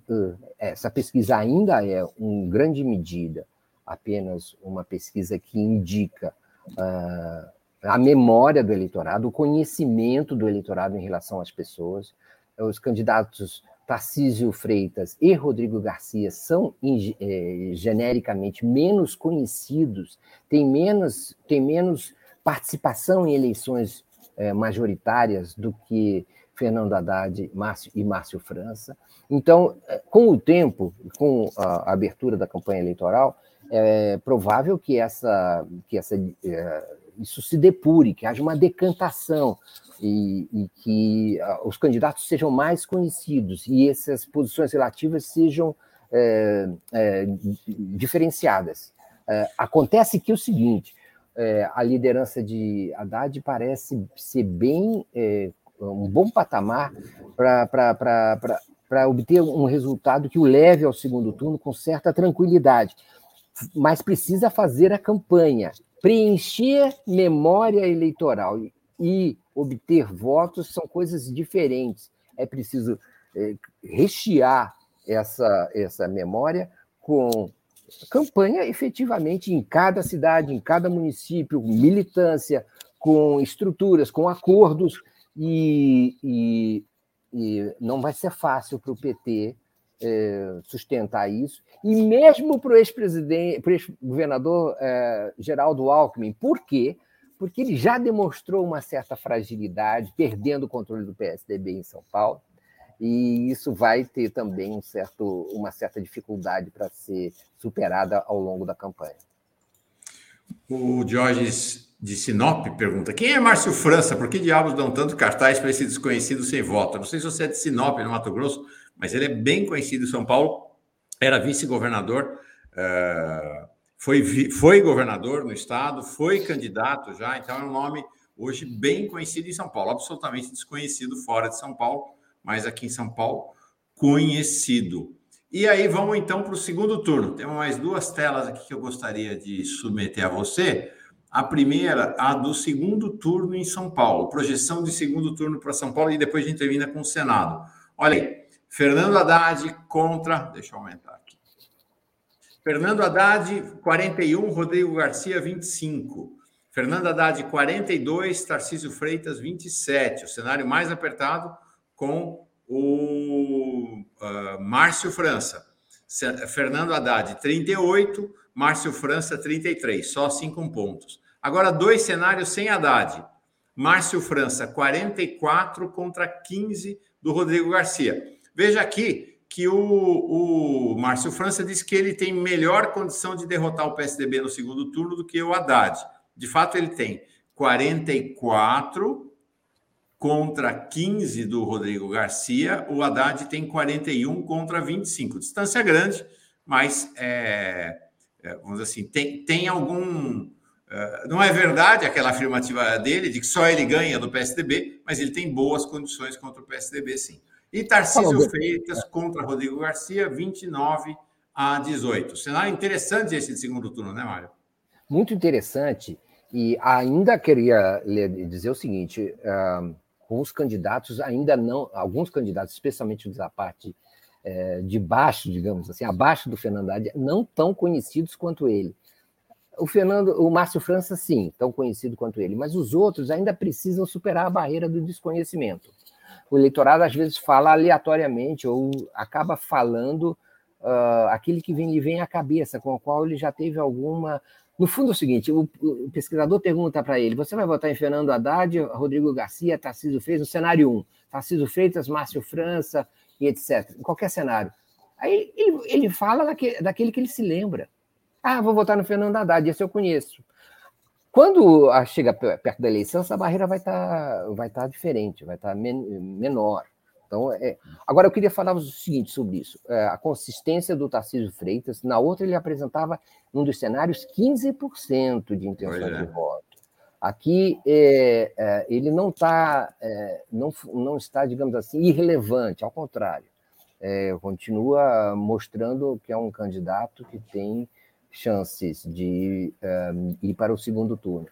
essa pesquisa ainda é, em grande medida, apenas uma pesquisa que indica uh, a memória do eleitorado, o conhecimento do eleitorado em relação às pessoas. Os candidatos Tarcísio Freitas e Rodrigo Garcia são eh, genericamente menos conhecidos, têm menos, têm menos participação em eleições eh, majoritárias do que Fernando Haddad Márcio, e Márcio França. Então, é, com o tempo, com a abertura da campanha eleitoral, é provável que, essa, que essa, é, isso se depure, que haja uma decantação e, e que os candidatos sejam mais conhecidos e essas posições relativas sejam é, é, diferenciadas. É, acontece que é o seguinte, a liderança de Haddad parece ser bem um bom patamar para obter um resultado que o leve ao segundo turno com certa tranquilidade. Mas precisa fazer a campanha, preencher memória eleitoral e obter votos são coisas diferentes. É preciso é, rechear essa, essa memória com campanha efetivamente em cada cidade, em cada município, militância, com estruturas, com acordos e, e, e não vai ser fácil para o PT é, sustentar isso, e mesmo para o ex-presidente, para o ex-governador é, Geraldo Alckmin. Por quê? Porque ele já demonstrou uma certa fragilidade, perdendo o controle do PSDB em São Paulo, e isso vai ter também um certo, uma certa dificuldade para ser superada ao longo da campanha. O Jorge de Sinop pergunta: quem é Márcio França? Por que diabos dão tanto cartaz para esse desconhecido sem voto? Não sei se você é de Sinop, no Mato Grosso, mas ele é bem conhecido em São Paulo. Era vice-governador, uh, foi, foi governador no estado, foi candidato já, então é um nome hoje bem conhecido em São Paulo, absolutamente desconhecido fora de São Paulo, mas aqui em São Paulo, conhecido. E aí vamos então para o segundo turno. Temos mais duas telas aqui que eu gostaria de submeter a você. A primeira, a do segundo turno em São Paulo, projeção de segundo turno para São Paulo e depois a gente termina com o Senado. Olha aí, Fernando Haddad contra. Deixa eu aumentar aqui. Fernando Haddad, 41, Rodrigo Garcia, 25. Fernando Haddad, 42, Tarcísio Freitas, 27. O cenário mais apertado com o uh, Márcio França. Fernando Haddad, 38, Márcio França, 33, só cinco pontos. Agora, dois cenários sem Haddad. Márcio França, 44 contra 15 do Rodrigo Garcia. Veja aqui que o, o Márcio França disse que ele tem melhor condição de derrotar o PSDB no segundo turno do que o Haddad. De fato, ele tem 44 contra 15 do Rodrigo Garcia, o Haddad tem 41 contra 25. Distância grande, mas é, é, vamos dizer assim, tem, tem algum é, não é verdade aquela afirmativa dele de que só ele ganha do PSDB, mas ele tem boas condições contra o PSDB, sim. E Tarcísio Freitas contra Rodrigo Garcia, 29 a 18. Cenário interessante esse de segundo turno, né, Mário? Muito interessante. E ainda queria dizer o seguinte: com os candidatos ainda não, alguns candidatos, especialmente da parte é, de baixo, digamos assim, abaixo do Fernando Haddad, não tão conhecidos quanto ele. O Fernando, o Márcio França, sim, tão conhecido quanto ele, mas os outros ainda precisam superar a barreira do desconhecimento. O eleitorado às vezes fala aleatoriamente ou acaba falando uh, aquele que vem, lhe vem à cabeça, com o qual ele já teve alguma. No fundo é o seguinte: o, o pesquisador pergunta para ele: você vai votar em Fernando Haddad, Rodrigo Garcia, Tarcísio Freitas, no cenário 1, Tarcísio Freitas, Márcio França e etc. Em qualquer cenário. Aí ele, ele fala daquele, daquele que ele se lembra. Ah, vou votar no Fernando Haddad, esse eu conheço. Quando chega perto da eleição, essa barreira vai estar tá, vai tá diferente, vai estar tá men menor. Então, é... Agora, eu queria falar o seguinte sobre isso: é, a consistência do Tarcísio Freitas. Na outra, ele apresentava, num dos cenários, 15% de intenção é. de voto. Aqui, é, é, ele não, tá, é, não, não está, digamos assim, irrelevante, ao contrário. Continua mostrando que é um candidato que tem chances de um, ir para o segundo turno.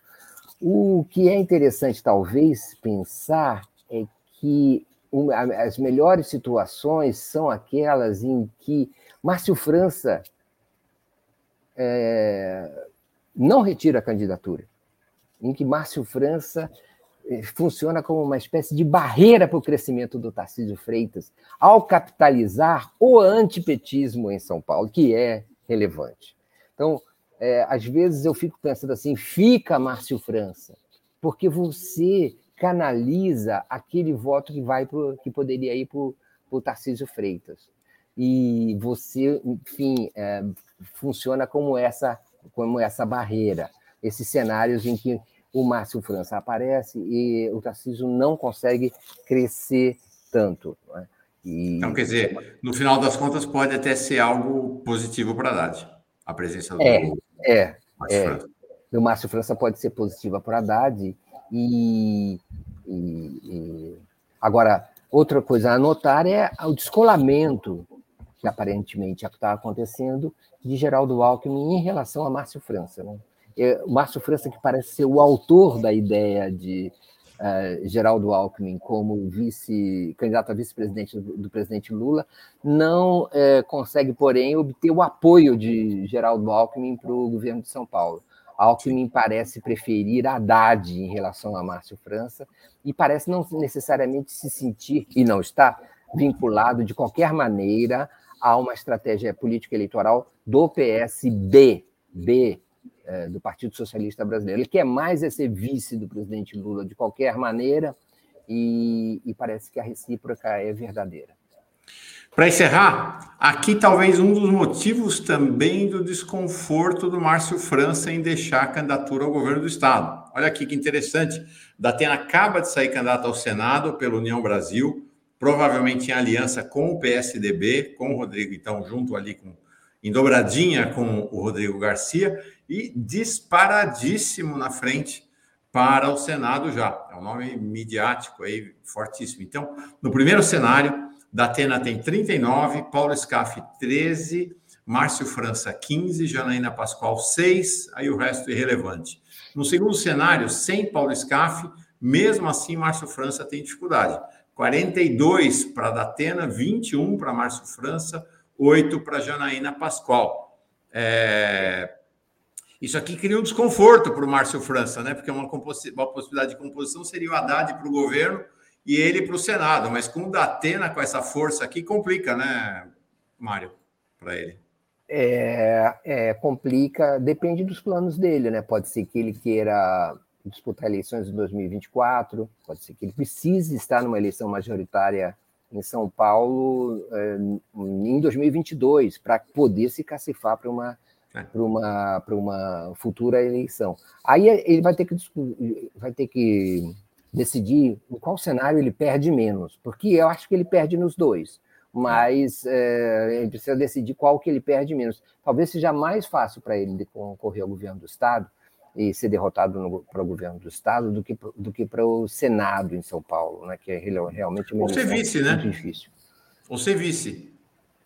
O que é interessante, talvez, pensar é que as melhores situações são aquelas em que Márcio França é, não retira a candidatura, em que Márcio França é, funciona como uma espécie de barreira para o crescimento do Tarcísio Freitas, ao capitalizar o antipetismo em São Paulo, que é relevante. Então, é, às vezes eu fico pensando assim, fica Márcio França, porque você canaliza aquele voto que vai pro, que poderia ir para o Tarcísio Freitas. E você, enfim, é, funciona como essa, como essa barreira, esses cenários em que o Márcio França aparece e o Tarcísio não consegue crescer tanto. É? E... Então, quer dizer, no final das contas, pode até ser algo positivo para a Haddad, a presença do é, é, Márcio é. França. O Márcio França pode ser positiva para Haddad, e, e, e, agora, outra coisa a anotar é o descolamento que aparentemente está acontecendo de Geraldo Alckmin em relação a Márcio França. Né? É, o Márcio França, que parece ser o autor da ideia de uh, Geraldo Alckmin como vice candidato a vice-presidente do, do, presidente Lula, não uh, consegue, porém, obter o apoio de Geraldo Alckmin para o governo de São Paulo. Alckmin parece preferir Haddad em relação a Márcio França e parece não necessariamente se sentir, e não está, vinculado de qualquer maneira a uma estratégia política eleitoral do PSB, B, é, do Partido Socialista Brasileiro. Ele quer mais é ser vice do presidente Lula de qualquer maneira e, e parece que a recíproca é verdadeira. Para encerrar, aqui talvez um dos motivos também do desconforto do Márcio França em deixar a candidatura ao governo do Estado. Olha aqui que interessante. Datena acaba de sair candidato ao Senado pela União Brasil, provavelmente em aliança com o PSDB, com o Rodrigo, então, junto ali com, em dobradinha com o Rodrigo Garcia, e disparadíssimo na frente para o Senado já. É um nome midiático aí fortíssimo. Então, no primeiro cenário, Datena tem 39, Paulo Scaff 13, Márcio França 15, Janaína Pascoal 6, aí o resto irrelevante. No segundo cenário, sem Paulo Scaff, mesmo assim Márcio França tem dificuldade. 42 para Datena, 21 para Márcio França, 8 para Janaína Pascoal. É... Isso aqui cria um desconforto para o Márcio França, né? Porque uma, uma possibilidade de composição seria o Haddad para o governo e ele para o Senado. Mas com o Datena, com essa força aqui, complica, né, Mário, para ele? É, é, complica, depende dos planos dele, né? Pode ser que ele queira disputar eleições em 2024, pode ser que ele precise estar numa eleição majoritária em São Paulo é, em 2022 para poder se cacifar para uma é. para uma, para uma futura eleição. Aí ele vai ter que vai ter que decidir em qual cenário ele perde menos, porque eu acho que ele perde nos dois, mas é, ele precisa decidir qual que ele perde menos. Talvez seja mais fácil para ele concorrer ao governo do Estado e ser derrotado para o governo do Estado do que, do que para o Senado em São Paulo, né, que é realmente uma Ou ser vice, né? difícil. Ou ser vice.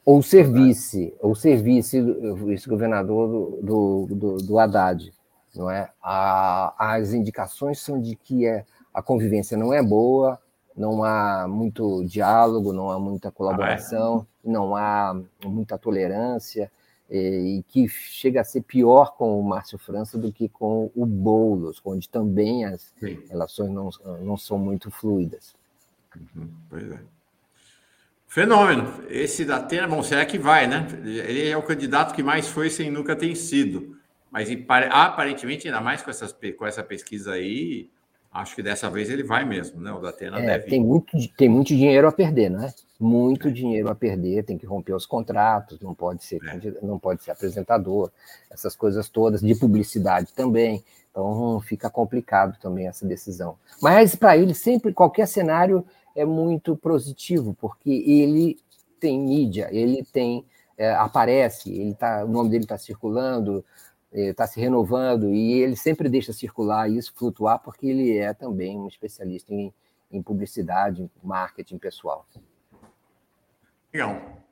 Ou ser vice, ou ser vice, vice-governador do, do, do Haddad. Não é? A, as indicações são de que é a convivência não é boa, não há muito diálogo, não há muita colaboração, ah, é? não há muita tolerância, e, e que chega a ser pior com o Márcio França do que com o Boulos, onde também as Sim. relações não, não são muito fluidas. Uhum, pois é. Fenômeno. Esse da Atena, bom, será que vai, né? Ele é o candidato que mais foi sem nunca ter sido. Mas aparentemente, ainda mais com, essas, com essa pesquisa aí, acho que dessa vez ele vai mesmo, né? O da Atena é, deve. Tem muito, tem muito dinheiro a perder, né? Muito dinheiro a perder, tem que romper os contratos, não pode ser, é. não pode ser apresentador, essas coisas todas, de publicidade também. Então fica complicado também essa decisão. Mas para ele, sempre, qualquer cenário é muito positivo, porque ele tem mídia, ele tem. É, aparece, ele tá, o nome dele está circulando, está é, se renovando, e ele sempre deixa circular isso, flutuar, porque ele é também um especialista em, em publicidade, em marketing pessoal. Legal.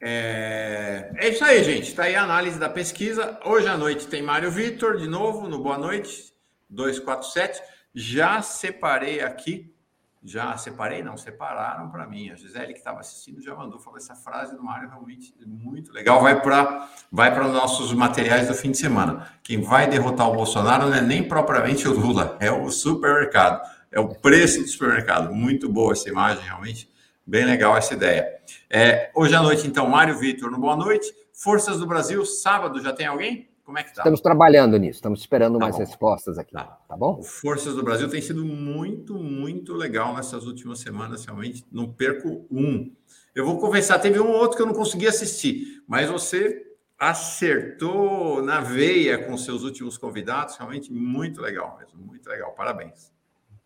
É... é isso aí, gente. Está aí a análise da pesquisa. Hoje à noite tem Mário Vitor, de novo, no Boa Noite, 247. Já separei aqui já separei, não, separaram para mim. A Gisele, que estava assistindo, já mandou, falou essa frase do Mário realmente muito legal. Vai para vai os nossos materiais do fim de semana. Quem vai derrotar o Bolsonaro não é nem propriamente o Lula, é o supermercado, é o preço do supermercado. Muito boa essa imagem, realmente. Bem legal essa ideia. É, hoje à noite, então, Mário Vitor, no Boa Noite. Forças do Brasil, sábado, já tem alguém? Como é que tá? Estamos trabalhando nisso, estamos esperando tá mais bom. respostas aqui. Tá. tá bom? Forças do Brasil tem sido muito, muito legal nessas últimas semanas, realmente. Não perco um. Eu vou conversar, teve um outro que eu não consegui assistir, mas você acertou na veia com seus últimos convidados, realmente muito legal mesmo, muito legal. Parabéns.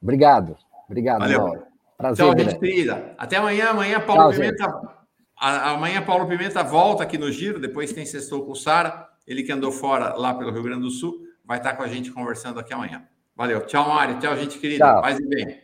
Obrigado, obrigado, Valeu. Mauro. Prazer, Tchau, gente querida. Até amanhã. Amanhã, Paulo Tchau, Pimenta. Gente. Amanhã, Paulo Pimenta volta aqui no Giro. Depois tem Sextou com Sara. Ele que andou fora lá pelo Rio Grande do Sul, vai estar com a gente conversando aqui amanhã. Valeu. Tchau, Mário. Tchau, gente querida. Tchau. Paz e bem.